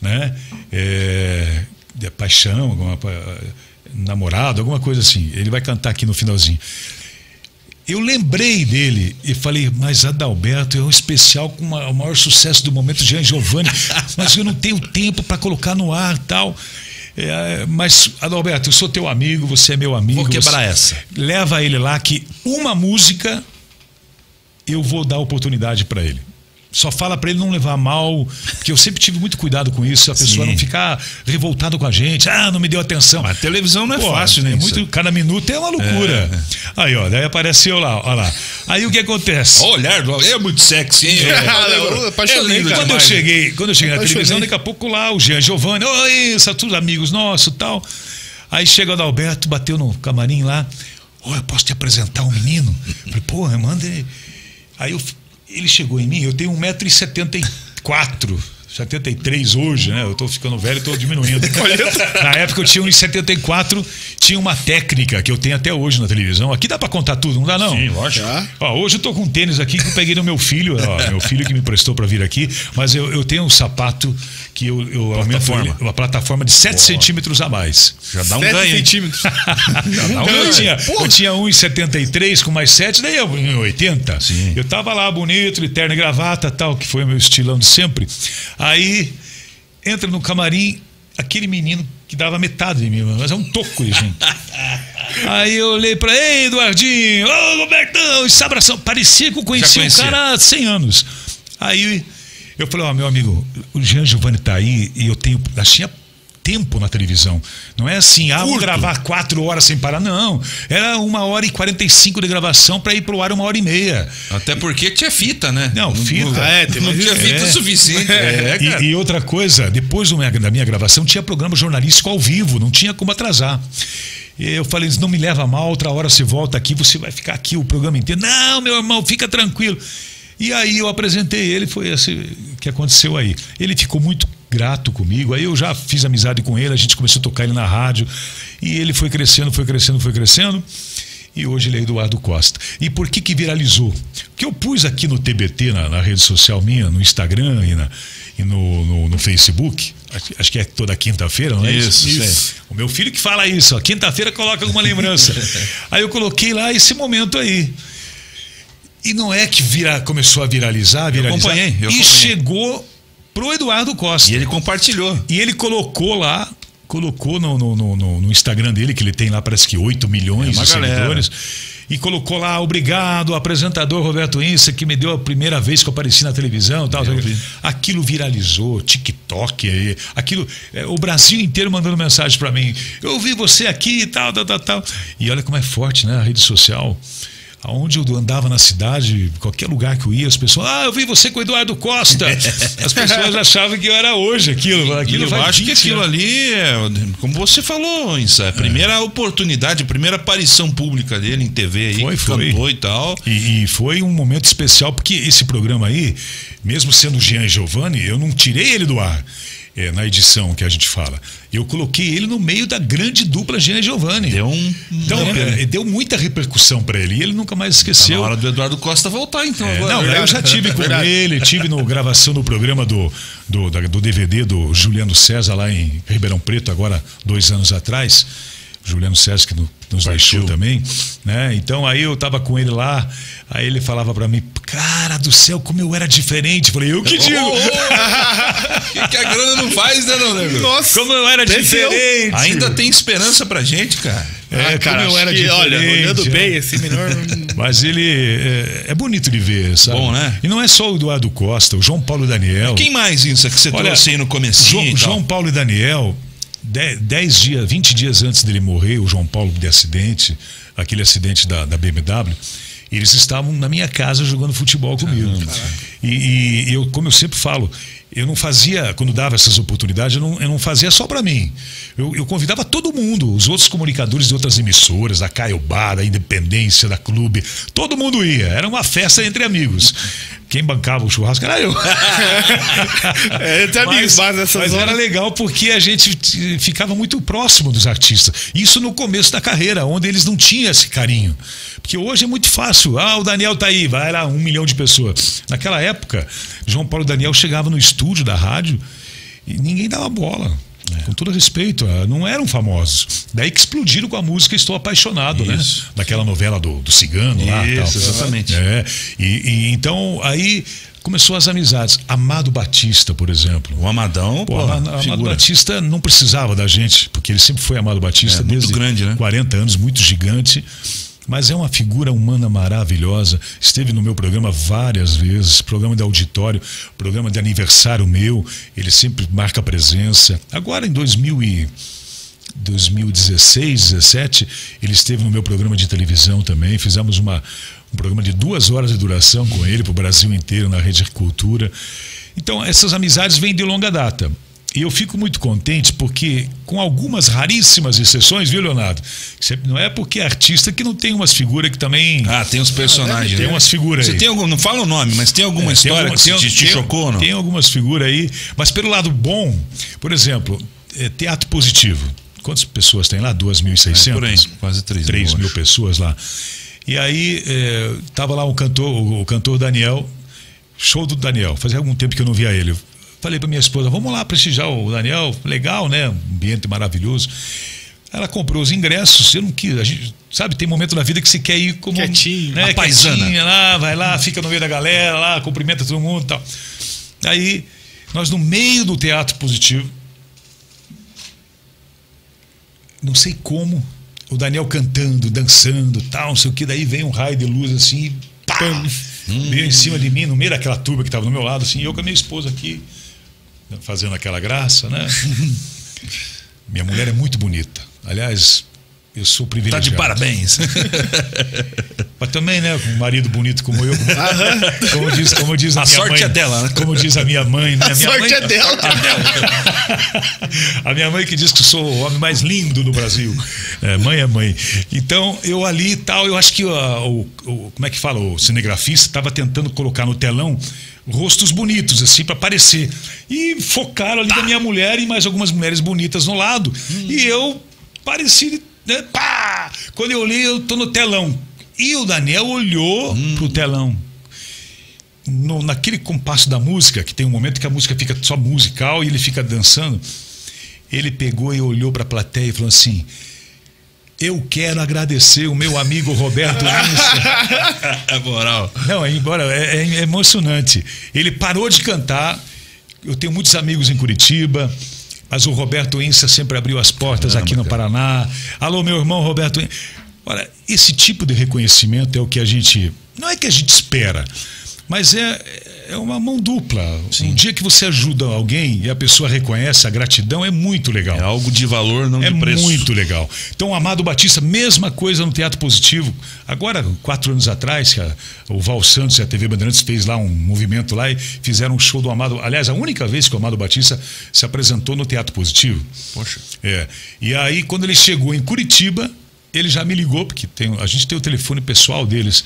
né? É, de paixão, alguma, namorado, alguma coisa assim. Ele vai cantar aqui no finalzinho. Eu lembrei dele e falei, mas Adalberto é um especial com uma- o maior sucesso do momento, Jean Giovanni, *laughs* mas eu não tenho tempo para colocar no ar e tal. É, mas, Adalberto, eu sou teu amigo, você é meu amigo. Vou quebrar essa. Leva ele lá que uma música eu vou dar oportunidade para ele. Só fala para ele não levar mal, porque eu sempre tive muito cuidado com isso, a pessoa Sim. não ficar revoltada com a gente, ah, não me deu atenção. Mas televisão não é Pô, fácil, né? É muito, cada minuto é uma loucura. Aí, ó, daí apareceu lá, ó lá. Aí o que acontece? O olhar do é muito sexy, hein? Ah, *laughs* eu apaixonei, quando eu demais, né? cheguei, quando eu cheguei na televisão, daqui a pouco lá o Jean Giovanni, oi, são todos amigos nossos, tal. Aí chega o Adalberto, bateu no camarim lá. Ô, eu posso te apresentar um menino? Falei, pô, manda ele. Aí eu- ele chegou em mim, eu tenho 1,74m. 73 hoje, né? Eu tô ficando velho e tô diminuindo. *laughs* na época eu tinha 1,74, tinha uma técnica que eu tenho até hoje na televisão. Aqui dá pra contar tudo, não dá não? Sim, lógico. Tá? Ó, hoje eu tô com um tênis aqui que eu peguei do meu filho, ó, meu filho que me prestou para vir aqui, mas eu, eu tenho um sapato que eu, eu aumento Plataforma. ele- uma plataforma de 7 centímetros a mais. Já dá um Sete ganho, hein? centímetros. *laughs* dá um Então, ganho. eu, tinha, eu tinha 1,73 com mais 7, daí eu 1,80. Sim. Eu tava lá bonito, de terno e gravata tal, que foi o meu estilão de sempre. Aí entra no camarim aquele menino que dava metade de mim, mas é um toco de gente. *laughs* Aí eu olhei pra ele, ei, Eduardinho, ô Robertão, esse abração. Parecia que eu conhecia, conhecia. o cara há 100 anos. Aí eu falei, ó, meu amigo, o Jean Giovanni tá aí e eu tenho. Tinha tempo na televisão. Não é assim, ah, vou gravar quatro horas sem parar. Não. Era uma hora e 45 de gravação pra ir pro ar uma hora e meia. Até porque tinha fita, né? Não, fita. É, tem não tinha fita É. suficiente. É, cara. E, e outra coisa, depois da minha gravação, tinha programa jornalístico ao vivo, não tinha como atrasar. E eu falei, não me leva mal, outra hora você volta aqui, você vai ficar aqui o programa inteiro. Não, meu irmão, fica tranquilo. E aí eu apresentei ele, foi esse que aconteceu aí. Ele ficou muito grato comigo, aí eu já fiz amizade com ele, a gente começou a tocar ele na rádio, e ele foi crescendo, foi crescendo, foi crescendo. E hoje ele é Eduardo Costa. E por que que viralizou? Porque eu pus aqui no TBT, na, na rede social minha, no Instagram e, na- e no, no- no Facebook, acho, acho que é toda quinta-feira, não é Isso, isso? isso. O meu filho que fala isso, ó, quinta-feira coloca alguma lembrança. *laughs* aí eu coloquei lá esse momento aí. E não é que vira, começou a viralizar, viralizar. acompanhei, eu e acompanhei. chegou pro Eduardo Costa. E ele compartilhou. E ele colocou lá, colocou no, no, no- no- Instagram dele, que ele tem lá parece que 8 milhões É de seguidores. E colocou lá, obrigado, apresentador Roberto Insa, que me deu a primeira vez que eu apareci na televisão e tal. Eu vi. Aquilo viralizou, TikTok, aí, aquilo. é, o Brasil inteiro mandando mensagem pra mim. Eu vi você aqui e tal, tal, tal, tal. E olha como é forte, né? A rede social. Aonde eu andava na cidade, qualquer lugar que eu ia, as pessoas, ah, eu vi você com o Eduardo Costa. *laughs* As pessoas achavam que eu era hoje aquilo. Aquilo eu acho que 20 aquilo anos. ali, é, como você falou, isso, é a primeira oportunidade, a primeira aparição pública dele em TV aí, Foi, foi. e tal. E, e foi um momento especial, porque esse programa aí, mesmo sendo Jean Giovanni, eu não tirei ele do ar. é, na edição que a gente fala. Eu coloquei ele no meio da grande dupla e Giovanni. Deu um. Então, é, deu muita repercussão para ele e ele nunca mais Tá esqueceu. na hora do Eduardo Costa voltar, então. É, agora. não, verdade, eu já tive *laughs* com verdade. ele, tive no gravação do programa do, do, da- do DVD do Juliano César lá em Ribeirão Preto, agora dois anos atrás. Juliano César que no- nos deixou também, né? Então aí eu tava com ele lá, aí ele falava pra mim, cara do céu, como eu era diferente. Eu Falei, eu que digo. O *laughs* que, que a grana não faz, né, não, nego? Nossa, Como eu era diferente. Ainda tem esperança pra gente, cara. É, ah, cara, como eu era que, olha, diferente, olhando é. bem, assim, melhor. Mas ele é, é bonito de ver, sabe? Bom, né? E não é só o Eduardo Costa, o João Paulo Daniel. Quem mais, Insa, que você Olha, trouxe aí no comecinho João, e tal? João Paulo e Daniel, 10 dias, 20 dias antes dele morrer, o João Paulo de acidente, aquele acidente da, da BMW, eles estavam na minha casa jogando futebol comigo. E, e eu, como eu sempre falo, eu não fazia, quando dava essas oportunidades, eu não, eu não fazia só para mim. Eu, eu convidava todo mundo, os outros comunicadores de outras emissoras, da Caiobá, da Independência, da Clube, todo mundo ia. Era uma festa entre amigos. Quem bancava o churrasco era eu. *laughs* É, amigos, mas mas era legal porque a gente ficava muito próximo dos artistas. Isso no começo da carreira, onde eles não tinham esse carinho. Porque hoje é muito fácil. Ah, o Daniel tá aí, vai lá, um milhão de pessoas. Naquela época, João Paulo e Daniel chegava no estúdio da rádio e ninguém dava bola. Com todo respeito, ah, não eram famosos. Daí que explodiram com a música Estou Apaixonado, né? Isso. Daquela novela do, do Cigano lá. Isso, tal. exatamente. É, e, e então aí começou as amizades. Amado Batista, por exemplo. O Amadão, Pô, pô, Amado, figura. Batista não precisava da gente, porque ele sempre foi Amado Batista É, muito desde grande, né? 40 anos, muito gigante. Mas é uma figura humana maravilhosa. Esteve no meu programa várias vezes, programa de auditório, programa de aniversário meu. Ele sempre marca presença. Agora em 2000 e 2016, 17, ele esteve no meu programa de televisão também. Fizemos uma, um programa de duas horas de duração com ele para o Brasil inteiro na Rede Cultura. Então, essas amizades vêm de longa data. E eu fico muito contente porque, com algumas raríssimas exceções, viu, Leonardo? Não é porque é artista que não tem umas figuras que também. Ah, tem os personagens. tem né? umas figuras Você aí. tem algum, não fala o nome, mas tem alguma É, tem história alguma- que tem- te, te tem- chocou ou não? Tem algumas figuras aí, mas pelo lado bom, por exemplo, é, teatro positivo. Quantas pessoas tem lá? 2.600? É, por aí, quase 3 mil, 3 mil pessoas lá. E aí é, tava lá um cantor, o, o cantor Daniel, show do Daniel. Fazia algum tempo que eu não via ele. Falei para minha esposa, vamos lá prestigiar o Daniel, legal, né? Um ambiente maravilhoso. Ela comprou os ingressos, eu não quis, a gente, sabe, tem momento na vida que você quer ir como Quietinho, né, a paisana. quietinha lá, vai lá, fica no meio da galera lá, cumprimenta todo mundo e tal. Aí, nós no meio do teatro positivo, não sei como, o Daniel cantando, dançando, tal, não sei o que, daí vem um raio de luz assim, pá, veio em cima de mim, no meio daquela turba que estava do meu lado, assim, eu com a minha esposa aqui, fazendo aquela graça, né? *laughs* minha mulher é muito bonita. Aliás, eu sou Tá privilegiado. de parabéns. *laughs* Mas também, né, com um marido bonito como eu, como, como diz, como diz a, A minha sorte mãe, é dela, né? Como diz a minha mãe, né? A minha sorte mãe, é dela. a minha mãe que diz que eu sou o homem mais lindo do Brasil. É, mãe é mãe. Então, eu ali e tal, eu acho que o, o- o- como é que fala, o cinegrafista estava tentando colocar no telão rostos bonitos, assim, para aparecer. E focaram ali da minha mulher e mais algumas mulheres bonitas no lado. E eu pareci, né, pá! Quando eu olhei, eu tô no telão. E o Daniel olhou pro telão no- naquele compasso da música, que tem um momento que a música fica só musical e ele fica dançando, ele pegou e olhou para a plateia e falou assim: Eu quero agradecer o meu amigo Roberto Insa. *laughs* É moral. Não, é, embora é, é emocionante. Ele parou de cantar. Eu tenho muitos amigos em Curitiba, mas o Roberto Insa sempre abriu as portas Caramba, aqui no cara. Paraná. Alô, meu irmão Roberto Insa. Olha, esse tipo de reconhecimento é o que a gente. Não é que a gente espera, mas é, é uma mão dupla. Um dia que você ajuda alguém e a pessoa reconhece a gratidão, é muito legal. É algo de valor, não É de preço. muito legal. Então, o Amado Batista, mesma coisa no Teatro Positivo. Agora, quatro anos atrás, que a- o Val Santos e a TV Bandeirantes fez lá um movimento lá e fizeram um show do Amado. Aliás, a única vez que o Amado Batista se apresentou no Teatro Positivo. Poxa. É. E aí, quando ele chegou em Curitiba, ele já me ligou, porque tem, a gente tem o telefone pessoal deles.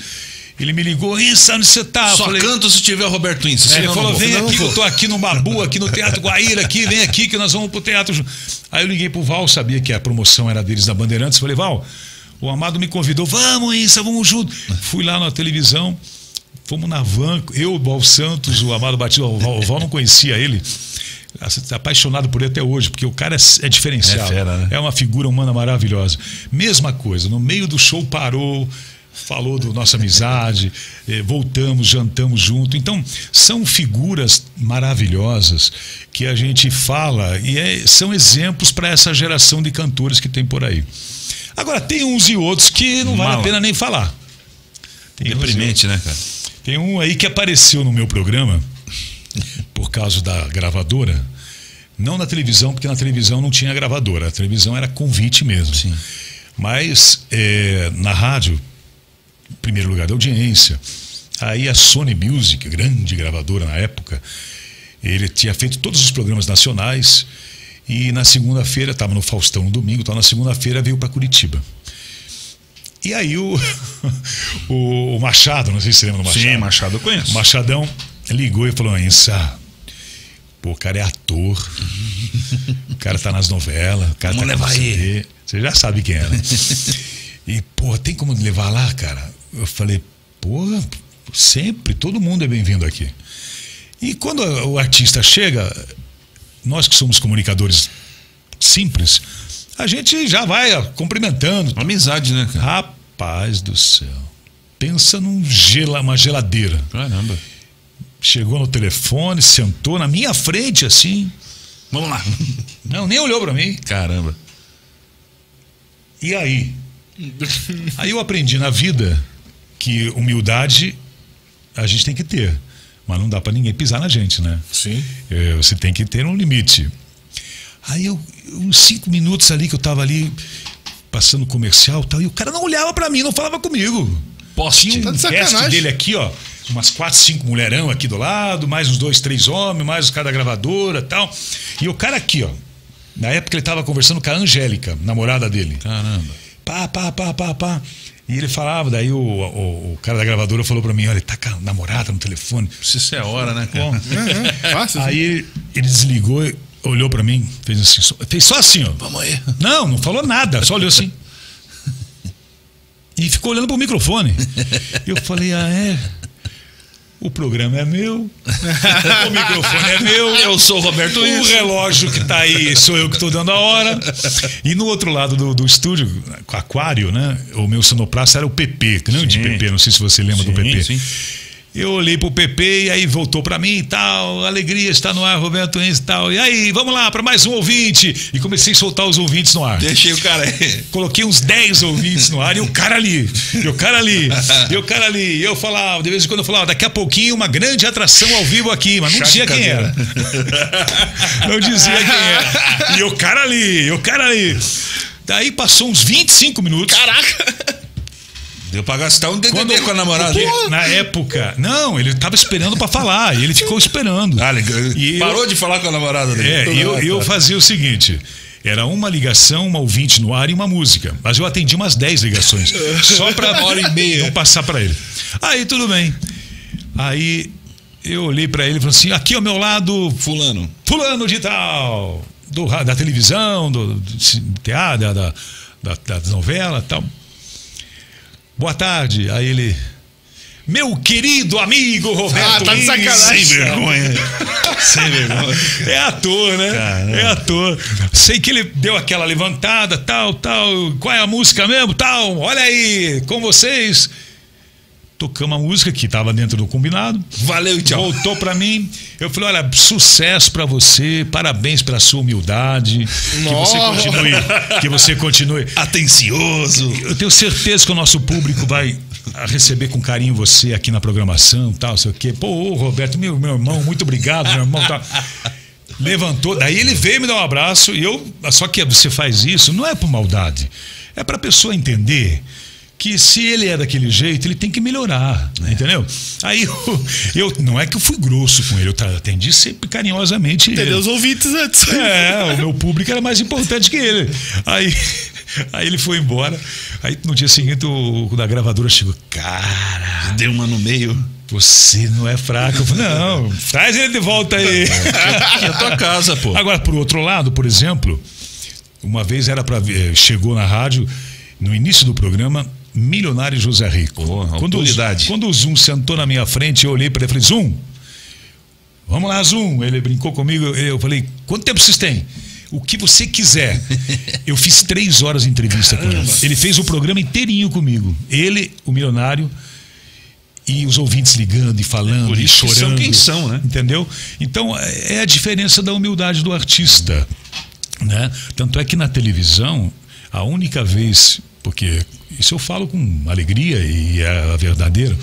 Ele me ligou, isso, onde você tá? Eu Só falei, canto se tiver o Roberto Ince. é, ele senão falou: não vem Não, aqui, que vou. eu tô aqui no Babu, aqui no Teatro Guaíra, aqui, vem aqui que nós vamos pro teatro. junto." Aí eu liguei pro Val, sabia que a promoção era deles da Bandeirantes. Falei, Val, o Amado me convidou, vamos, isso, vamos junto. Fui lá na televisão, fomos na van, eu, o Val Santos, o Amado Batista, o Val, o Val não conhecia ele. Tá Apaixonado por ele até hoje, porque o cara é, é diferenciado. É fera, né? É uma figura humana maravilhosa. Mesma coisa, no meio do show parou, falou da nossa amizade, eh, voltamos, jantamos junto. Então, são figuras maravilhosas que a gente fala e é- são exemplos para essa geração de cantores que tem por aí. Agora, tem uns e outros que não vale a Mala. pena nem falar. Tem Deprimente, né, cara? tem um aí que apareceu no meu programa por causa da gravadora. Não na televisão, porque na televisão não tinha gravadora. A televisão era convite mesmo. Sim. Mas é, na rádio, em primeiro lugar da audiência. Aí a Sony Music, grande gravadora na época, ele tinha feito todos os programas nacionais. E na segunda-feira, estava no Faustão no domingo, então na segunda-feira veio para Curitiba. E aí *laughs* o, o, Machado, não sei se você lembra do Machado. Sim, Machado eu conheço. O Machadão ligou e falou: Insa, pô, o cara é ator, o cara tá nas novelas, o cara Vamos tá levar CD. Você já sabe quem é, né? *laughs* E, pô, tem como levar lá, cara? Eu falei, porra, sempre, todo mundo é bem-vindo aqui. E quando o artista chega, nós que somos comunicadores simples, a gente já vai cumprimentando, Amizade, né, cara? Rapaz do céu. Pensa num gela, uma geladeira. Caramba. Chegou no telefone, sentou na minha frente assim. Vamos lá. *laughs* Não, nem olhou pra mim. Caramba. E aí? Aí eu aprendi na vida que humildade a gente tem que ter. Mas não dá pra ninguém pisar na gente, né? Sim. É, você tem que ter um limite. Aí eu, uns cinco minutos ali que eu tava ali passando comercial e tal, e o cara não olhava pra mim, não falava comigo. Poste. Tinha Tá um de teste sacanagem. dele aqui, ó. Umas quatro, cinco mulherão aqui do lado, mais uns dois, três homens, mais os caras da gravadora e tal. E o cara aqui, ó. Na época ele tava conversando com a Angélica, namorada dele. Caramba. Pá, pá, pá, pá, pá. E ele falava, daí o, o, o cara da gravadora falou pra mim: olha, ele tá com a namorada no telefone. Isso é hora, né, cara? Bom, *laughs* É, é, fácil. aí ele, ele desligou, olhou pra mim, fez assim, só- fez só assim, ó. Vamos aí. Não, não falou nada, só olhou assim. *laughs* E ficou olhando pro microfone. Eu falei, ah, é? O programa é meu, o microfone é meu. Eu sou o Roberto O relógio que tá aí sou eu que estou dando a hora. E no outro lado do, do estúdio, aquário, né? O meu sonoplasta era o PP, grande Sim. PP, não sei se você lembra do Sim, PP. sim. Eu olhei pro PP e aí voltou pra mim e tal. Alegria está no ar, Roberto e tal. E aí, vamos lá para mais um ouvinte. E comecei a soltar os ouvintes no ar. Deixei o cara aí. *laughs* Coloquei uns 10 ouvintes no ar e o cara ali, e o cara ali, e o cara ali. E eu falava, de vez em quando eu falava, daqui a pouquinho uma grande atração ao vivo aqui, mas não Chá dizia quem era. *laughs* Não dizia quem era. E o cara ali, e o cara ali. Daí passou uns 25 minutos. Caraca! Deu pra gastar um DDD com a namorada. Porque, na época, não, ele tava esperando pra falar, e ele ficou esperando. Ah. E eu- Parou de falar com a namorada dele. É, e eu, Ah, eu tá. fazia o seguinte. Era uma ligação, uma ouvinte no ar e uma música. Mas eu atendi umas 10 ligações. *laughs* Só pra Hora e meia. não passar pra ele. Aí tudo bem. Aí eu olhei pra ele e falei assim: aqui ao meu lado, Fulano. fulano de tal. Do, da televisão, do, do teatro, da, da, da, da novela e tal. Boa tarde. Aí ele. Meu querido amigo Roberto Ah, tá de Lins." sacanagem. Sem vergonha. Sem vergonha. É ator, né? Caramba. É ator. Sei que ele deu aquela levantada, tal, tal. Qual é a música mesmo? Tal. Olha aí, com vocês. Tocamos a música que estava dentro do combinado. Valeu tchau. Voltou pra mim. Eu falei: olha, sucesso pra você, parabéns pela sua humildade. Que você Nossa. continue. Que você continue. Atencioso. Eu tenho certeza que o nosso público vai receber com carinho você aqui na programação, tal, sei o quê. Pô, ô, Roberto, meu, meu irmão, muito obrigado, meu irmão. Tá. Levantou, daí ele veio me dar um abraço e eu. Só que você faz isso, não é por maldade, é pra pessoa entender que se ele é daquele jeito, ele tem que melhorar, entendeu? Aí eu, eu- não é que eu fui grosso com ele, eu atendi sempre carinhosamente. Entendeu os ouvintes antes. É, o meu público era mais importante que ele. Aí, aí ele foi embora. Aí no dia seguinte o, o da gravadora chegou. Cara, Deu uma no meio. você não é fraco. Eu falei, não, traz ele de volta aí. *laughs* É a tua casa, pô. Agora, por outro lado, por exemplo, uma vez era para chegou na rádio, no início do programa, Milionário José Rico. Quando, o, autoridade. quando o Zoom sentou na minha frente, eu olhei para ele e falei, Zoom, vamos lá, Zoom. Ele brincou comigo, eu falei, quanto tempo vocês têm? O que você quiser. *laughs* Eu fiz três horas de entrevista com ele. Ele fez o programa inteirinho comigo. Ele, o milionário, e os ouvintes ligando e falando Por e isso que chorando. são quem são, né? Entendeu? Então é a diferença da humildade do artista. Né? Tanto é que na televisão, a única vez, porque isso eu falo com alegria e é a verdadeira,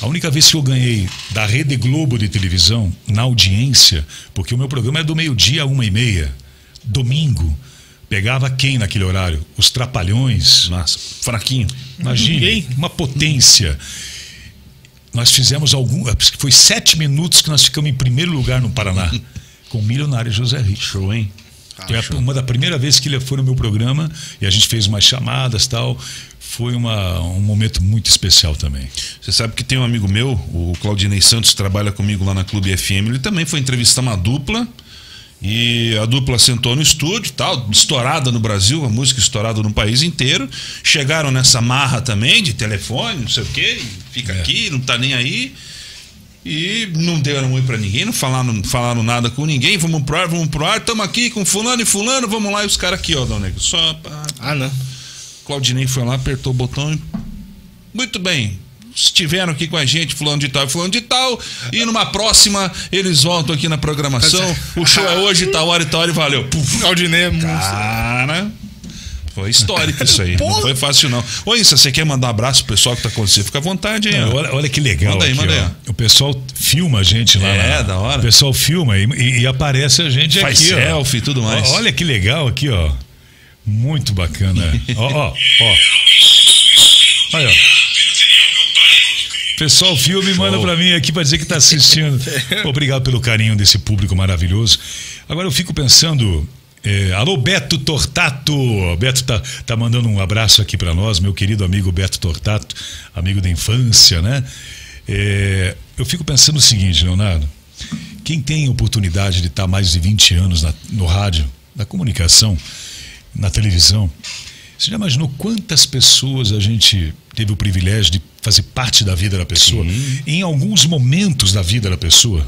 a única vez que eu ganhei da Rede Globo de televisão na audiência, porque o meu programa é do meio-dia a uma e meia, domingo, pegava quem naquele horário? Os Trapalhões, Nossa, fraquinho. Imagine, Ninguém. uma potência. Nós fizemos algum. Foi sete minutos que nós ficamos em primeiro lugar no Paraná, *laughs* com o milionário José Rico. Show, hein? Foi a- uma da primeira vez que ele foi no meu programa e a gente fez umas chamadas tal. Foi uma, um momento muito especial também. Você sabe que tem um amigo meu, o Claudinei Santos, que trabalha comigo lá na Clube FM. Ele também foi entrevistar uma dupla. E a dupla sentou no estúdio, tal, estourada no Brasil, a música estourada no país inteiro. Chegaram nessa marra também de telefone, não sei o quê, fica aqui, não tá nem aí. E não deram oi pra ninguém, não falaram, falaram nada com ninguém. Vamos pro ar, vamos pro ar, estamos aqui com fulano e fulano, vamos lá. E os caras aqui, ó, Dão Negro, só pá, Ah, não. Claudinei foi lá, apertou o botão e. Muito bem. Estiveram aqui com a gente, fulano de tal e fulano de tal. E numa próxima, eles voltam aqui na programação. *laughs* O show é hoje, tal hora e tal hora e valeu. Puf. Claudinei é. Cara. Foi histórico isso aí. Não foi fácil, não. Ô, Issa, você quer mandar um abraço pro pessoal que tá acontecendo? Fica à vontade aí. Olha, olha que legal. Manda aí, aqui, manda ó. aí. O pessoal filma a gente lá. É, na- da hora. O pessoal filma e, e- e aparece a gente Faz aqui. ó. selfie e tudo mais. Ó, Olha que legal aqui, ó. Muito bacana. ó, ó, ó. Olha, ó. Pessoal, filme manda pra mim aqui pra dizer que tá assistindo. *laughs* Obrigado pelo carinho desse público maravilhoso. Agora eu fico pensando. é, alô, Beto Tortato. Beto tá, tá mandando um abraço aqui pra nós, meu querido amigo Beto Tortato, amigo da infância, né? É, eu fico pensando o seguinte, Leonardo. Quem tem oportunidade de estar mais de 20 anos na- no rádio, na comunicação, na televisão, você já imaginou quantas pessoas a gente teve o privilégio de fazer parte da vida da pessoa? Em alguns momentos da vida da pessoa.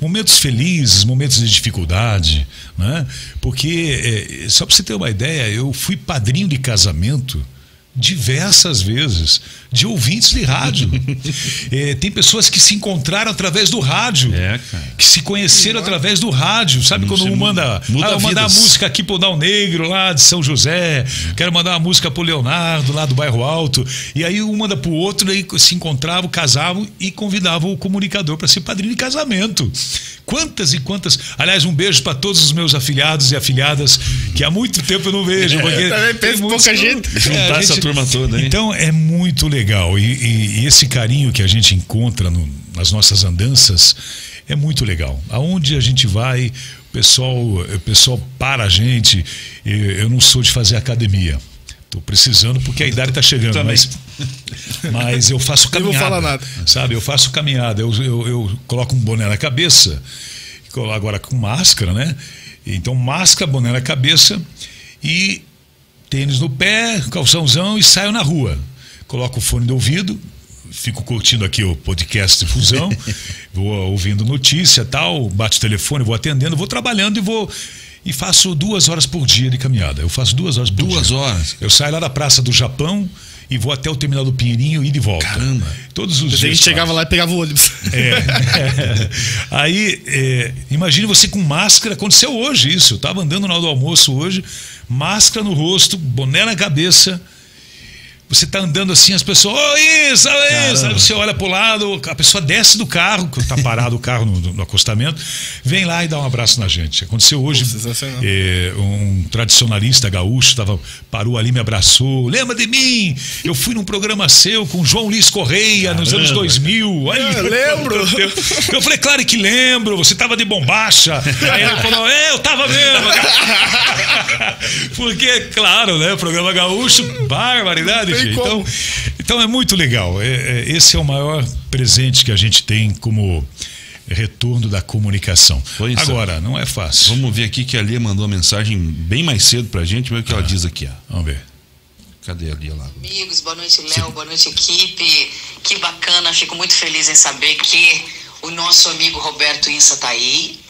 Momentos felizes, momentos de dificuldade. Né? Porque, eh, só para você ter uma ideia, eu fui padrinho de casamento diversas vezes de ouvintes de rádio. Eh, *laughs* tem pessoas que se encontraram através do rádio, É, cara. que se conheceram através do rádio. Sabe quando um manda, muda ah, eu mandar vidas. música aqui pro Dal Negro, lá de São José, quero mandar uma música pro Leonardo, lá do Bairro Alto. E aí um manda pro outro, aí se encontravam, casavam e convidavam o comunicador para ser padrinho de casamento. Quantas e quantas. Aliás, um beijo para todos os meus afiliados e afiliadas que há muito tempo eu não vejo. Porque Também penso tem pouca gente. Juntar É, a essa turma toda, hein? Então é muito legal. E, e- e esse carinho que a gente encontra no- nas nossas andanças é muito legal. Aonde a gente vai, o pessoal, o pessoal para a gente. Eu não sou de fazer academia. Estou precisando porque a idade está chegando, Também. mas, mas eu faço *laughs* Nem vou caminhada. falar nada. Sabe, eu faço caminhada. Eu, eu, eu coloco um boné na cabeça, agora com máscara, né? Então, máscara, boné na cabeça e tênis no pé, calçãozão e saio na rua. Coloco o fone de ouvido, fico curtindo aqui o podcast Fusão, *laughs* vou ouvindo notícia tal, bate o telefone, vou atendendo, vou trabalhando e vou e faço duas horas por dia de caminhada. Eu faço duas horas por Duas dia. horas? Eu saio lá da Praça do Japão e vou até o terminal do Pinheirinho e de volta. Caramba. Todos os A dias. gente chegava lá e pegava o ônibus. É. *laughs* Aí, é, imagine você com máscara. Aconteceu hoje isso. Eu estava andando na hora do almoço hoje, máscara no rosto, boné na cabeça. Você está andando assim, as pessoas, ô Isa, Isa. Aí você olha para o lado, a pessoa desce do carro, que está parado o carro no, no acostamento, vem lá e dá um abraço na gente. Aconteceu hoje, Pô, é, um tradicionalista gaúcho tava, parou ali, me abraçou. Lembra de mim? Eu fui num programa seu com João Luiz Correia nos anos 2000. Aí, Eu lembro. Eu falei, claro que lembro, você tava de bombacha. Aí ele falou, é, eu tava mesmo. *laughs* Porque, claro, né? O programa gaúcho, barbaridade, Tem como. Então, então é muito legal. É, é, esse é o maior presente que a gente tem como retorno da comunicação. Pois é. Agora, não é fácil. Vamos ver aqui que a Lia mandou uma mensagem bem mais cedo pra gente, ver o que ela diz aqui, ó. Vamos ver. Cadê a Lia lá? Amigos, boa noite, Léo, boa noite, equipe. Que bacana, fico muito feliz em saber que o nosso amigo Roberto Insa tá aí.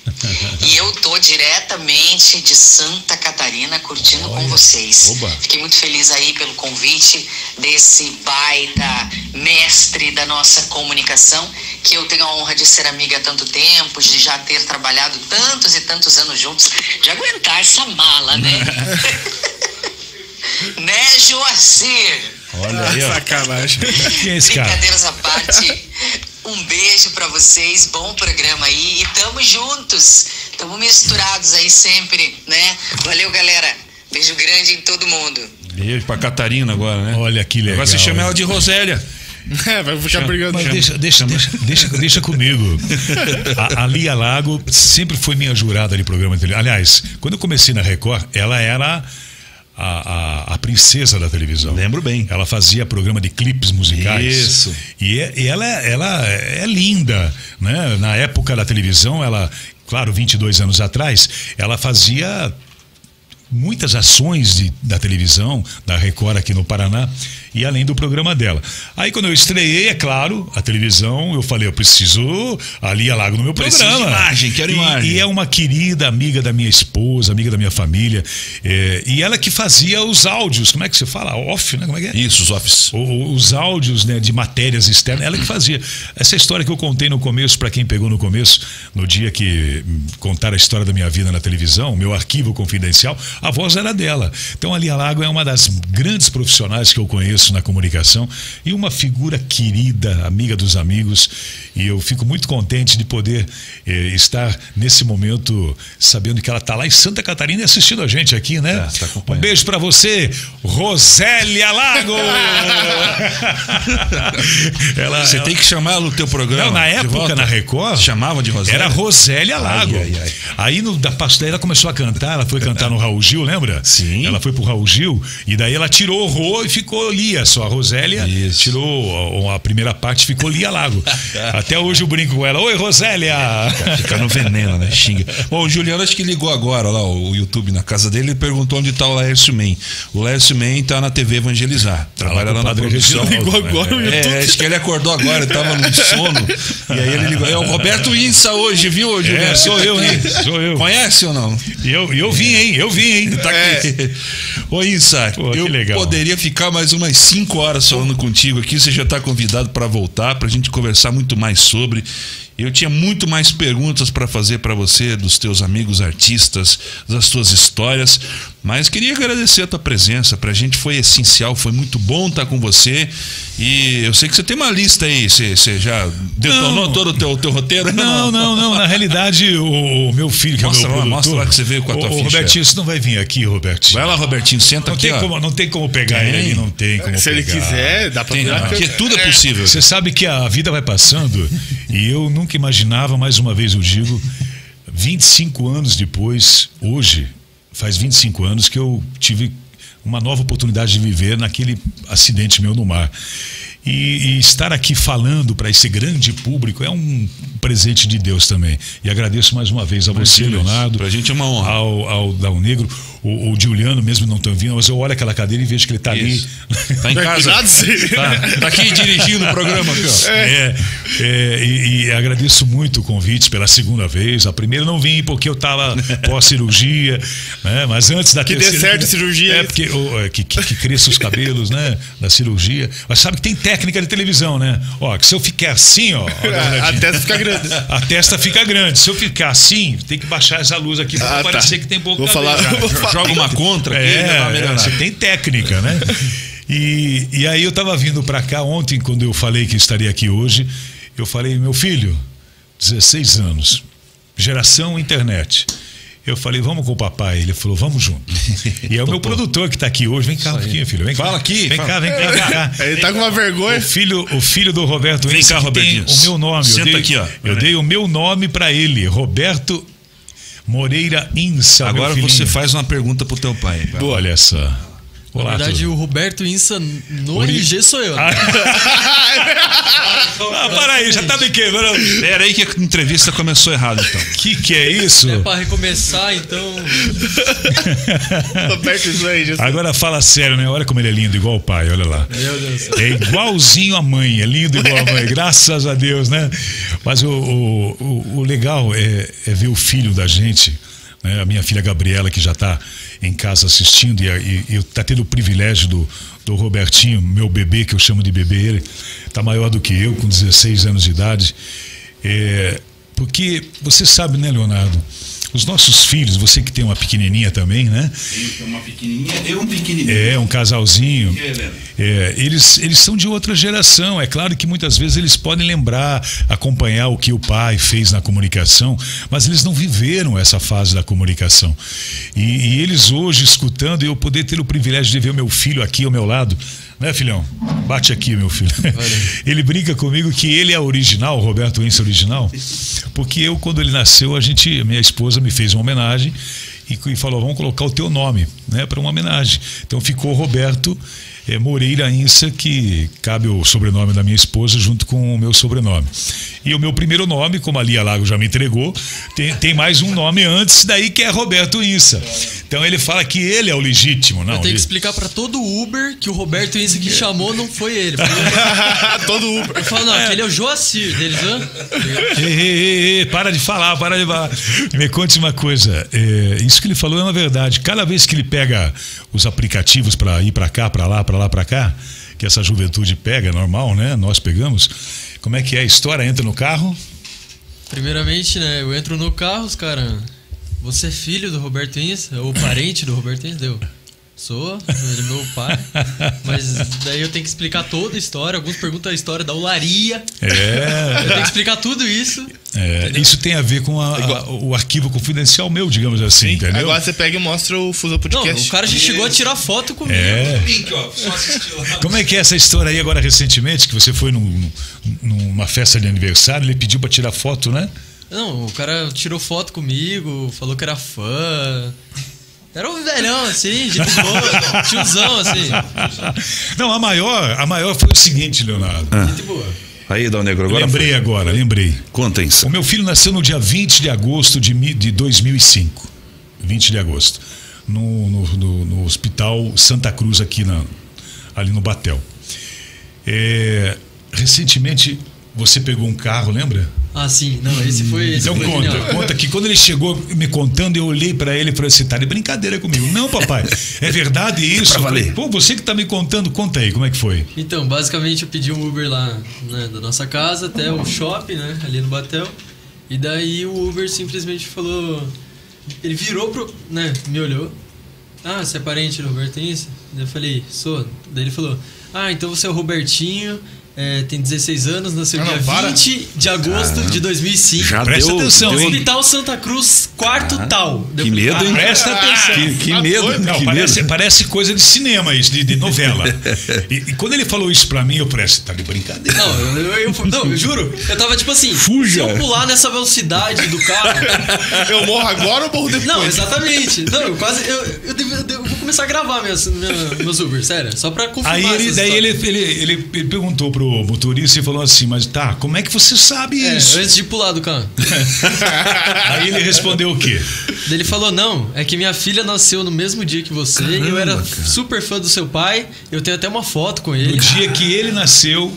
e eu tô diretamente de Santa Catarina curtindo com vocês. Oba. Fiquei muito feliz aí pelo convite desse baita mestre da nossa comunicação, que eu tenho a honra de ser amiga há tanto tempo, de já ter trabalhado tantos e tantos anos juntos, de aguentar essa mala, né? *laughs* né, Joacir? Olha aí, ó. Sacanagem. Quem é esse cara? Brincadeiras à parte, um beijo pra vocês, bom programa aí e tamo juntos, tamo misturados aí sempre, né? Valeu, galera. Beijo grande em todo mundo. Beijo pra Catarina agora, né? Olha que legal. Agora você chama ela de Rosélia. *laughs* É, vai ficar brigando. Mas deixa, deixa, deixa, *laughs* deixa, deixa comigo. A, a Lia Lago sempre foi minha jurada de programa de televisão. Aliás, quando eu comecei na Record, ela era a, a, a princesa da televisão. Lembro bem. Ela fazia programa de clipes musicais. Isso. E, é- e ela, ela é linda. Né? Na época da televisão, ela, claro, 22 anos atrás, ela fazia muitas ações de, da televisão, da Record aqui no Paraná, e além do programa dela. Aí quando eu estreiei, é claro, a televisão, eu falei, eu preciso ali a Lago no meu Preciso programa. de imagem, quero E- imagem. E é uma querida amiga da minha esposa, amiga da minha família, é, e ela que fazia os áudios, como é que você fala? Off, né? Como é que é? Isso, os office. O- os áudios né, de matérias externas, ela que fazia. Essa história que eu contei no começo, para quem pegou no começo, no dia que hum, contaram a história da minha vida na televisão, meu arquivo confidencial, a voz era dela. Então, a Lia Lago é uma das grandes profissionais que eu conheço na comunicação e uma figura querida, amiga dos amigos. E eu fico muito contente de poder eh, estar nesse momento sabendo que ela está lá em Santa Catarina e assistindo a gente aqui, né? Tá, tá um beijo para você, Rosélia Lago! *laughs* ela, Você ela- tem que chamar ela no teu programa. Não, na época, volta. na Record. Chamava de Rosélia? Era Rosélia Lago. Ai, ai, ai. Aí no, da passo daí ela começou a cantar, ela foi cantar no Raul Gil, lembra? Sim. Ela foi pro Raul Gil e daí ela tirou o Rô e ficou Lia, só a Rosélia Isso. tirou a, primeira parte ficou Lia Lago. *laughs* Até hoje eu brinco com ela. Oi, Rosélia! Fica no veneno, né? Xinga. Bom, o Juliano acho que ligou agora lá, o YouTube na casa dele e perguntou onde tá o Laércio Men. O Laércio Men tá na TV Evangelizar. Trabalha com lá o na produção. Reginaldo. Ligou agora o É, acho que ele acordou agora, ele tava no sono. E aí ele ligou. É o Roberto Insa hoje, viu, Juliano? É, sou Tá eu, hein? Sou eu. Conhece ou não? Eu, eu vim, hein? Eu vim, hein? Tá aqui. Ô, Insa, Pô, que eu legal. poderia ficar mais umas 5 horas falando contigo aqui. Você já está convidado para voltar, para a gente conversar muito mais sobre. Eu tinha muito mais perguntas para fazer para você, dos teus amigos artistas, das tuas histórias, mas queria agradecer a tua presença. Para a gente foi essencial, foi muito bom estar com você. E eu sei que você tem uma lista aí. Você, você já detonou Não. todo o teu, teu roteiro? Não, não, não. Na realidade, o, o meu filho, que Mostra é o meu lá, produtor... mostra lá que você veio com a tua ô, ficha. Robertinho, você não vai vir aqui, Robertinho. Vai lá, Robertinho, senta Não aqui. tem, como, não tem como pegar Tem. ele ali, não tem como Se ele pegar. quiser, dá pra Tem, virar aqui câmera. tudo é possível. Você sabe que a vida vai passando e eu nunca imaginava, mais uma vez eu digo, 25 anos depois, hoje, faz 25 anos que eu tive uma nova oportunidade de viver naquele acidente meu no mar. E, e estar aqui falando para esse grande público é um presente de Deus também. E agradeço mais uma vez a você, Imagina, Leonardo. pra gente é uma honra. Ao, ao Dal Negro, o, o Juliano mesmo não estão vindo, mas eu olho aquela cadeira e vejo que ele está ali. Isso. Tá em *laughs* casa. Sim. Tá, aqui dirigindo o programa aqui, ó. É, é, e, e agradeço muito o convite pela segunda vez. A primeira não vim porque eu estava *laughs* pós-cirurgia, né? Mas antes da Que dê terceira- certo a cirurgia, É, porque o- é, que, que, que cresça os cabelos, né? Da cirurgia. Mas sabe que tem técnica de televisão, né? Ó, que se eu ficar assim, ó. A *laughs* testa fica grande. A testa fica grande. Se eu ficar assim, tem que baixar essa luz aqui pra Ah, não tá. parecer que tem pouco Vou falar- vou falar- Joga uma contra aqui, É, é, você tem técnica, né? E, e aí eu tava vindo para cá ontem, quando eu falei que estaria aqui hoje, eu falei, meu filho, 16 anos, geração internet. Eu falei, vamos com o papai. Ele falou, vamos junto. E é o meu produtor que está aqui hoje. Vem cá um pouquinho, filho. Vem cá. Fala aqui, Vem fala. cá, vem cá, vem cá. *laughs* Ele tá com uma vergonha. O filho, o filho do Roberto Vem Ense cá, Robertinho. o meu nome. Senta eu dei, aqui, ó. Eu dei o meu nome para ele, Roberto Moreira Insa. Agora você faz uma pergunta pro teu pai. Olha só. Na Olá, verdade, tudo. o Roberto Insa no Ori- RG sou eu. né? Ah, *laughs* para aí, já tá me quebrando. Pera aí que a entrevista começou errado, então. Que que é isso? É pra recomeçar, então. Roberto Jesus. Agora fala sério, né? Olha como ele é lindo, igual o pai, olha lá. Meu Deus. É igualzinho a mãe, é lindo igual a mãe, graças a Deus, né? Mas o, o, o- o legal é, é ver o filho da gente, né? a minha filha Gabriela, que já está em casa assistindo, e, e, e tá tendo o privilégio do, do Robertinho, meu bebê, que eu chamo de bebê, ele tá maior do que eu, com 16 anos de idade. É, porque você sabe, né, Leonardo? Os nossos filhos, você que tem uma pequenininha também, né? Uma pequenininha e um pequenininho. É, um casalzinho. É? É, eles, eles são de outra geração. É claro que muitas vezes eles podem lembrar, acompanhar o que o pai fez na comunicação, mas eles não viveram essa fase da comunicação. E, e eles hoje, escutando, eu poder ter o privilégio de ver o meu filho aqui ao meu lado. Né, filhão? Bate aqui, meu filho. *laughs* Ele brinca comigo que ele é original, Roberto Ince é original, porque eu, quando ele nasceu, a gente, minha esposa me fez uma homenagem e, e falou: vamos colocar o teu nome, né, para uma homenagem. Então ficou Roberto eh, Moreira Insa, que cabe o sobrenome da minha esposa junto com o meu sobrenome. E o meu primeiro nome, como a Lia Lago já me entregou, tem, tem mais um nome antes daí que é Roberto Insa. Então ele fala que ele é o legítimo, não? Eu tenho que ele- explicar pra todo o Uber que o Roberto Insa que chamou não foi ele. *laughs* Foi Todo Uber. Ele falou, não, aquele é o Joacir deles? Ei, ei, ei, ei, para de falar, para de falar. Me conte uma coisa. é, isso que ele falou é uma verdade. Cada vez que ele pega os aplicativos para ir para cá, para lá, para lá, para cá, que essa juventude pega, é normal, né? Nós pegamos. Como é que é a história? Entra no carro. Primeiramente, né, eu entro no carro, os caras. Você é filho do Roberto Insa? Ou parente do Roberto Insa? Deu. Sou, ele é meu pai. Mas daí eu tenho que explicar toda a história. Alguns perguntam a história da olaria. Eu É. tenho que explicar tudo isso. é, isso tem a ver com a- a- o arquivo confidencial meu, digamos assim, entendeu? Agora você pega e mostra o Fuso Não, Podcast. o cara já chegou a tirar foto comigo. É. Link, ó. Só. Como é que é essa história aí agora recentemente, que você foi num- numa festa de aniversário, ele pediu para tirar foto, né? Não, o cara tirou foto comigo, falou que era fã. Era um velhão, assim, gente boa, *laughs* tiozão, assim. Não, a maior, a maior foi o seguinte, Leonardo. Gente boa. Aí, Dal Negro, agora lembrei foi. agora, lembrei. Conta isso. O meu filho nasceu no dia 20 de agosto de, de 2005. 20 de agosto. No, no, no- no Hospital Santa Cruz, aqui na, ali no Batel. É, recentemente, você pegou um carro, lembra? Ah, sim, não, esse foi. Esse Então foi conta, genial. conta que quando ele chegou me contando, eu olhei pra ele e falei assim, tá de brincadeira comigo. Não, papai, é verdade isso? pra valer. Pô, você que tá me contando, conta aí, como é que foi? Então, basicamente eu pedi um Uber lá né, da nossa casa até o shopping, né? Ali no Batel. E daí o Uber simplesmente falou. Ele virou pro. né? Me olhou. Ah, você é parente do Robertinho? Daí eu falei, sou. Daí ele falou: Ah, então você é o Robertinho. É, tem 16 anos, nasceu Ah, não, dia para. 20 de agosto de 2005. Já Presta deu, atenção, deu-? Hospital Santa Cruz, quarto tal. Daí Que medo, hein? Presta atenção. Que, que Ah, medo? Não, que parece, medo. parece coisa de cinema isso, de, de novela. *laughs* E, e quando ele falou isso pra mim, eu falei, você tá de brincadeira. Não, eu, eu, eu- *laughs* não, eu juro. Eu tava tipo assim, Fuja. se eu pular nessa velocidade do carro. *laughs* Eu morro agora ou morro depois? Não, exatamente. Não, eu quase. Eu, eu, devo- eu vou começar a gravar meus, meus, meus Uber, sério. Só pra confirmar. Aí ele, daí ele, ele, ele, ele perguntou pro motorista e falou assim, mas tá, como é que você sabe É, isso? antes de pular do carro. *laughs* Aí ele respondeu o quê? Ele falou: Não, é que minha filha nasceu no mesmo dia que você. e eu era super fã do seu pai. Eu tenho até uma foto com No ele. *laughs* dia que ele nasceu.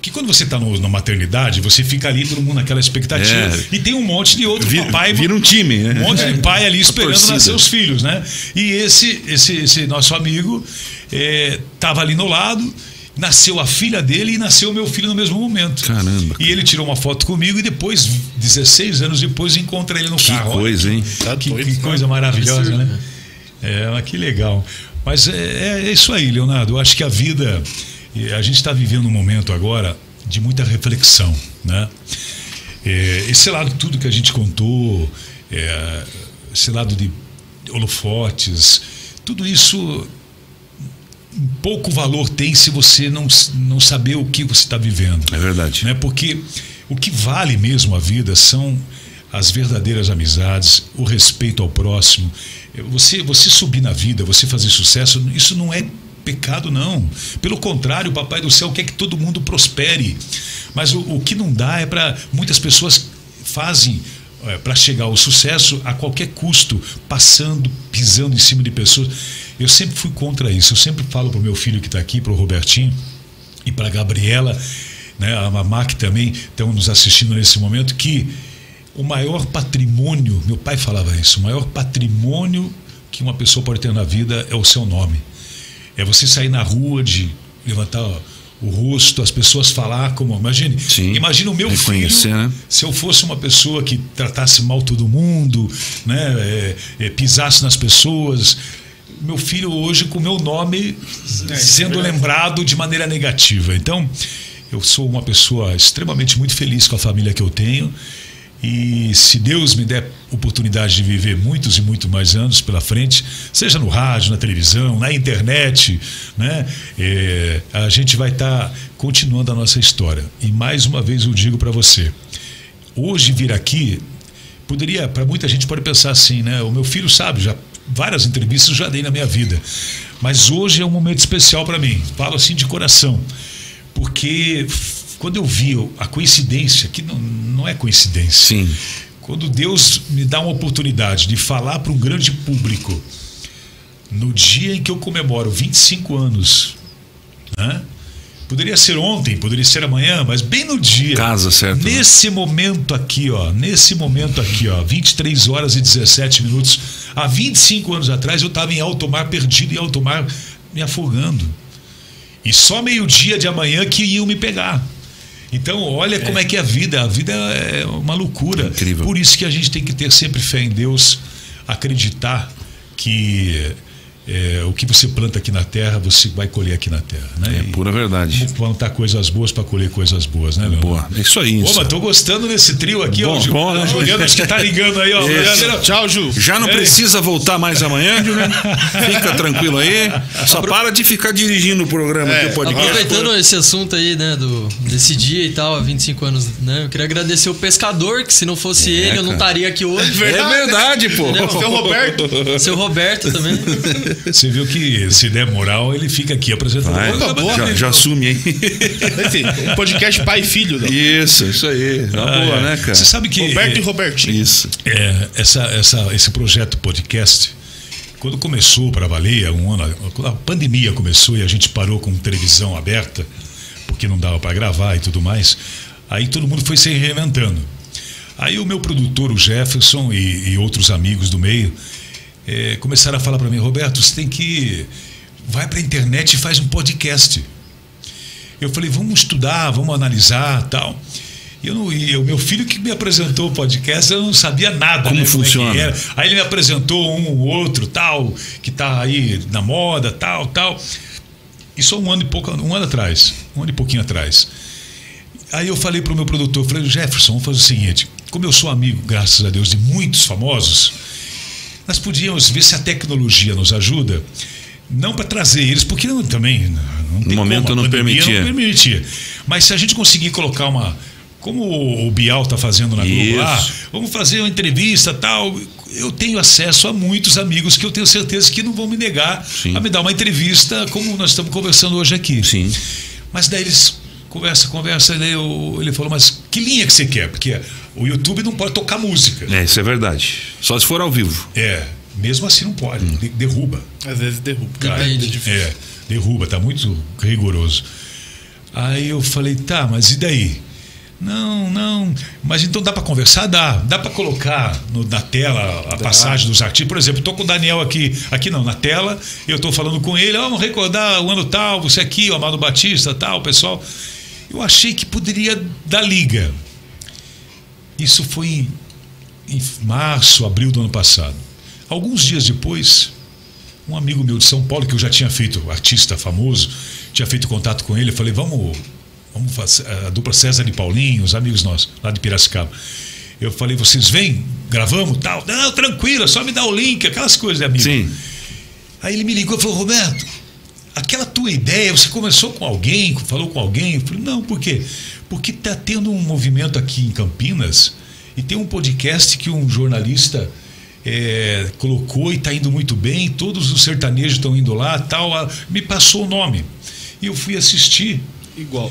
Que quando você tá no, na maternidade, você fica ali, todo mundo naquela expectativa. É. E tem um monte de outro Vira, papai. vira um time, né? Um monte de pai ali esperando nascer os filhos, né? E esse, esse, esse nosso amigo eh, tava ali no lado, nasceu a filha dele e nasceu o meu filho no mesmo momento. Caramba. E ele tirou uma foto comigo e depois, 16 anos depois, encontra ele no Que carro. Olha coisa, hein? Tá que, doido, que né? coisa maravilhosa, né? É, mas que legal. Mas é, é isso aí, Leonardo. Eu acho que a vida. A gente está vivendo um momento agora de muita reflexão, né? É, esse lado, tudo que a gente contou, é, esse lado de holofotes, tudo isso pouco valor tem se você não, não saber o que você está vivendo É verdade. né? Porque o que vale mesmo a vida são as verdadeiras amizades, o respeito ao próximo. Você, você subir na vida, você fazer sucesso, isso não é pecado, não. Pelo contrário, o Papai do Céu quer que todo mundo prospere. Mas o, o que não dá é para. Muitas pessoas fazem para chegar ao sucesso a qualquer custo, passando, pisando em cima de pessoas. Eu sempre fui contra isso. Eu sempre falo para o meu filho que está aqui, para o Robertinho, e para a Gabriela, né, a Mamá que também estão nos assistindo nesse momento, que o maior patrimônio, meu pai falava isso, o maior patrimônio que uma pessoa pode ter na vida é o seu nome. É você sair na rua de levantar o rosto, as pessoas falar como. Imagine, Sim. imagina o meu Reconhecer, filho. né? Se eu fosse uma pessoa que tratasse mal todo mundo, né, é, é, pisasse nas pessoas, meu filho hoje com meu nome sendo lembrado de maneira negativa. Então, eu sou uma pessoa extremamente muito feliz com a família que eu tenho. E se Deus me der oportunidade de viver muitos e muito mais anos pela frente, seja no rádio, na televisão, na internet, né, é, a gente vai estar continuando a nossa história. E mais uma vez eu digo para você, hoje vir aqui poderia, para muita gente pode pensar assim, né? O meu filho sabe, já várias entrevistas já dei na minha vida, mas hoje é um momento especial para mim. Falo assim de coração, porque quando eu vi a coincidência, que não, não é coincidência. Sim. Quando Deus me dá uma oportunidade de falar para um grande público, no dia em que eu comemoro 25 anos, né? Poderia ser ontem, poderia ser amanhã, mas bem no dia. Casa, certo, né? Nesse momento aqui, ó, nesse momento aqui, ó, 23 horas e 17 minutos, há 25 anos atrás eu estava em alto mar, perdido em alto mar, me afogando. E só meio-dia de amanhã que iam me pegar. Então, olha como é que é a vida. A vida é uma loucura. Incrível. Por isso que a gente tem que ter sempre fé em Deus, acreditar que é, o que você planta aqui na terra, você vai colher aqui na terra. Né? É E pura verdade. Plantar coisas boas para colher coisas boas, né, Leandro? Boa. É isso aí. Ô, isso. mas tô gostando desse trio aqui, ó. Bom, Ju- bom, né? Juliano, acho que tá ligando aí, ó. Juliano, Tchau, Ju. Já não Ei. precisa voltar mais amanhã, Juliano. Fica tranquilo aí. Só para de ficar dirigindo o programa aqui, o podcast. Aproveitando esse assunto aí, né, do, desse dia e tal, há 25 anos, né? Eu queria agradecer o pescador, que se não fosse ele, eu não cara. estaria aqui hoje. É verdade, pô. Seu Roberto. *laughs* Seu Roberto também. Você viu que se der moral, ele fica aqui apresentando. Vai, o programa boa. já, já assume aí. Esse, um podcast pai e filho. Né? Isso, isso aí. Na Ah, boa, é. né, cara? Você sabe que Roberto e é, Robertinho. Isso. é, essa, essa, esse projeto podcast, quando começou para valer, um ano, quando a pandemia começou e a gente parou com televisão aberta, porque não dava para gravar e tudo mais, aí todo mundo foi se reinventando. Aí o meu produtor, o Jefferson, e, e outros amigos do meio, eh, começaram a falar para mim, Roberto, você tem que vai para a internet e faz um podcast. Eu falei, vamos estudar, vamos analisar, tal. E eu não, e o meu filho que me apresentou o podcast, eu não sabia nada. Como né, é funciona. era. Aí ele me apresentou um ou outro, tal, que tá aí na moda, tal, tal. Isso há um ano e pouco, um ano atrás, um ano e pouquinho atrás. Aí eu falei para o meu produtor, falei, Jefferson, vamos fazer o seguinte, como eu sou amigo, graças a Deus, de muitos famosos, nós podíamos ver se a tecnologia nos ajuda, não para trazer eles, porque não, também não No momento como, não permitia. não permitia. Mas se a gente conseguir colocar uma como o Bial está fazendo na Globo lá, vamos fazer uma entrevista tal. Eu tenho acesso a muitos amigos que eu tenho certeza que não vão me negar Sim. a me dar uma entrevista como nós estamos conversando hoje aqui. Sim. Mas daí eles conversa, conversa, daí eu- ele falou, mas que linha que você quer? Porque o YouTube não pode tocar música. É, isso é verdade. Só se for ao vivo. É, mesmo assim não pode, de- derruba. Às vezes derruba. Cara, Depende. é, derruba, tá muito rigoroso. Aí eu falei, tá, mas e daí? Não, não. Mas então dá para conversar? Dá. Dá para colocar no- na tela a passagem dos artistas. Por exemplo, tô com o Daniel aqui, aqui não, na tela, eu tô falando com ele, "Ó, vamos recordar o ano tal, você aqui, o Amado Batista, tal, pessoal. Eu achei que poderia dar liga. Isso foi em, em março, abril do ano passado. Alguns dias depois, um amigo meu de São Paulo, que eu já tinha feito, artista famoso, tinha feito contato com ele, eu falei, vamos, vamos fazer a dupla César e Paulinho, os amigos nossos, lá de Piracicaba. Eu falei, vocês vêm, gravamos, tal. Não, tranquilo, é só me dá o link, aquelas coisas, né, amigo? Sim. Aí ele me ligou e falou, Roberto, aquela tua ideia, você começou com alguém, falou com alguém? Eu falei, não, por quê? Porque está tendo um movimento aqui em Campinas e tem um podcast que um jornalista é, colocou e está indo muito bem, todos os sertanejos estão indo lá, tal, ah, me passou o nome. E eu fui assistir. Igual.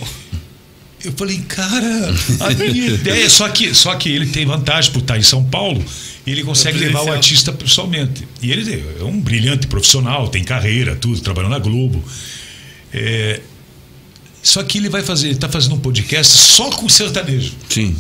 Eu falei, cara, a minha *laughs* ideia. Só que, só que ele tem vantagem por estar em São Paulo, ele consegue É levar o artista pessoalmente. E ele é um brilhante profissional, tem carreira, tudo, trabalhando na Globo. É, só que ele vai fazer, ele está fazendo um podcast só com sertanejo. Sim.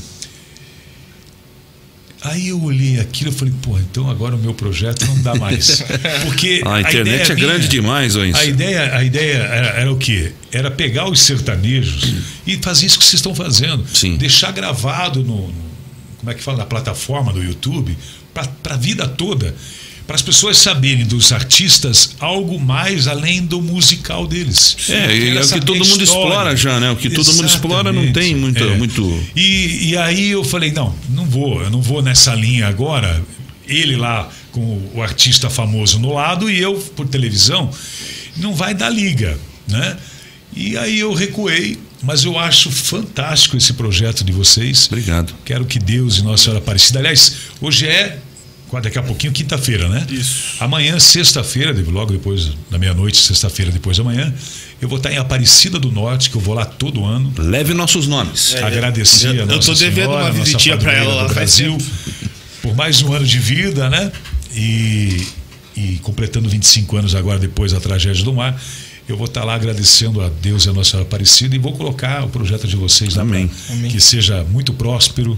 Aí eu olhei aquilo e falei, pô, então agora o meu projeto não dá mais. *laughs* Porque A internet ideia é grande minha- demais, ô Inso. A ideia, a ideia era, era o quê? Era pegar os sertanejos e fazer isso que vocês estão fazendo. Sim. Deixar gravado no, no- como é que fala, na plataforma do YouTube, para a vida toda. Para as pessoas saberem dos artistas algo mais além do musical deles. É, e quero é o que todo mundo explora já, né? O que todo mundo explora não tem Exatamente. muita- É. muito- E, e aí eu falei, não, não vou, eu não vou nessa linha agora. Ele lá com o artista famoso no lado e eu por televisão, não vai dar liga, né? E aí eu recuei, mas eu acho fantástico esse projeto de vocês. Obrigado. Quero que Deus e Nossa Senhora Aparecida. Aliás, hoje é, daqui a pouquinho, quinta-feira, né? Isso. Amanhã, sexta-feira, logo depois da meia-noite, sexta-feira, depois da manhã, eu vou estar em Aparecida do Norte, que eu vou lá todo ano. Leve nossos nomes. É. Agradecer eu- a eu Nossa tô devendo Senhora, uma visitinha padroeira ela lá Brasil, por mais um ano de vida, né? E, e completando 25 anos agora depois da tragédia do mar. Eu vou estar lá agradecendo a Deus e a Nossa Senhora Aparecida e vou colocar o projeto de vocês Amém. pra que seja muito próspero.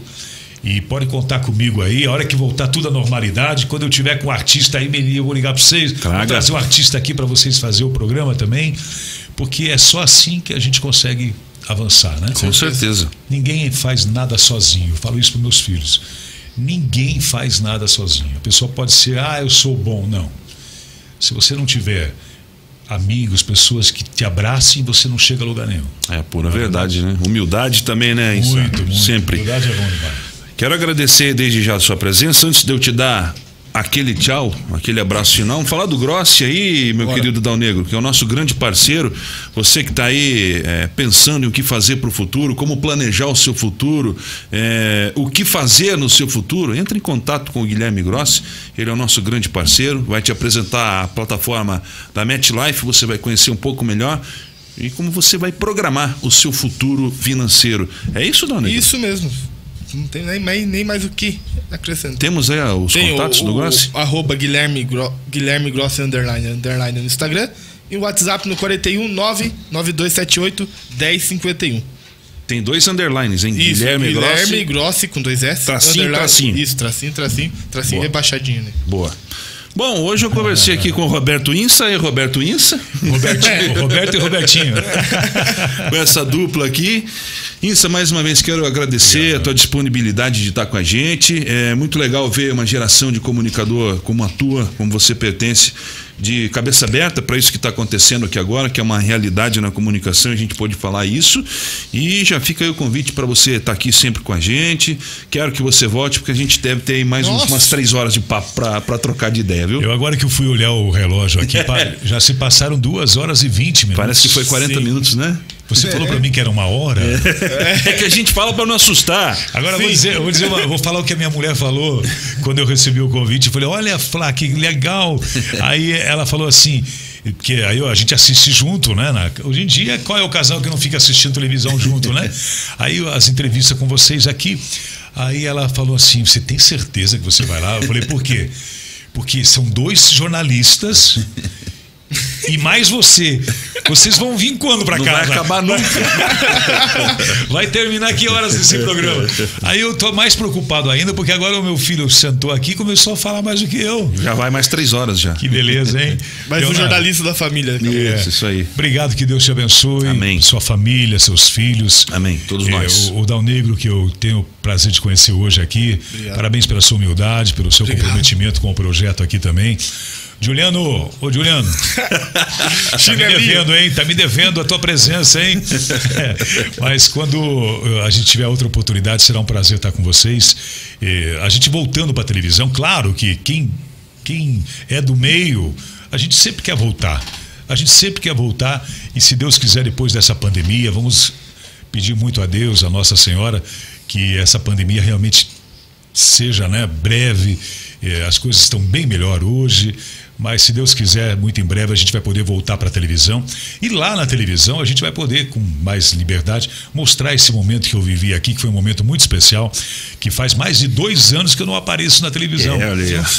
E pode contar comigo aí, a hora que voltar tudo à normalidade, quando eu tiver com um artista aí, me- eu vou ligar para vocês, vou Traga. trazer um artista aqui para vocês fazer o programa também, porque é só assim que a gente consegue avançar, né? Com certeza. Ninguém faz nada sozinho. Eu falo isso para meus filhos. Ninguém faz nada sozinho. A pessoa pode ser, ah, eu sou bom. Não. Se você não tiver amigos, pessoas que te abracem, você não chega a lugar nenhum. É pura verdade, né? Humildade também, né? Muito, muito. Sempre. Verdade é bom demais. Quero agradecer desde já a sua presença. Antes de eu te dar aquele tchau, aquele abraço final, vamos falar do Grossi aí, meu querido Dal Negro, que é o nosso grande parceiro. Você que está aí é, pensando em o que fazer para o futuro, como planejar o seu futuro, é, o que fazer no seu futuro, entre em contato com o Guilherme Grossi. Ele é o nosso grande parceiro, vai te apresentar a plataforma da MetLife, você vai conhecer um pouco melhor. E como você vai programar o seu futuro financeiro. É isso, Negro? Isso mesmo. Não tem nem mais, nem mais o que acrescentar. Temos aí os Tem contatos o, do o- Grossi? Arroba Guilherme, Gro, Guilherme Grossi underline, underline no Instagram. E o WhatsApp no 41 99278 1051. Tem dois underlines, hein? Isso, Guilherme, Guilherme Grossi. Grossi com dois S. Tracinho, tracinho. Isso, tracinho, tracinho. Tracinho Boa. rebaixadinho, né? Boa. Bom, hoje eu conversei aqui com o Roberto Insa e Roberto Insa, Robertinho, *laughs* Roberto e Robertinho. *laughs* com essa dupla aqui. Insa, mais uma vez quero agradecer a tua disponibilidade de estar com a gente. É muito legal ver uma geração de comunicador como a tua, como você pertence, de cabeça aberta para isso que está acontecendo aqui agora, que é uma realidade na comunicação, a gente pode falar isso. E já fica aí o convite para você estar aqui sempre com a gente. Quero que você volte, porque a gente deve ter aí mais uns- umas três horas de papo para trocar de ideia, viu? Eu agora que eu fui olhar o relógio aqui, *laughs* já se passaram duas horas e 20 minutos. Parece que foi 40 Sim. minutos, né? Você falou pra mim que era uma hora. É que a gente fala pra não assustar. Agora vou dizer, vou, dizer uma- vou falar o que a minha mulher falou quando eu recebi o convite. Eu falei, olha, Flá, que legal. Aí ela falou assim. Que aí a gente assiste junto, né? hoje em dia, qual é o casal que não fica assistindo televisão junto, né? Aí as entrevistas com vocês aqui. Aí ela falou assim: Você tem certeza que você vai lá? Eu falei, por quê? Porque são dois jornalistas e mais você. Vocês vão vir quando pra Não cá? vai acabar nunca. *laughs* Vai terminar que horas esse programa? Aí eu tô mais preocupado ainda, porque agora o meu filho sentou aqui e começou a falar mais do que eu. Já vai mais três horas já. Que beleza, hein? Mas o jornalista da família. Isso, isso aí. Obrigado, que Deus te abençoe. Amém. Sua família, seus filhos. Amém, todos É, nós. O, o Dal Negro, que eu tenho o prazer de conhecer hoje aqui. Parabéns pela sua humildade, pelo seu comprometimento com o projeto aqui também. Juliano, ô Juliano, *laughs* tá me devendo, hein? Tá me devendo a tua presença, hein? *laughs* É, mas quando eh, a gente tiver outra oportunidade, será um prazer estar com vocês. Eh, a gente voltando para a televisão, claro que quem, quem é do meio, a gente sempre quer voltar. A gente sempre quer voltar e se Deus quiser depois dessa pandemia, vamos pedir muito a Deus, a Nossa Senhora, que essa pandemia realmente seja né, breve. Eh, As coisas estão bem melhor hoje, mas se Deus quiser, muito em breve a gente vai poder voltar para a televisão. E lá na televisão a gente vai poder, com mais liberdade, mostrar esse momento que eu vivi aqui, que foi um momento muito especial, que faz mais de dois anos que eu não apareço na televisão,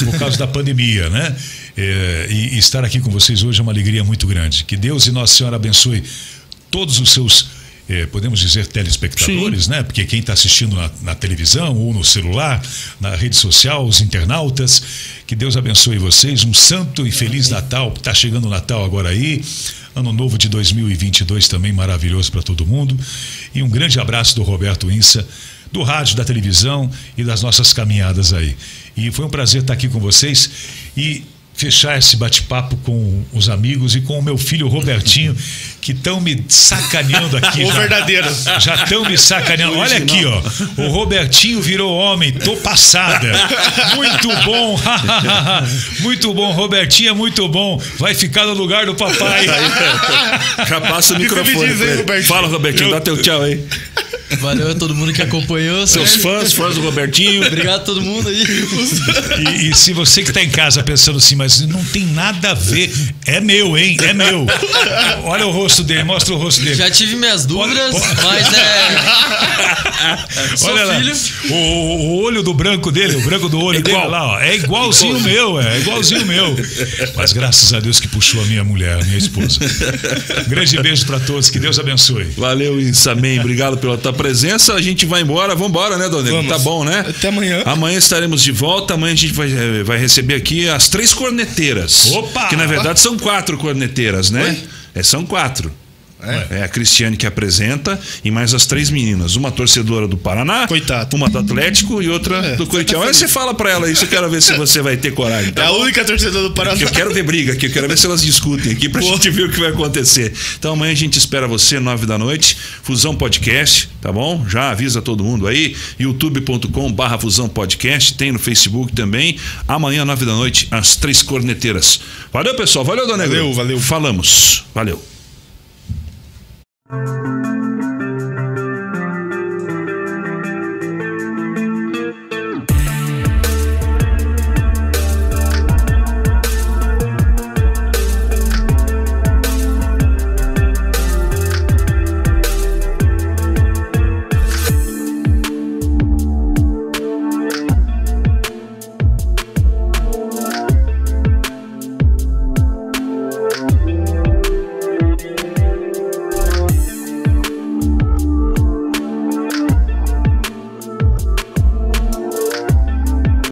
É, *laughs* por causa da pandemia, né? Eh, e, estar aqui com vocês hoje é uma alegria muito grande. Que Deus e Nossa Senhora abençoe todos os seus, eh, podemos dizer, telespectadores, né? Porque quem está assistindo na, na televisão ou no celular, na rede social, os internautas, que Deus abençoe vocês. Um santo e feliz Natal. Está chegando o Natal agora aí. Ano novo de 2022 também maravilhoso para todo mundo. E um grande abraço do Roberto Insa, do rádio, da televisão e das nossas caminhadas aí. E foi um prazer estar aqui com vocês. E fechar esse bate-papo com os amigos e com o meu filho Robertinho, que estão me sacaneando aqui. *laughs* O já. verdadeiro. Já estão me sacaneando. Olha aqui, ó. O Robertinho virou homem. Tô passada. Muito bom. *laughs* muito bom. Robertinho é muito bom. Vai ficar no lugar do papai. Já passa o microfone. me diz, hein. Robertinho? Fala, Robertinho, dá teu tchau aí. Valeu a todo mundo que acompanhou. Seus fãs, fãs do Robertinho. Obrigado a todo mundo aí. E, e se você que está em casa pensando assim, mas não tem nada a ver, é meu, hein? É meu. Olha o rosto dele, mostra o rosto dele. Já tive minhas dúvidas, Olha- mas é. *laughs* Sou Olha lá, filho. o, o olho do branco dele, o branco do olho Igual. dele lá, ó, é igualzinho o meu, é, é igualzinho o meu. Mas graças a Deus que puxou a minha mulher, a minha esposa. Um grande beijo para todos, que Deus abençoe. Valeu, Insamém. Obrigado pela tua presença. A gente vai embora. Vamos embora, né, Dona? Vamos. Tá bom, né? Até amanhã. Amanhã estaremos de volta. Amanhã a gente vai, eh, vai receber aqui as três corneteiras. Opa! Que na verdade são quatro corneteiras, né? É, são quatro. É. a Cristiane que apresenta e mais as três meninas. Uma torcedora do Paraná, Coitado. uma do Atlético e outra É, do Curitiba. Aí você fala pra ela isso, eu quero ver se você vai ter coragem. É Tá a única torcedora do Paraná. eu quero ver briga aqui, eu quero ver se elas discutem aqui pra gente ver o que vai acontecer. Então amanhã a gente espera você, nove da noite, Fusão Podcast, tá bom? Já avisa todo mundo aí, youtube.com barra Fusão Podcast, tem no Facebook também. Amanhã, nove da noite, as três corneteiras. Valeu, pessoal. Valeu, Dona Negro. Valeu, valeu. Falamos. Valeu. Música